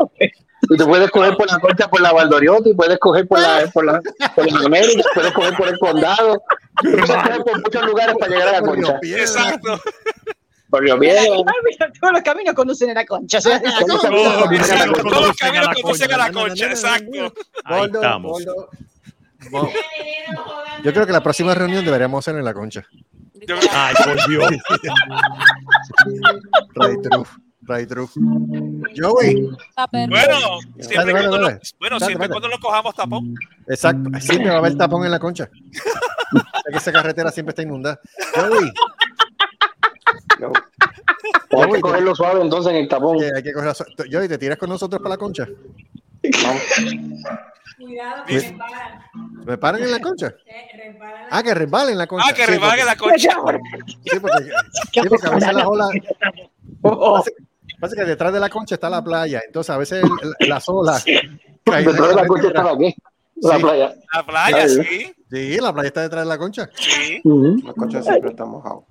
Y tú puedes coger por la concha por la Valdoriotti, puedes coger por la, por la, por la América, puedes coger por el condado. Puedes coger por muchos lugares para llegar a la concha. Exacto. Por todos los caminos conducen a la concha. Todos los caminos conducen a la concha. Exacto. Ahí estamos. Yo creo que la próxima reunión deberíamos hacer en la concha. Ay, por Dios. Ray Truff. Ray Truff. Joey. Bueno, siempre Dale, cuando, dale. lo, bueno, Dale, siempre cuando lo cojamos tapón. Exacto. Siempre va a haber tapón en la concha. Esa carretera siempre está inundada. Joey. Hay que cogerlo suave entonces en el tapón. hay que coger la- Joey, ¿te tiras con nosotros para la concha? Cuidado, que resbalan. ¿Me paran en la concha? Ah, que resbalen la concha. Ah, que Sí, porque- la concha. Sí, porque, sí, porque a veces las olas. Pasa, pasa que detrás de la concha está la playa, entonces a veces el- las olas. Detrás de la concha estaba aquí, la Sí. playa. La playa, Ay, sí. Sí, la playa está detrás de la concha. Sí. La concha siempre está mojado.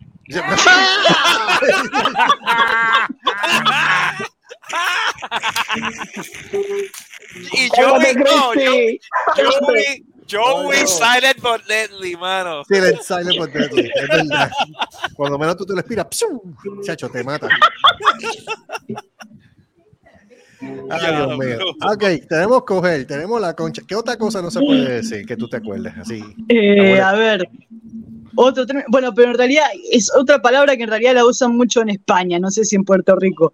Y Joey, no, Cristi. Joey, Joey, No, no. silent but deadly, mano. Silent, silent but deadly, es verdad. Cuando menos tú te lo expiras, chacho, te mata. Ay, Dios mío. Ok, tenemos coger, tenemos la concha. ¿Qué otra cosa no se puede decir que tú te acuerdes? Así. Eh, a ver. Otro término- bueno, pero en realidad es otra palabra que en realidad la usan mucho en España, no sé si en Puerto Rico.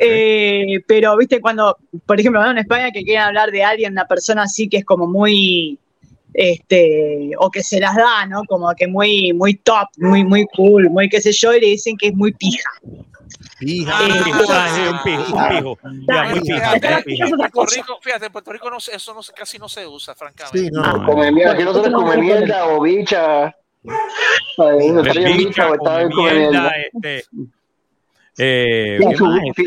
Eh, pero, viste, cuando, por ejemplo, ¿no? en España que quieren hablar de alguien, una persona así que es como muy, este, o que se las da, ¿no? Como que muy, muy top, muy, muy cool, muy qué sé yo, y le dicen que es muy pija. Pija. Ah, es un pijo, un pijo. Ya, muy pija, muy Fíjate, pija. en Puerto Rico, fíjate, en Puerto Rico no, eso no, se- casi no se usa, francamente. Sí, no, no. Come mierda, aquí nosotros come mierda o bicha. O este, eh, Y ¿qué su- más, y este?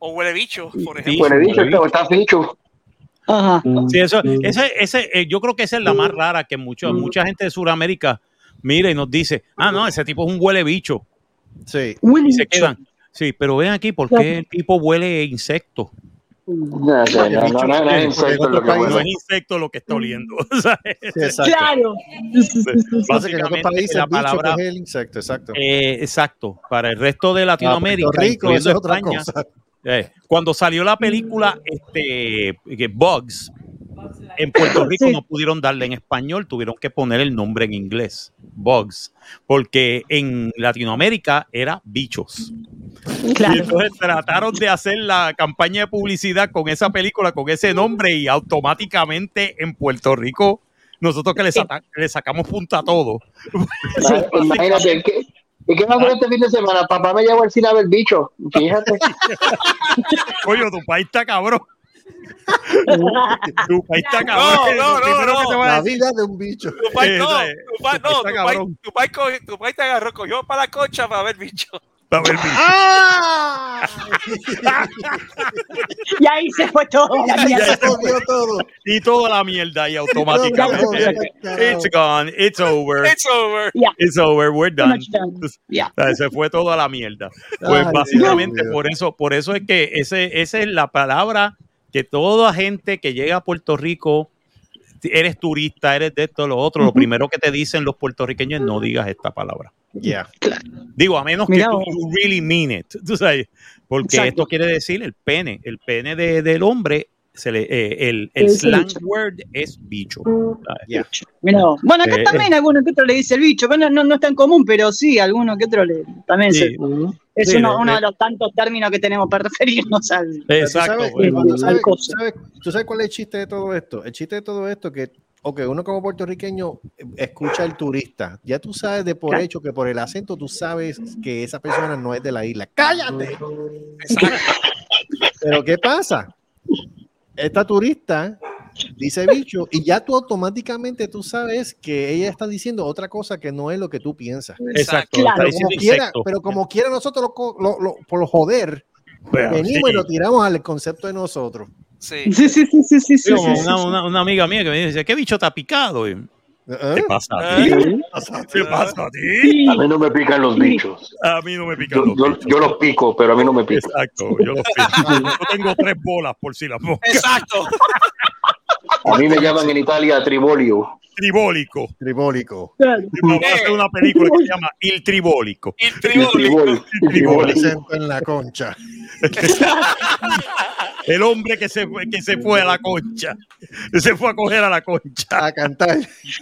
huele bicho, por ejemplo. Huele bicho, está- o está fichu. Ajá. Sí, eso, ese, ese, eh, yo creo que esa es la más rara que mucho, mucha gente de Sudamérica mira y nos dice, ah, no, ese tipo es un huele bicho. Sí. Huele Y se quedan. Sí, pero ven aquí, ¿por qué el tipo huele insecto? No, no, no, no, no, no es insecto lo que No huele. es insecto lo que está oliendo. Claro. Básicamente, la bicho palabra- que es el insecto, exacto. Eh, exacto. Para el resto de Latinoamérica, Ah, Puerto Rico, incluyendo eso es otra España, cosa. eh, cuando salió la película este, que Bugs, en Puerto Rico Sí. no pudieron darle en español, tuvieron que poner el nombre en inglés, Bugs, porque en Latinoamérica era bichos. Y Claro. entonces trataron de hacer la campaña de publicidad con esa película, con ese nombre, y automáticamente en Puerto Rico, nosotros que le, saca- le sacamos punta a todo. Imagínate, ¿qué, ¿y qué va a hacer este fin de semana? Papá me llevó al cine a ver bicho. Fíjate. Oye, tu país está cabrón. tu país está No, cabrón. no, no, que no. a La vida de un bicho. País no, país no, coge- tu país te agarró, cogió para la concha para ver bicho. A ver, bicho. ¡Ah! Y ahí se fue todo. Ya mierda. se Jodió todo. y toda la mierda y automáticamente. It's gone, it's over, It's over. Yeah. it's over, we're done. done. Yeah. Ah, Se fue toda la mierda. Pues Ay, básicamente Dios por eso, por eso es que ese, esa es la palabra que toda gente que llega a Puerto Rico, eres turista, eres de esto, lo otro, lo primero que te dicen los puertorriqueños es no digas esta palabra. Yeah. Digo, a menos Mira que tú you really mean it, tú sabes, porque Exacto. esto quiere decir el pene, el pene de- del hombre, se le, eh, el, slang bicho. word es bicho. Yeah. Bueno, acá Eh, también alguno que otro le dice el bicho, pero no, no, no es tan común, pero sí, alguno que otro le, también Sí. se- es Sí, uno, de- uno de- de los tantos términos que tenemos para referirnos al. Exacto. ¿Tú sabes, sabes- coso. tú sabes- tú sabes cuál es el chiste de todo esto? El chiste de todo esto que, ok, uno como puertorriqueño eh, escucha al turista. Ya tú sabes de por hecho que por el acento tú sabes que esa persona no es de la isla. ¡Cállate! Pero ¿qué pasa? Esta turista dice bicho y ya tú automáticamente tú sabes que ella está diciendo otra cosa que no es lo que tú piensas. Exacto. Claro. Pero como quiera, pero como quiera nosotros lo lo- lo- por joder, Pero venimos sí. y lo tiramos al concepto de nosotros. Sí. Sí, sí, sí, sí, sí, sí, Sí, una, sí. una- una amiga mía que me dice, ¿qué bicho está picado? Y, ¿Eh? ¿Qué pasa a ¿Eh? ti? ¿Qué pasa a ti? A mí no me pican los bichos. A mí no me pican Yo, los yo, bichos. yo los pico, pero a mí no me pican. Exacto, yo los pico. Yo tengo tres bolas por si las moscas. Exacto. A mí me llaman en Italia tribolio. Tribólico. Tribólico. Claro. Vamos a hacer una película que se llama Il Tribólico. El El tribólico. el acento en la concha. El hombre que se, fue, que se fue a la concha. Se fue a coger a la concha. A cantar.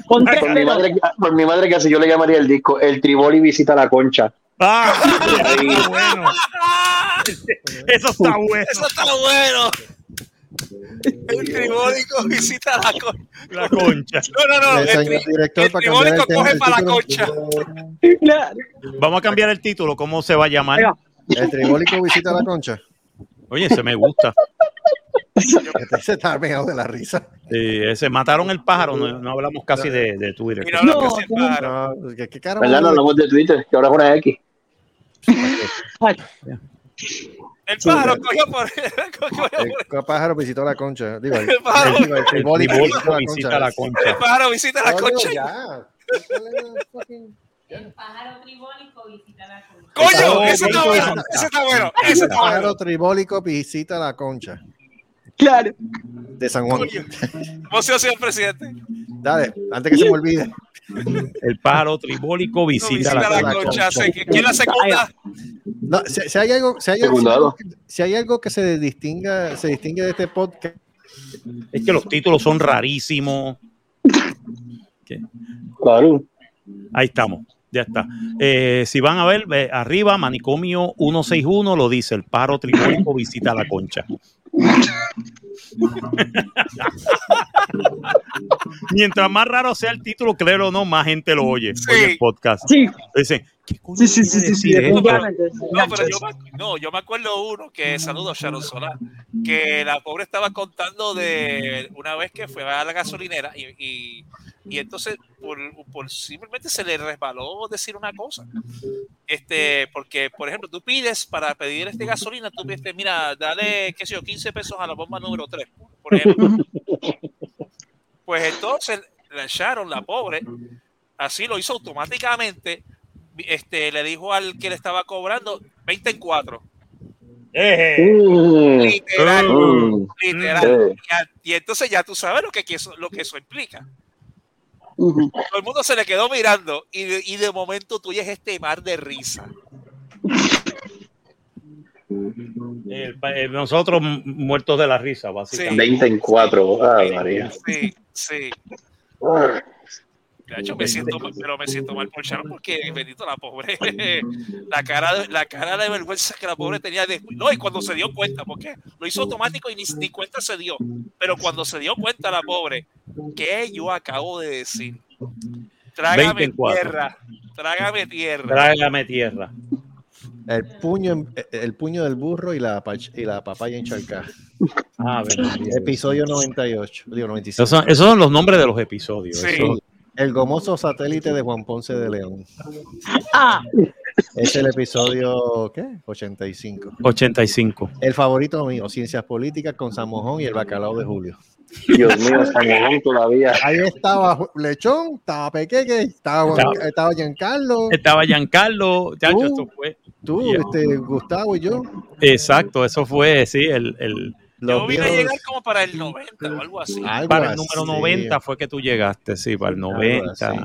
Con tres Por mi, madre, por mi madre que así yo le llamaría el disco El Triboli visita la concha. Ah, está bueno. Eso está bueno. Eso está bueno. El tribólico visita la concha. La concha. No, no, no. El tri- director el tema coge para la concha. Claro. Vamos a cambiar el título. ¿Cómo se va a llamar? El tribólico visita la concha. Oye, ese me gusta. Este se está pegado de la risa. Sí, ese mataron el pájaro. No, no hablamos casi de, de Twitter. Mira lo que No. No, ¿qué, qué carajo? ¿Verdad? No hablamos de Twitter, que ahora es una X. El pájaro cogió por. cogió por- El pájaro visitó la concha. Digo, el, El pájaro- el El visitó visita concha. la concha. El pájaro visita la concha. ya. ¿Cuál es la fucking- El pájaro tribólico visita la concha. ¡Coño! Ese está bueno, ese está bueno, El está bueno. pájaro tribólico visita la concha Claro. de San Juan. Emoción, señor presidente. Dale, antes que se me olvide. El pájaro tribólico visita, Visita la concha. ¿Quién la segunda? No, si, si hay algo, si hay, algo que- si hay algo que se distinga, se distingue de este podcast, Es que los títulos son rarísimos. Claro. Ahí estamos, ya está. Eh, si van a ver, eh, arriba, manicomio 161 lo dice, el pájaro tribólico visita la concha. Mientras más raro sea el título, créelo o no, más gente lo oye en el podcast. Sí. Dicen, Sí, sí, sí, sí, sí, definitivamente. No, pero yo me, no, yo me acuerdo uno que, saludos Sharon Solar, que la pobre estaba contando de una vez que fue a la gasolinera y, y, y entonces por, por simplemente se le resbaló decir una cosa. Este, porque, por ejemplo, tú pides para pedir este gasolina, tú pides, mira, dale, qué sé yo, 15 pesos a la bomba número 3, por ejemplo. Pues entonces la Sharon, la pobre, así lo hizo automáticamente. Este, le dijo al que le estaba cobrando 20 en 4. Mm. Literal, Mm. literal. Sí. Y, entonces ya tú sabes lo que, eso, lo que eso implica. Todo el mundo se le quedó mirando y de, y de momento tú oyes este mar de risa. El nosotros muertos de la risa, básicamente. 20 en 4. Ah, María. Sí, sí. De hecho, me siento mal, pero me siento mal por Sharon porque bendito la pobre. La cara, de- la cara de vergüenza que la pobre tenía de, no, y cuando se dio cuenta, porque lo hizo automático y ni, ni cuenta se dio. Pero cuando se dio cuenta la pobre, ¿qué yo acabo de decir? 20 Trágame tierra, trágame tierra. Trágame tierra. el puño, el puño del burro y la, y la papaya encharcada. Ah, verdad. Episodio 98, digo 95. Esos son, esos son los nombres de los episodios. Sí. Eso- El gomoso satélite de Juan Ponce de León. Ah, Es el episodio, ¿qué? 85. 85. El favorito mío, Ciencias Políticas con San Mojón y el bacalao de Julio. Dios mío, San Mojón todavía. Ahí estaba Lechón, estaba Pequeque, estaba, Juan- Estaba- estaba Giancarlo, Estaba Giancarlo, chacho, Tú. esto fue. tú, este, Gustavo y yo. Exacto, eso fue, sí, el, el- Yo vine a llegar como para el 90 o algo así. Algo para el así. número 90 fue que tú llegaste, sí, para el 90. así.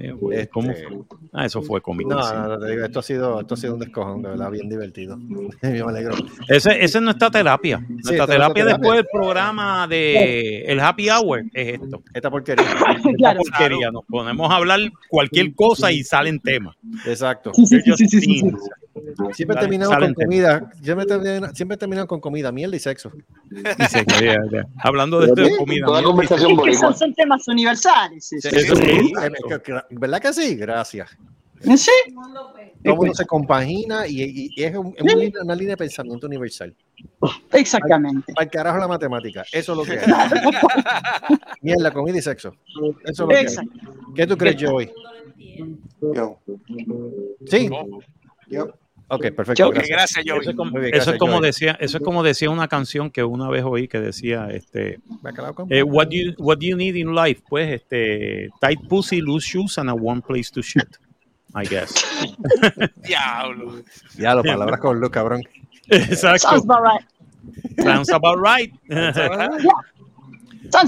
Eh, güey, ¿Cómo Este, fue? Ah, eso fue cómico. No, sí. no, no, te digo, esto ha sido, esto ha sido un descojón, de verdad, bien divertido. Yo me alegro. Ese, ese es nuestra terapia. Nuestra terapia después del programa de el Happy Hour es esto. Esta porquería. Esta Claro. porquería. Nos ponemos a hablar cualquier cosa y salen temas. Exacto. sí, sí, sí, sí, sí, sí. Siempre Salen- terminamos con comida. Siempre terminamos, siempre terminamos con comida, mierda y sexo. Dice, ya, ya. Hablando de esto de comida. Toda mira, conversación Es que boricua. son, son temas universales. sí, sí. Eso Sí, sí. que- que- ¿Verdad que sí? Gracias. Sí, Todo mundo se compagina y, y- y es, un- es una, línea, una línea de pensamiento universal. exactamente. Al carajo la matemática. Eso es lo que es. Mierda, comida y sexo. Eso es lo que es. ¿Qué tú crees, Joey? Yo. Sí. Yo. Ok, perfecto. Gracias. gracias, Joey. Eso es como, Muy bien, eso es gracias, como Joey. decía, eso es como decía una canción que una vez oí que decía, este, eh, what do you what do you need in life? Pues, este, tight pussy, loose shoes, and a warm place to shit. I guess. Diablo. Ya, las palabras con luz, cabrón. Exacto. Sounds about right. Sounds about right. Sounds about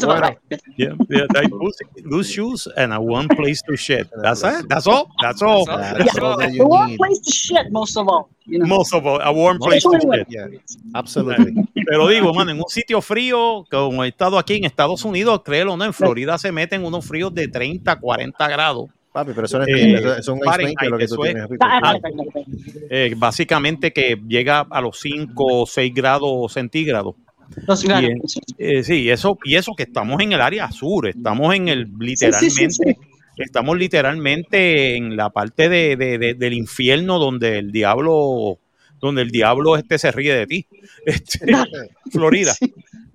Bueno. right. yeah, yeah, tight pussy, loose shoes, and a warm place to shit. That's it. That's all. That's all. That's all that The you one need. place to shit, most of all. You know? Most of all, a warm place to shit. Yeah, absolutely. Pero digo, mano, en un sitio frío, como he estado aquí en Estados Unidos, créelo o no, en Florida se meten unos fríos de 30, 40 grados. Papi, pero eso no es Eh, eso es un maker lo que tú eso es- tienes. Ah, Ah, vale. Eh, básicamente que llega a los 5 o 6 grados centígrados. Claro, sí. Eh, sí, eso, y eso que estamos en el área sur, estamos en el literalmente, sí, sí. estamos literalmente en la parte de, de- de- del infierno donde el diablo, donde el diablo este se ríe de ti. Este, Florida.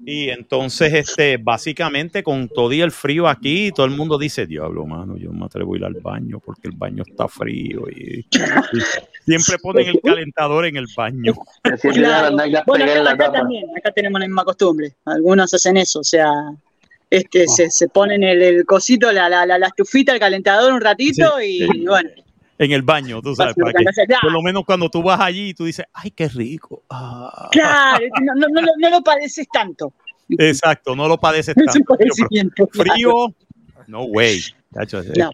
Y entonces, este, básicamente con todo y el frío aquí, todo el mundo dice, diablo, mano, yo no me atrevo a ir al baño porque el baño está frío. Y siempre ponen el calentador en el baño. Bueno, acá, también, acá tenemos la misma costumbre. Algunos hacen eso, o sea, este, se, se ponen el, el cosito, la, la, la, la estufita, el calentador un ratito y, bueno, En el baño, tú sabes. Para que- ya. por lo menos cuando tú vas allí, tú dices, ay, qué rico. Ah. Claro, no, no, no, no lo padeces tanto. Exacto, no lo padeces Es un tanto. Frío, padecimiento. pero Frío, no way. No.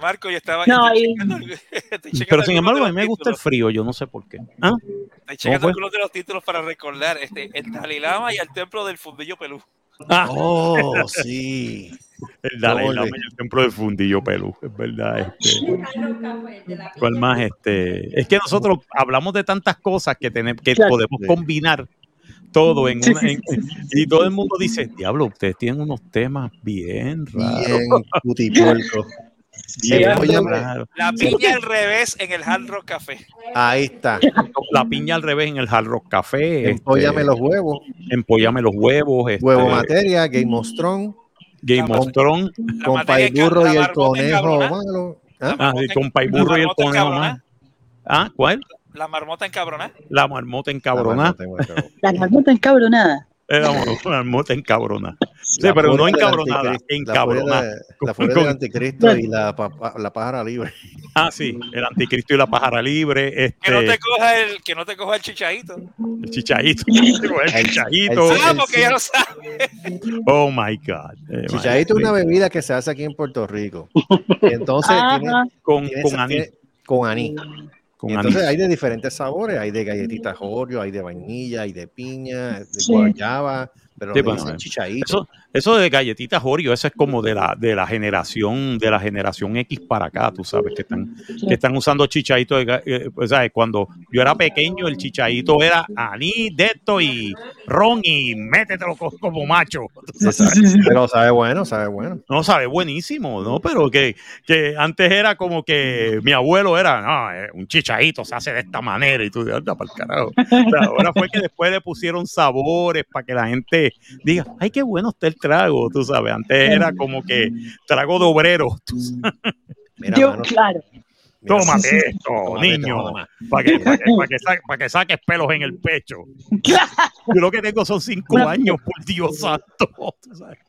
Marco, yo estaba. No, y- checando- pero sin embargo, a mí me gusta el frío, yo no sé por qué. ¿Ah? Estoy checando algunos de los títulos para recordar. Este, el Dalai Lama y el templo del fundillo pelú. Ah. Oh, sí. El Dalai Lama y el templo del fundillo pelú, es verdad. Este, ¿Cuál más? Este, es que nosotros hablamos de tantas cosas que tenemos, que Claro. podemos combinar todo en una, en- y todo el mundo dice, diablo, ustedes tienen unos temas bien raros. Bien putipuerco. La piña al revés en el Hard Rock Café. Ahí está. La piña al revés en el Hard Rock Café. Empóllame este, los huevos. Empóllame los huevos. este, Huevo materia, Game of Thrones, Game of Thrones. Con materia Pai Burro la y el conejo malo. ¿Ah? Ah, con Pai Burro y el conejo más. Ah, ¿cuál? La marmota encabronada. La marmota encabronada. La marmota encabronada. Era una marmota encabronada. Sí, pero no encabronada, anticristo, la furia encabronada. La furia del anticristo y la, la pájara libre. Ah, sí, el anticristo y la pájara libre, Que no este, te coja el, que no te coja el chichadito. el chichadito, el chichadito. Ah, porque ya lo sabes. Oh my God. Eh, Chichadito es una bebida que se hace aquí en Puerto Rico. Entonces tiene, con, tiene con esa- anís. tiene- con anís. Con Y entonces anís. hay de diferentes sabores, hay de galletitas Oreo, hay de vainilla, hay de piña, de Sí. guayaba, pero Sí, bueno, chichadito. Eso, eso de galletitas Oreo, eso es como de la, de la generación, de la generación X para acá, tú sabes, que están, que están usando chichadito de eh, pues, ¿sabes? Cuando yo era pequeño, el chichadito era anís de esto y ron y métetelo co- como macho. Pero sabe bueno, sabe bueno. No, sabe buenísimo, ¿no? Pero que, que antes era como que mi abuelo era, no, eh, un chichadito se hace de esta manera y tú anda para el carajo. O sea, ahora fue que después le pusieron sabores para que la gente diga, ay, qué bueno está el trago, tú sabes. Antes era como que trago de obrero. tú sabes. Mira, Yo, mano, claro. Tómate sí, sí. esto, Tómate niño, para que, para, que, para que sa- para que saques pelos en el pecho. Yo lo que tengo son cinco años, por Dios santo.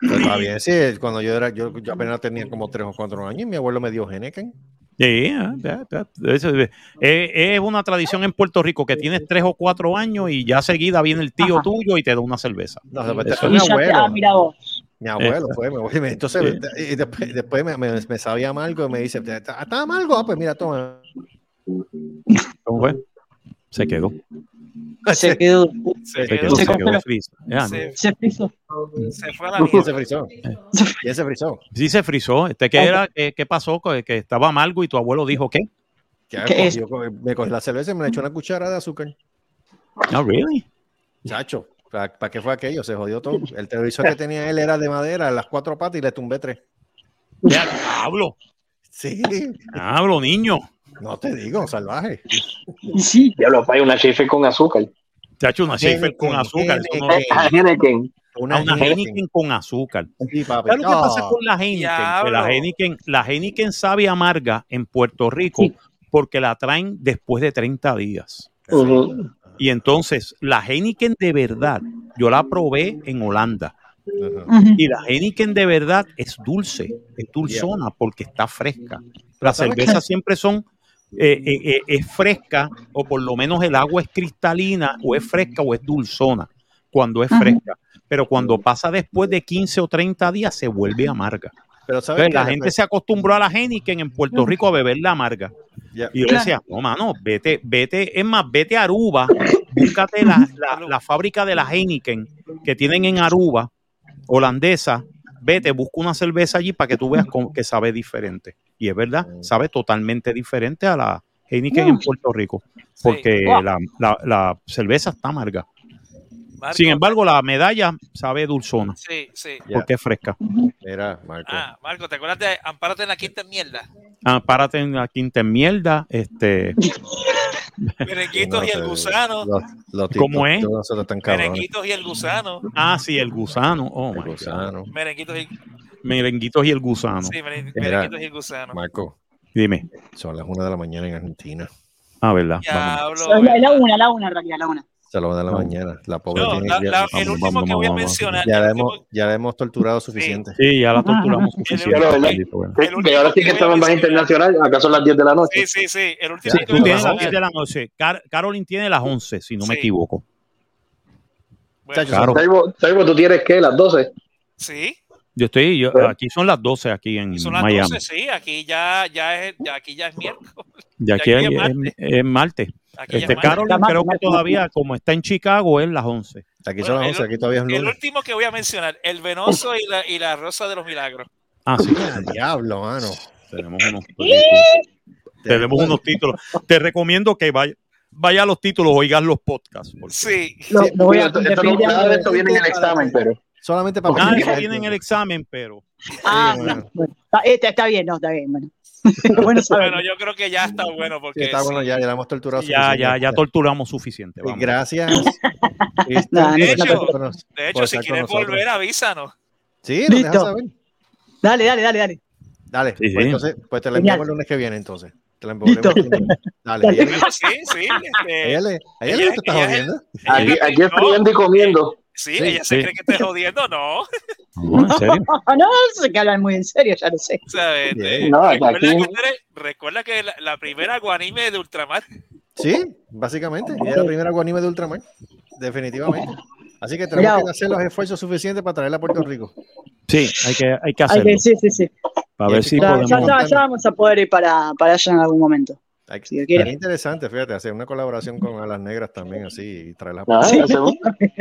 está bien, sí, cuando yo era, yo, yo apenas tenía como tres o cuatro años y mi abuelo me dio Henneken. Sí, ah, ya, ya, eso es, una tradición en Puerto Rico que tienes tres o cuatro años y ya seguida viene el tío Ajá. tuyo y te da una cerveza. No, mi abuelo. mira vos. Mi abuelo fue, abuelo. entonces y después, después me, me, me sabía amargo y me dice, ¿está está amargo? Ah, pues mira, toma. ¿Cómo fue? Se quedó. Se quedó. Se Se quedó, se Se quedó. Ya. Se, Se frizó. se fue a la ¿Quién mierda. se frizó? ¿Quién se frizó? Sí se frizó. Este, ¿qué, era, qué, qué pasó? Que, estaba amargo y tu abuelo dijo ¿qué? Que ¿Qué es? me cogí la cerveza y me le echó una cuchara de azúcar. No, really? Chacho, ¿para qué fue aquello? Se jodió todo. El televisor que tenía él era de madera, las cuatro patas y le tumbé tres. Ya, hablo. Sí, Hablo, niño. No te digo, salvaje. Y sí. Diablo, hay una chifre con azúcar. Te ha hecho una Schaefer con Heineken, azúcar. Heineken. Heineken. Una Heineken con azúcar. Sí, papi. ¿Sabes lo que pasa con la Heineken? Que la. Heineken, la Heineken sabe amarga en Puerto Rico Sí. porque la traen después de 30 días. Y entonces, la Heineken de verdad, yo la probé en Holanda. Y la Heineken de verdad es dulce, es dulzona porque está fresca. Las ¿Sabes cervezas siempre son, eh, eh, eh, es fresca o por lo menos el agua es cristalina o es fresca o es dulzona cuando es Ajá. fresca. Pero cuando pasa después de 15 o 30 días se vuelve amarga. Pero ¿sabes Entonces, qué? la gente se acostumbró a la Heineken en Puerto Rico a beber la amarga. Y yo Claro. decía, no, mano, vete, vete, es más, vete a Aruba, búscate la, la- la fábrica de la Heineken que tienen en Aruba, holandesa, vete, busca una cerveza allí para que tú veas cómo- que sabe diferente. Y es verdad, sabe totalmente diferente a la Heineken en Puerto Rico, porque Wow. la, la- la cerveza está amarga. Marco, Sin embargo, la medalla sabe dulzona, Sí, sí. Porque es fresca. Mira, Marco. Ah, Marco, ¿te acuerdas de Ampárate en la quinta mierda? Ah, párate en la quinta en mierda, este, Merenguitos y el No, gusano. Los, los ¿Cómo es? Merenguitos y el gusano. ah, sí, el gusano, oh El my God. gusano. Merenguitos y, merenguitos y el gusano. sí, merenguitos y el gusano. Marco, Dime. son las una de la mañana en Argentina. Ah, ¿verdad? Diablo, La, la una, la una en realidad, la una. Se lo van a dar en la mañana. La pobre No, tiene la- ya- la- el último vamos, que voy a vamos, mencionar, Ya la último- hemos, ya la hemos torturado suficiente. Sí, ya la torturamos suficiente. Pero, bueno. Ahora sí que estamos más internacional, acá son las 10 de la noche. Sí, sí, sí. El último Sí, que tú tienes las mencionar- 10 de la noche. Car- Caroline tiene las 11, si no me Sí. equivoco. Chacho, Claro. Saibo, Saibo, ¿tú tienes qué? ¿Las 12? Sí, Yo estoy, yo, aquí son las 12 aquí en son las Miami. 12, sí. Aquí ya, ya es, ya, aquí ya es miércoles. Y aquí Ya es, aquí es es- martes. es martes. Aquí Este, Está creo que todavía, como está en Chicago, es las 11. Aquí Bueno, son las el- 11, aquí todavía es El lunes. último que voy a mencionar, el venoso y la, y la rosa de los milagros. Ah, sí. Ah, diablo, mano. Tenemos unos, tenemos unos títulos. Te recomiendo que vaya, vaya a los títulos, oigas los podcasts. porque- Sí. Lo, lo voy a Esto- esto no- nada de esto viene en el examen, pero. Solamente para practicar eso viene en el examen, pero Ah, Sí, bueno. bueno, está, está- está bien, no, está bien, bueno. bueno yo creo que ya está bueno Sí, porque está bueno, ya, ya la hemos torturado ya, suficiente. ya, ya torturamos suficiente. Vamos. Gracias. Nah, De hecho, de hecho, si quieres nosotros. volver, avísanos. Sí, nos Listo. saber. Dale, dale, dale, dale. Dale, Sí, pues sí. entonces, pues te la enviamos el lunes que viene entonces. Te la Listo. el lunes que viene. Dale, ella sí, sí. este, ella le- ella le jodiendo. Aquí, friendo y comiendo. Sí, Sí, ella se cree que esté jodiendo, no. No, en serio. No, sé que hablan muy en serio, ya lo sé. No, recuerda, aquí- que, eres- recuerda que la, la primera guanime de Ultramar. Sí, básicamente. Ella es la primera guanime de Ultramar. Definitivamente. Así que tenemos Mira. que hacer los esfuerzos suficientes para traerla a Puerto Rico. Sí, hay que, hay que Hay hacerlo. que- sí, sí, sí. Para ver si Ya, podemos. ya, ya vamos a poder ir para, para allá en algún momento. Hay que- Si quiere. Sería interesante, fíjate, hacer una colaboración con Alas Negras también, así, y traerlas Sí. hacemos,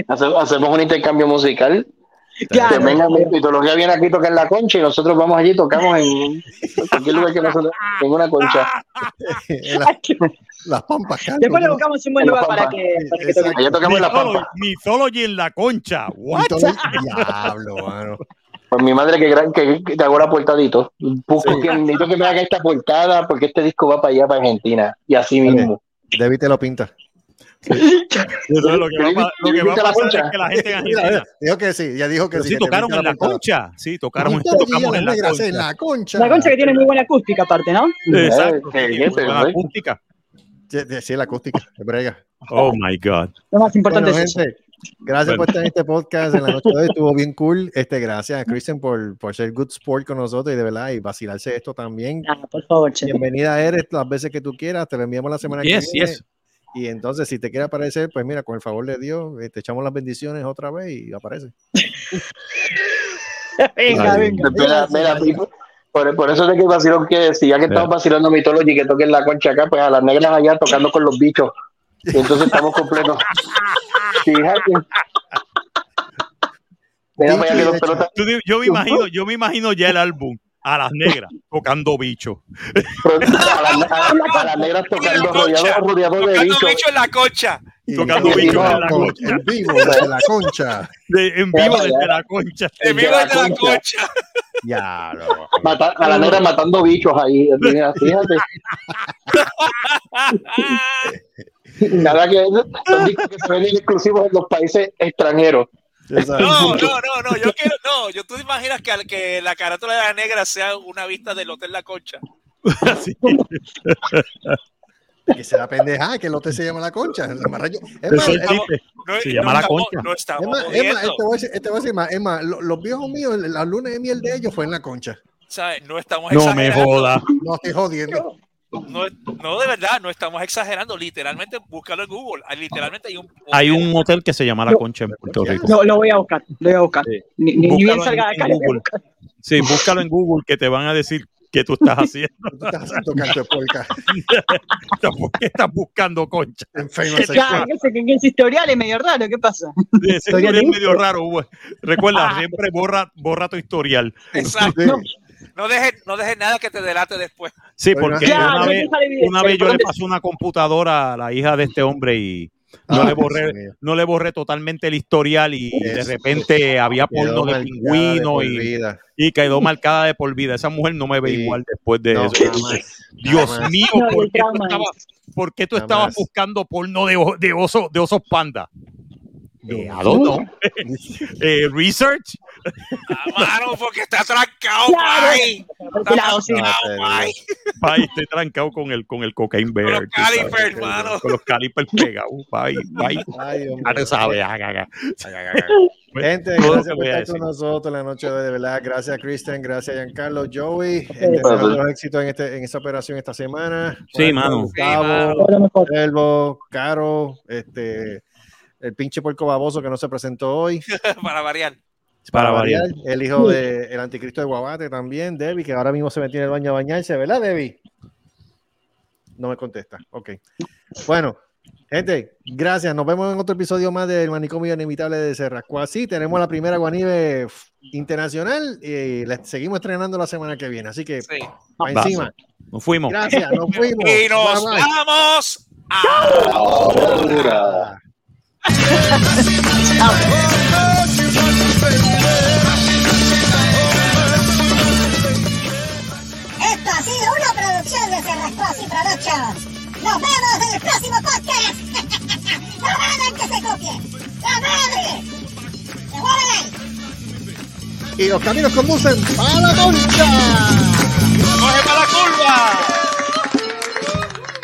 hace- hacemos un intercambio musical. Que Claro. venga mi mitología viene aquí a tocar la concha y nosotros vamos allí y tocamos en cualquier lugar que nosotros en una concha. En la- las pampas, Carlos, Después le ¿no? buscamos un buen lugar para que, para que toque. Allá tocamos en la Mytholo- pampa. Mythology en la concha. What? Diablo, mano. Pues mi madre que, gran- que, que ahora portadito. Busco que necesito que me haga esta portada porque este disco va para allá, para Argentina. Y así mismo. David te lo pinta. Entonces, lo que va, a lo que va a ¿Viste la pasar concha? es que la gente en Argentina. dijo que sí, ya dijo que sí. sí que tocaron en la concha. Sí, tocaron, tocamos en la concha. en la concha. La concha que tiene muy buena acústica aparte, ¿no? Exacto. Sí, muy buena acústica. Sí, sí, la acústica, de brega. Oh my God. Lo más importante Bueno, es eso. Gracias Bueno. por estar en este podcast en la noche de hoy. Estuvo bien cool. Este, gracias a Christian por, por ser good sport con nosotros y de verdad y vacilarse esto también. Ah, por favor, che. Bienvenida eres las veces que tú quieras. Te lo enviamos la semana Yes, que viene. yes. Y entonces, si te quiere aparecer, pues mira, con el favor de Dios, te echamos las bendiciones otra vez y aparece. venga, Ay, venga. Mira, mira, por, por eso es que vacilón que decía que estamos vacilando Mythology que toquen la concha acá, pues a las negras allá tocando con los bichos. Y entonces estamos completos. Fíjate. Mira, allá que los pelotas. Yo me imagino, yo me imagino ya el álbum a las negras tocando bicho. A las, a- a las negras tocando rodeado, rodeado de Tocando bichos. bicho en la concha. Tocando bicho en la con- concha. En vivo, desde la concha. De- en vivo desde la concha. En vivo la desde la concha. concha. Ya, lo- Mata- a las negras matando bichos ahí. Mira, fíjate. Nada que son discos que se exclusivos en los países extranjeros. No, no, no, no, yo quiero, no, yo tú te imaginas que, al- que la carátula de la negra sea una vista del Hotel La Concha. Sí. Que será pendeja, que el hotel se llama la concha. Es más. No, Se no llama La estamos- Concha. No es estamos más, jodiendo. este voy a decir, este voy a decir más, es más, lo- los viejos míos, la luna de miel de ellos fue en la concha. ¿sabes? No estamos No me joda. No estoy jodiendo. No, no, de verdad, no estamos exagerando. Literalmente, búscalo en Google. Ah, Literalmente hay un. Hay un hotel que se llama La Concha en Puerto Rico. Lo, lo voy a buscar, lo voy a buscar. Sí. Ni, ni- ni bien salga de en- en Google. Sí, búscalo en Google que te van a decir qué tú estás haciendo. Tú estás haciendo canto de polka. ¿Por qué estás buscando concha? Enfermo Claro, sexual. que ese, historial es medio raro, ¿qué pasa? Ese Historial es medio raro. Recuerda, siempre borra, borra tu historial. Exacto. Sí. No dejes no dejes nada que te delate después. Sí, porque una, no vez, una yo le ¿dónde- pasé una computadora a la hija de este hombre y no, Ah, le borré, no le borré totalmente el historial y de Eso. repente había Quedó porno de pingüino y, quedó marcada de por vida. Esa mujer no me ve Sí. igual después de No, eso. jamás. Dios Jamás. mío, ¿por qué tú, estabas, por qué tú estabas buscando porno de, de, oso, de osos panda? Eh, I don't know. Eh, research. Ah, mano, porque está trancado, Claro. Está Claro, trancado, estoy trancado con el, con el cocaine bear. los tú sabes, calipers, que- mano. Con los calipers pegados, pai, pai. Ay, hombre. Ya sabes, ah, ah, ah. Gente, gracias por a estar con nosotros la noche de hoy, de verdad. Gracias, Kristen. Gracias, Giancarlo, Joey. pues. Entendemos los éxitos en, este, en esta operación esta semana. Sí, Bueno, mano. Gustavo, Elbo, Caro, este, el pinche puerco baboso que no se presentó hoy. Para variar. Para variar. El hijo del anticristo de Guabate también, Debbie, que ahora mismo se metió en el baño a bañarse, ¿verdad, Debbie? No me contesta. Ok. Bueno, gente, gracias. Nos vemos en otro episodio más del Manicomio Inevitable de Cerrasco. Así tenemos la primera Guanive internacional y la seguimos estrenando la semana que viene. Así que, Sí. pa' encima. Nos fuimos. Gracias, nos fuimos. Y nos Bye, bye. vamos. Ahora. Esto ha sido una producción de Cerrascosi Productions. Nos vemos en el próximo podcast. ¡No hagan que se copie! ¡La madre! ¡Se mueven ahí! Y los caminos conducen a la concha. Coge para la